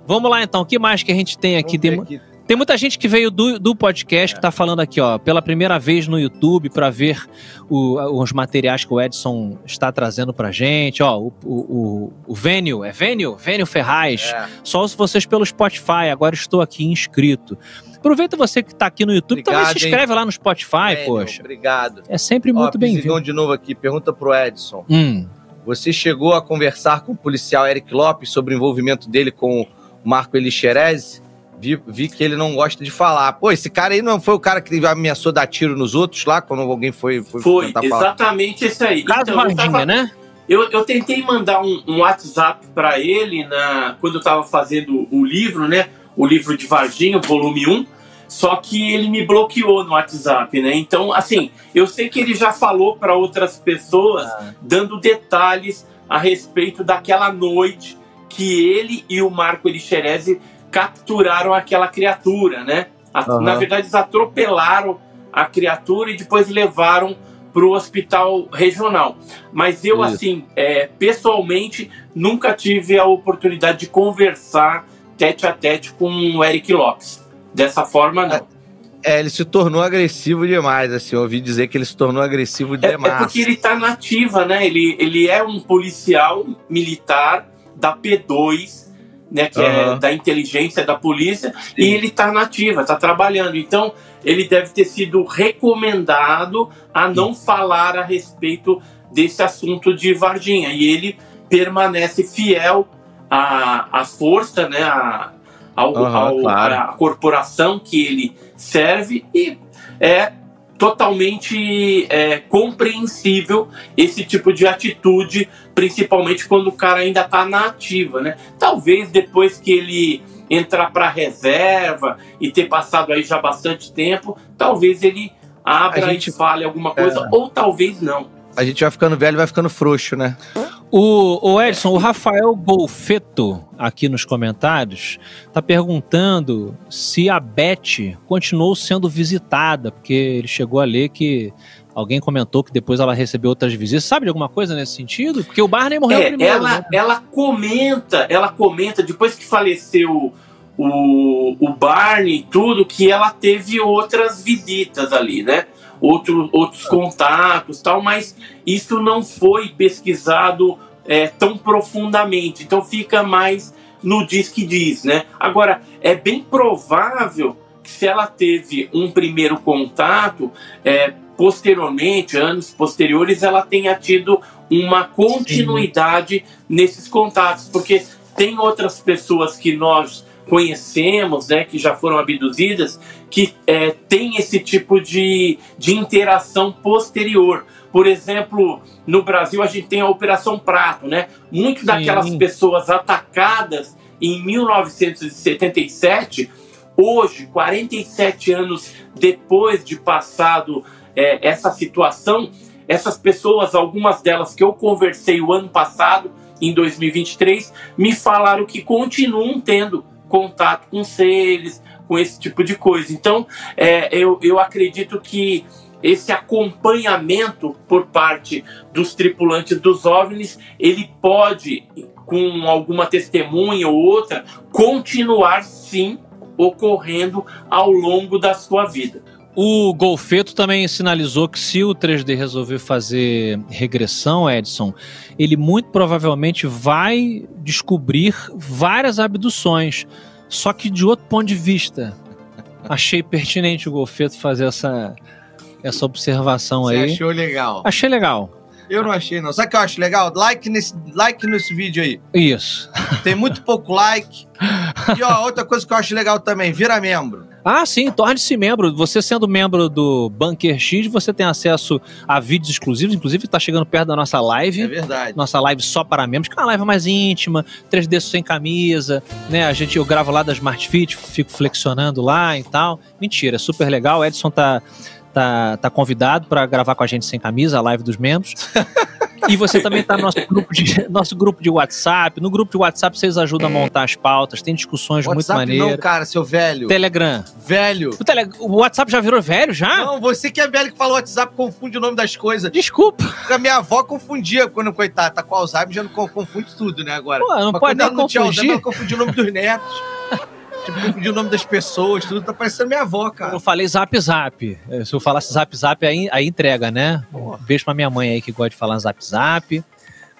Vamos lá então, o que mais que a gente tem aqui? Vamos Tem, aqui. Tem muita gente que veio do, do podcast que tá falando aqui, ó, pela primeira vez no YouTube para ver o- os materiais que o Edson está trazendo pra gente. Ó, o, o, o, Vênio, é Vênio? Vênio Ferraz. É. Só ouço vocês pelo Spotify, agora estou aqui inscrito. Aproveita você que tá aqui no YouTube, também Obrigado, se inscreve lá no Spotify, Daniel, poxa. Obrigado. É sempre muito bem-vindo. De novo aqui, pergunta pro Edson. Hum, Você chegou a conversar com o policial Eric Lopes sobre o envolvimento dele com o Marco Elixerez? Vi, vi que ele não gosta de falar. Pô, esse cara aí não foi o cara que ameaçou dar tiro nos outros lá, quando alguém foi, foi, Foi tentar falar? exatamente esse aí. caso Então, eu, Varginha, tava- né? eu, eu tentei mandar um, um WhatsApp para ele na, quando eu estava fazendo o livro, né? O livro de Varginha, volume 1. Só que ele me bloqueou no WhatsApp, né? Então, assim, eu sei que ele já falou para outras pessoas, dando detalhes a respeito daquela noite que ele e o Marco Elixerese capturaram aquela criatura, né? Aham. Na verdade, eles atropelaram a criatura e depois levaram para o hospital regional. Mas eu, Isso. assim, é, pessoalmente, nunca tive a oportunidade de conversar tete a tete com o Eric Lopes. Dessa forma, não. É, ele se tornou agressivo demais, assim. Eu ouvi dizer que ele se tornou agressivo É, é demais. porque ele está nativa, né? Ele, ele é um policial militar da P2, né? Que é Aham. da inteligência da polícia, e ele está nativa, está trabalhando. Então, ele deve ter sido recomendado a não falar a respeito desse assunto de Varginha. E ele permanece fiel à, à força, né? À, ao, Aham, ao- claro. à corporação que ele serve e é totalmente é, compreensível esse tipo de atitude, principalmente quando o cara ainda está na ativa, né? Talvez depois que ele entrar para reserva e ter passado aí já bastante tempo, talvez ele abra gente, e fale alguma coisa, é. ou talvez não. A gente vai ficando velho, vai ficando frouxo, né? O, o Edson, o Rafael Golfeto, aqui nos comentários, tá perguntando se a Beth continuou sendo visitada, porque ele chegou a ler que alguém comentou que depois ela recebeu outras visitas. Sabe de alguma coisa nesse sentido? Porque o Barney morreu é, primeiro. Ela, né? ela comenta, ela comenta, depois que faleceu o, o Barney e tudo, que ela teve outras visitas ali, né? Outro, outros contatos tal, mas isso não foi pesquisado é, tão profundamente. Então fica mais no diz que diz, né? Agora, é bem provável que se ela teve um primeiro contato, é, posteriormente, anos posteriores, ela tenha tido uma continuidade Sim. nesses contatos, porque tem outras pessoas que nós conhecemos, né, que já foram abduzidas, que é, tem esse tipo de, de interação posterior. Por exemplo, no Brasil a gente tem a Operação Prato, né? Muitas daquelas pessoas atacadas em 1977, hoje, 47 anos depois de passado é, essa situação, essas pessoas, algumas delas que eu conversei o ano passado, em 2023, me falaram que continuam tendo contato com seres, com esse tipo de coisa. Então, é, eu, eu acredito que esse acompanhamento por parte dos tripulantes dos OVNIs, ele pode, com alguma testemunha ou outra, continuar sim ocorrendo ao longo da sua vida. O Golfeto também sinalizou que se o 3D resolver fazer regressão, Edson, ele muito provavelmente vai descobrir várias abduções, só que de outro ponto de vista. Achei pertinente o Golfeto fazer essa, essa observação Você aí. achou legal? Achei legal. Eu não achei, não. Sabe o que eu acho legal? Like nesse, like nesse vídeo aí. Isso. Tem muito pouco like. E ó, outra coisa que eu acho legal também, vira membro. Ah, sim, torne-se membro. Você sendo membro do Bunker X, você tem acesso a vídeos exclusivos. Inclusive, está chegando perto da nossa live. É verdade. Nossa live só para membros, que é uma live mais íntima, 3D sem camisa, né? A gente, eu gravo lá da Smart Fit, fico flexionando lá e tal. Mentira, é super legal. O Edson tá tá, tá convidado para gravar com a gente sem camisa, a live dos membros. E você também está no nosso grupo, de, nosso grupo de WhatsApp. No grupo de WhatsApp vocês ajudam a montar as pautas, tem discussões WhatsApp muito maneiras. Não, cara, seu velho. Telegram. Velho. O, tele, o, WhatsApp já virou velho já? Não, você que é velho que fala WhatsApp confunde o nome das coisas. Desculpa. A minha avó confundia quando, coitada, tá com Alzheimer, já não confunde tudo, né, agora. Pô, não Mas pode nem confundir. Alzheimer, ela confundia o nome dos netos. Tipo, confundir o nome das pessoas, tudo tá parecendo minha avó, cara. Eu falei zap zap. Se eu falasse zap zap, aí, aí entrega, né? Porra. Beijo pra minha mãe aí que gosta de falar zap zap.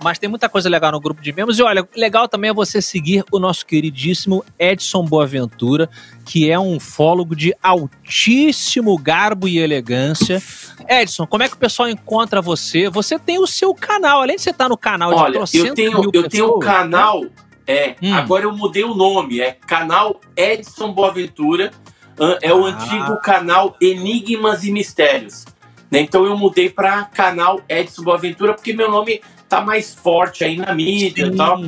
Mas tem muita coisa legal no grupo de membros. E olha, legal também é você seguir o nosso queridíssimo Edson Boaventura, que é um fólogo de altíssimo garbo e elegância. Edson, como é que o pessoal encontra você? Você tem o seu canal, além de você estar no canal de Olha, eu tenho, eu tenho o canal, é, hum. agora eu mudei o nome, é canal Edson Boaventura. É o ah. antigo canal Enigmas e Mistérios. Né? Então eu mudei para canal Edson Boaventura, porque meu nome tá mais forte aí na mídia sim, e tal.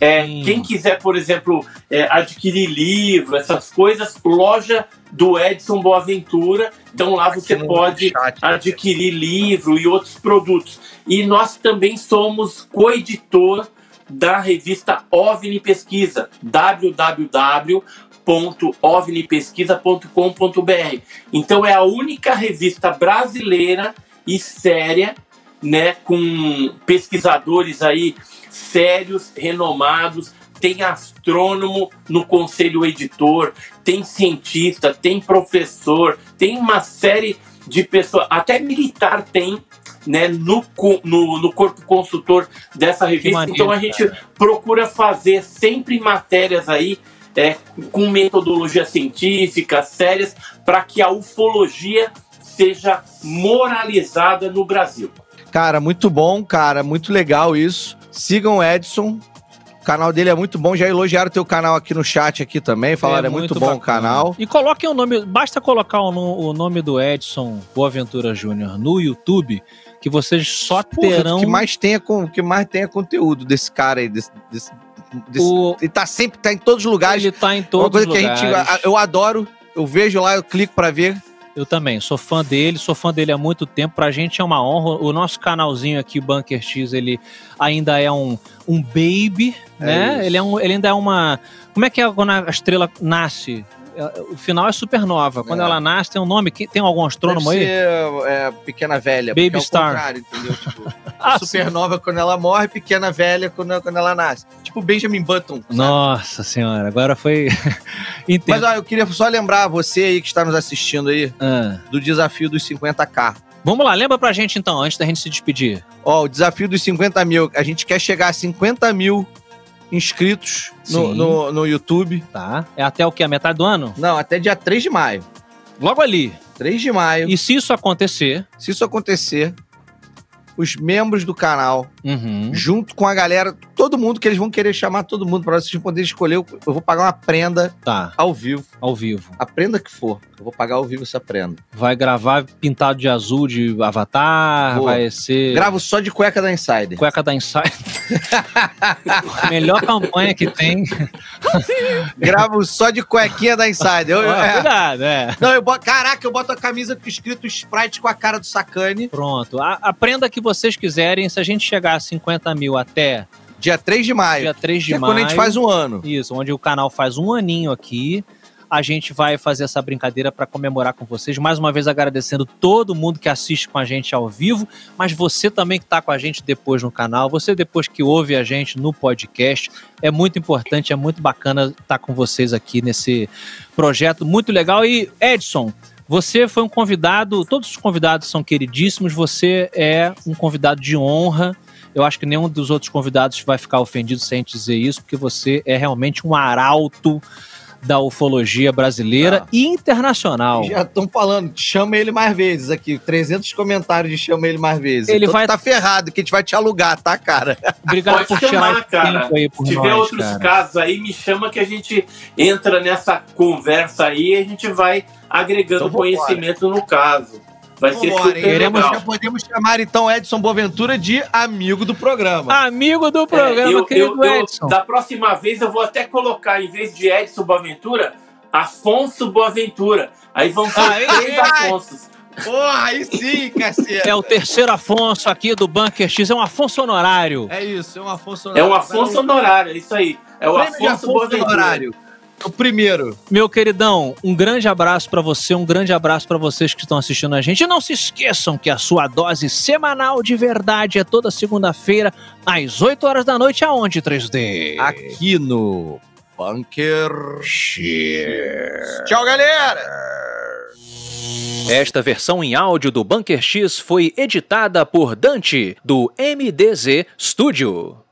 É, quem quiser, por exemplo, é, adquirir livro, essas coisas, loja do Edson Boaventura. Então lá você pode chat, adquirir livro e outros produtos. E nós também somos coeditor da revista OVNI Pesquisa, www.ovnipesquisa.com.br. Então é a única revista brasileira e séria né, com pesquisadores aí sérios, renomados, tem astrônomo no conselho editor, tem cientista, tem professor, tem uma série de pessoas, até militar tem, né, no, no, no corpo consultor dessa revista. Maneiro, então a gente cara. procura fazer sempre matérias aí é, com metodologia científica, sérias, para que a ufologia seja moralizada no Brasil. Cara, muito bom, cara, muito legal isso. Sigam o Edson. O canal dele é muito bom. Já elogiaram teu canal aqui no chat aqui também. Falaram, é, muito, bom o canal. E coloquem o nome, basta colocar o, o nome do Edson Boaventura Júnior no YouTube, que vocês só Porra, terão. o que mais tenha, que mais tenha conteúdo desse cara aí. Desse, desse- desse- O- Ele tá sempre, tá em todos os lugares. Ele tá em Uma todos coisa os que lugares. a gente. Eu adoro. Eu vejo lá, eu clico pra ver. Eu também, sou fã dele, sou fã dele há muito tempo. Pra gente é uma honra. O nosso canalzinho aqui, o Bunker X, ele ainda é um, um baby, né? isso. Ele, é um, ele ainda é uma. Como é que é quando a estrela nasce? É, O final é supernova. Quando É. ela nasce, tem um nome. que- Tem algum astrônomo Deve aí? ser, é, pequena velha. Baby é Star. contrário, entendeu? Tipo, Ah, supernova quando ela morre, pequena velha quando, quando ela nasce. Tipo Benjamin Button. sabe? Nossa senhora, agora foi. Mas ó, eu queria só lembrar você aí que está nos assistindo aí Ah. do desafio dos 50k. Vamos lá, lembra pra gente então, antes da gente se despedir. Ó, o desafio dos 50 mil. A gente quer chegar a 50 mil inscritos no, no, no YouTube. Tá? É até o que? A metade do ano? Não, até dia 3 de maio. Logo ali. 3 de maio. E se isso acontecer. Se isso acontecer, os membros do canal, Uhum. junto com a galera, todo mundo que eles vão querer chamar todo mundo para vocês poderem escolher. Eu vou pagar uma prenda Tá, ao vivo. ao vivo. A prenda que for. Eu vou pagar ao vivo essa prenda. Vai gravar pintado de azul de Avatar, Boa. vai ser. Gravo só de cueca da Insider. Cueca da Insight. Melhor campanha que tem. Gravo só de cuequinha da Insider. Eu- é. Cuidado, é. Não, eu boto, caraca, eu boto a camisa escrito Sprite com a cara do Sacane. Pronto. A, a prenda que vocês quiserem, se a gente chegar a 50 mil até Dia 3 de maio. dia 3 de que é maio. quando a gente faz um ano. Isso, onde o canal faz um aninho aqui. A gente vai fazer essa brincadeira para comemorar com vocês. Mais uma vez agradecendo todo mundo que assiste com a gente ao vivo, mas você também que está com a gente depois no canal, você depois que ouve a gente no podcast. É muito importante, é muito bacana estar com vocês aqui nesse projeto muito legal. E Edson, você foi um convidado, todos os convidados são queridíssimos, você é um convidado de honra. Eu acho que nenhum dos outros convidados vai ficar ofendido se a gente dizer isso, porque você é realmente um arauto da ufologia brasileira Ah. e internacional. Já estão falando, chama ele mais vezes aqui. 300 comentários de chama ele mais vezes. Ele Então vai- tá ferrado, que a gente vai te alugar, tá, cara? Obrigado Pode por chamar, cara. tempo aí por Se tiver nós, outros cara. casos aí, me chama que a gente entra nessa conversa aí e a gente vai agregando Então conhecimento no caso. Vai ser Vambora, super? Queremos- legal. Já podemos chamar então Edson Boaventura de amigo do programa. Amigo do É, programa, eu- querido eu- eu- Edson. da próxima vez eu vou até colocar, em vez de Edson Boaventura, Afonso Boaventura. Aí vão ser Aí três. Afonsos. Porra, aí sim, caceta. É o terceiro Afonso aqui do Bunker X, é um Afonso honorário. É isso, é um Afonso É um Afonso honorário, é isso aí. É o Afonso, Afonso Boaventura. honorário. O primeiro. Meu queridão, um grande abraço pra você, um grande abraço pra vocês que estão assistindo a gente. E não se esqueçam que a sua dose semanal de verdade é toda segunda-feira, às 8 horas da noite, aonde, 3D? Aqui no Bunker X. Tchau, galera! Esta versão em áudio do Bunker X foi editada por Dante, do MDZ Studio.